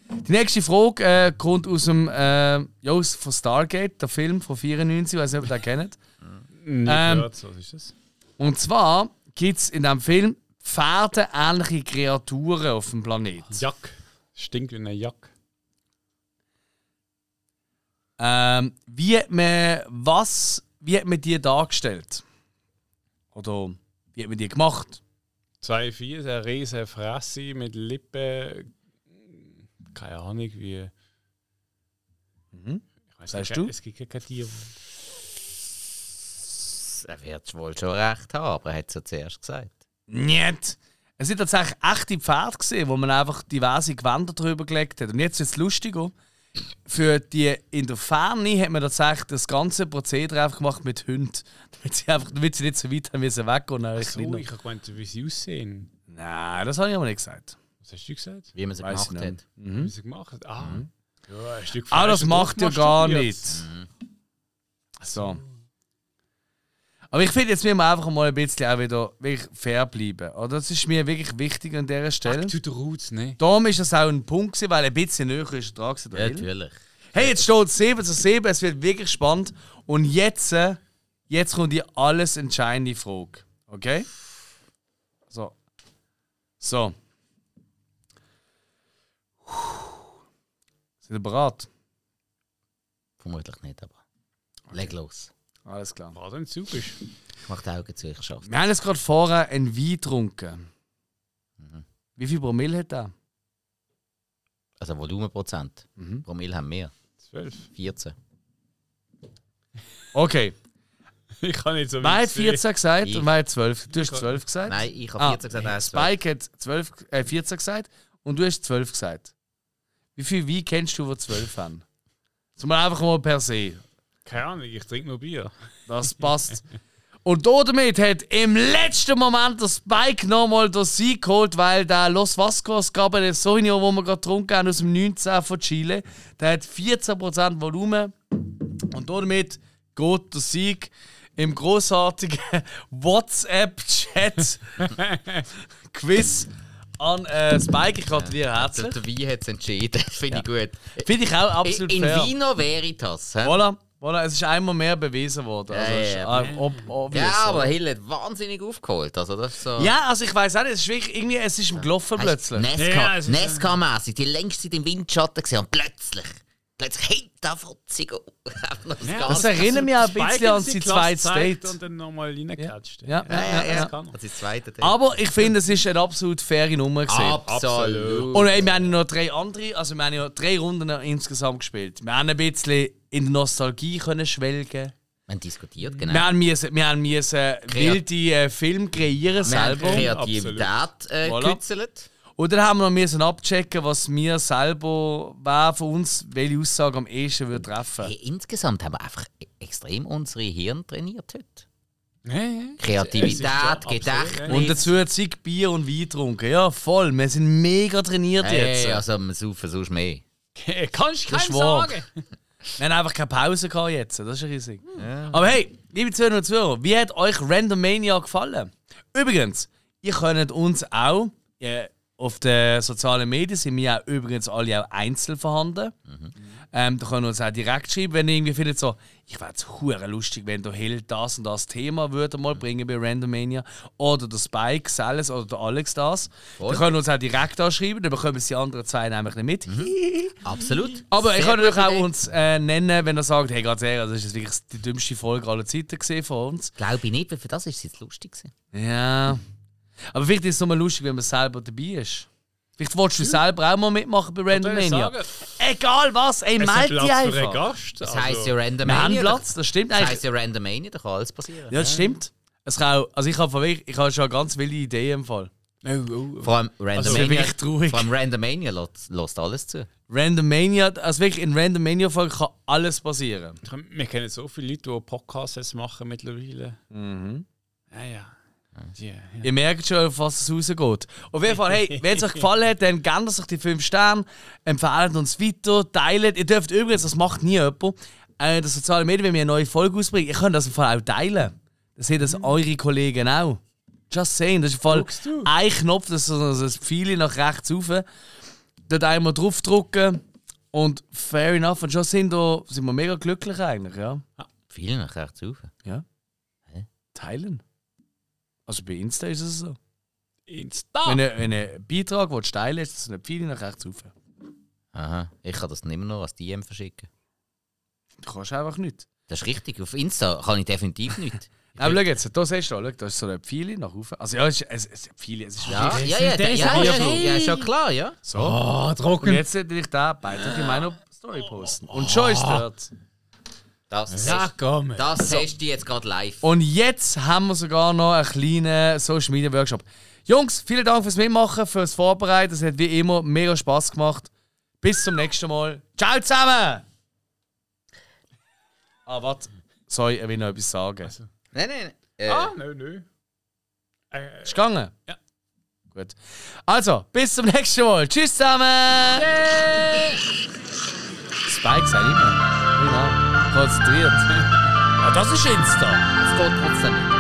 Die nächste Frage äh, kommt aus dem äh, ja, aus, von Stargate, der Film von 94, ich weiß nicht, ob ihr den kennt. Nicht Ähm, gehört, so ist das. Und zwar gibt es in diesem Film pferdeähnliche Kreaturen auf dem Planeten. Jack. Stinkt wie eine Jack. Ähm, wie hat man was, wie hat man die dargestellt? Oder wie hat man die gemacht? Zwei, vier, eine riesige Fresse mit Lippen. Keine Ahnung, wie. Mhm. Ich weiss Sagst nicht, du? Es gibt kein Tier. Er wird wohl schon recht haben, aber er hat es ja zuerst gesagt. Nicht. Es sind tatsächlich echte Pferde gesehen, wo man einfach diverse Gewänder drüber gelegt hat. Und jetzt ist es lustiger. Für die in der Ferne hat man tatsächlich das ganze Prozedere einfach gemacht mit Hunden. [laughs] Damit sie, einfach, damit sie nicht so weit haben müssen weggehen. Dann So, ich habe gemeint, wie sie aussehen. Nein, das habe ich aber nicht gesagt. Was hast du gesagt? Wie man es Weiss gemacht ich hat. nicht. Wie sie gemacht hat? Ah. Ja, ein Stück Ah, das macht ja gar masturbiert. nichts. So. Aber ich finde, jetzt müssen wir einfach mal ein bisschen auch wieder wirklich fair bleiben. Oder? Das ist mir wirklich wichtig an dieser Stelle. Back to the roots, ne? Darum ist das auch ein Punkt, gewesen, weil ein bisschen näher ist er dran gewesen, Ja, natürlich. Hey, jetzt steht es 7 zu 7, es wird wirklich spannend. Und jetzt, äh, jetzt kommt die alles entscheidende Frage. Okay? So. So. Sind ihr bereit? Vermutlich nicht, aber. Leg los. Alles klar. War dann zu bist. Ich mach die Augen zu, ich schaff's. Wir haben jetzt gerade vorher einen Wein getrunken. Wie viel Promille hat der? Also Volumenprozent. Mhm. Promille haben wir. Zwölf. 14. Okay. [laughs] Ich kann nicht so Wer hat weit sehen. 14 gesagt Ich. und wer hat 12? Du hast 12 gesagt? Nein, ich habe Ah, 14 gesagt, er ist 12. Spike hat 12, äh, 14 gesagt und du hast 12 gesagt. Wie viel Wein kennst du, die 12 haben? Zum Beispiel einfach mal per se. Keine Ahnung, ich trinke nur Bier. Das passt. Und damit hat im letzten Moment der Spike nochmal den Sieg geholt, weil der Los Vascos Cabernet Sauvignon, den wir gerade getrunken haben, aus dem 19 von Chile, der hat 14% Volumen. Und damit geht der Sieg im großartigen [laughs] WhatsApp-Chat [laughs] Quiz an äh, Spike. Ich gratuliere herzlich. der Wein hat es entschieden. [laughs] Finde ich gut. Finde ich auch absolut in fair. Vino Veritas. hä? Voilà, voilà, es ist einmal mehr bewiesen worden. Also, Ja, ja, äh, ob, Ja, aber? Hill hat wahnsinnig aufgeholt. Also das so. Ja, also ich weiß auch nicht, es ist wirklich, irgendwie, es ist ihm gelaufen plötzlich. Nesca, Ja, Nesca-mässig, die längste Zeit im Windschatten gesehen und plötzlich, plötzlich hinter Fotzig. [laughs] Das erinnert mich auch ein Spike bisschen an sein zweites Date. Und dann nochmal reingecatcht. Ja, ja, Ja, ja, ja. Das er. Ist das zweite Date. Aber ich finde, es ist eine absolut faire Nummer gewesen. Absolut. Und ey, wir haben noch drei andere, also wir haben ja drei Runden insgesamt gespielt. Wir haben ein bisschen in die Nostalgie können schwelgen. Wir haben diskutiert, genau. Wir haben müssen, wir haben müssen wilde äh, Filme kreieren Wir haben selber. Kreativität äh, Voilà. Und dann haben wir noch müssen abchecken, was wir selber, wer von uns welche Aussage am ehesten würde treffen. Hey, insgesamt haben wir einfach e- extrem unsere Hirn trainiert heute. Ja, ja. Kreativität, ja Gedächtnis. Und dazu hat sie Bier und Wein getrunken. Ja, voll. Wir sind mega trainiert jetzt. Hey, also wir saufen sonst mehr. Kannst du keinem sagen. Wir haben einfach keine Pause gehabt jetzt. Das ist riesig. Aber hey, liebe Zuhörer und Zuhörer, wie hat euch Random Mania gefallen? Übrigens, ihr könnt uns auch äh, auf den sozialen Medien sind wir auch übrigens alle auch einzeln vorhanden. Ähm, da können wir uns auch direkt schreiben, wenn ihr irgendwie findet, so, ich wäre es hure lustig, wenn der Hill das und das Thema würde mal bringen bei Random Mania. Oder der Spike, Salas oder der Alex das. Voll. Dann können wir uns auch direkt anschreiben, dann bekommen die anderen zwei nämlich nicht mit. [laughs] Absolut. Aber ich Sehr kann natürlich auch uns äh, nennen, wenn er sagt, hey, ganz ehrlich, das ist jetzt wirklich die dümmste Folge aller Zeiten gesehen von uns. Glaube ich nicht, weil für das ist es jetzt lustig gewesen. Ja. Aber vielleicht ist es nur lustig, wenn man selber dabei ist. Vielleicht willst du selber auch mal mitmachen bei Random Soll ich Mania. sagen? Egal was, ey, meld dich Platz für einen einfach. Gast. Das also- heisst ja Random Wir haben Mania. Platz, das stimmt Das eigentlich. heisst ja Random Mania, da kann alles passieren. Ja, das stimmt. Es kann auch, also ich habe ich habe schon ganz wilde Ideen im Fall. Oh, oh, oh. Vor allem Random Also, Mania. wirklich traurig. Vor allem Random Mania lässt, lässt alles zu. Random Mania, also wirklich in Random Mania Folge kann alles passieren. Wir kennen so viele Leute, die Podcasts machen mittlerweile. Mhm. Ja, ja. Ja, ja. Ihr merkt schon, auf was es rausgeht. Auf jeden Fall, hey, wenn es euch [laughs] gefallen hat, dann gebt euch die 5 Sterne, empfehlt uns weiter, teilt. Ihr dürft übrigens, das macht nie jemand, äh, das soziale Medien, wenn wir eine neue Folge ausbringen, ihr könnt das im Fall auch teilen. Dann sehen das eure Kollegen auch. Just saying, das ist im Fall ein Knopf, das Pfeil nach rechts rauf. Dort einmal draufdrücken und fair enough. Und schon sind, da, sind wir mega glücklich eigentlich, ja. Viele nach rechts rauf. ja. Hä? Teilen. Also bei Insta ist es so. Insta. Wenn du wenn Beitrag willst, teilen ist es eine Pfeile nach rechts rauf. Aha, ich kann das nicht mehr noch als DM verschicken. Du kannst einfach nicht. Das ist richtig, auf Insta kann ich definitiv nicht. [laughs] Aber schau jetzt, da siehst du, schau, da ist so eine Pfeile nach oben. Also ja, es ist, es ist eine Pfeile, es ist Ja, ja, ja, der ja, ist ja, ja, schon. ja, schon klar, ja. So. Oh, Und trocken. jetzt will ich da Beitrag in meiner Story posten. Und schon ist dort. Das, Ja, test- komm. das teste ich jetzt gerade live. Und jetzt haben wir sogar noch einen kleinen Social Media Workshop. Jungs, vielen Dank fürs Mitmachen, fürs Vorbereiten. Es hat wie immer mega Spaß gemacht. Bis zum nächsten Mal. Ciao zusammen! Ah, warte. Sorry, ich will noch etwas sagen. Nein, nein, nein. Äh, Ah, nein, nein. Äh, Ist gegangen? Ja. Gut. Also, bis zum nächsten Mal. Tschüss zusammen! Spike, sei mehr. Genau. Konzentriert. [laughs] Ja, das ist Insta. Es geht trotzdem nicht.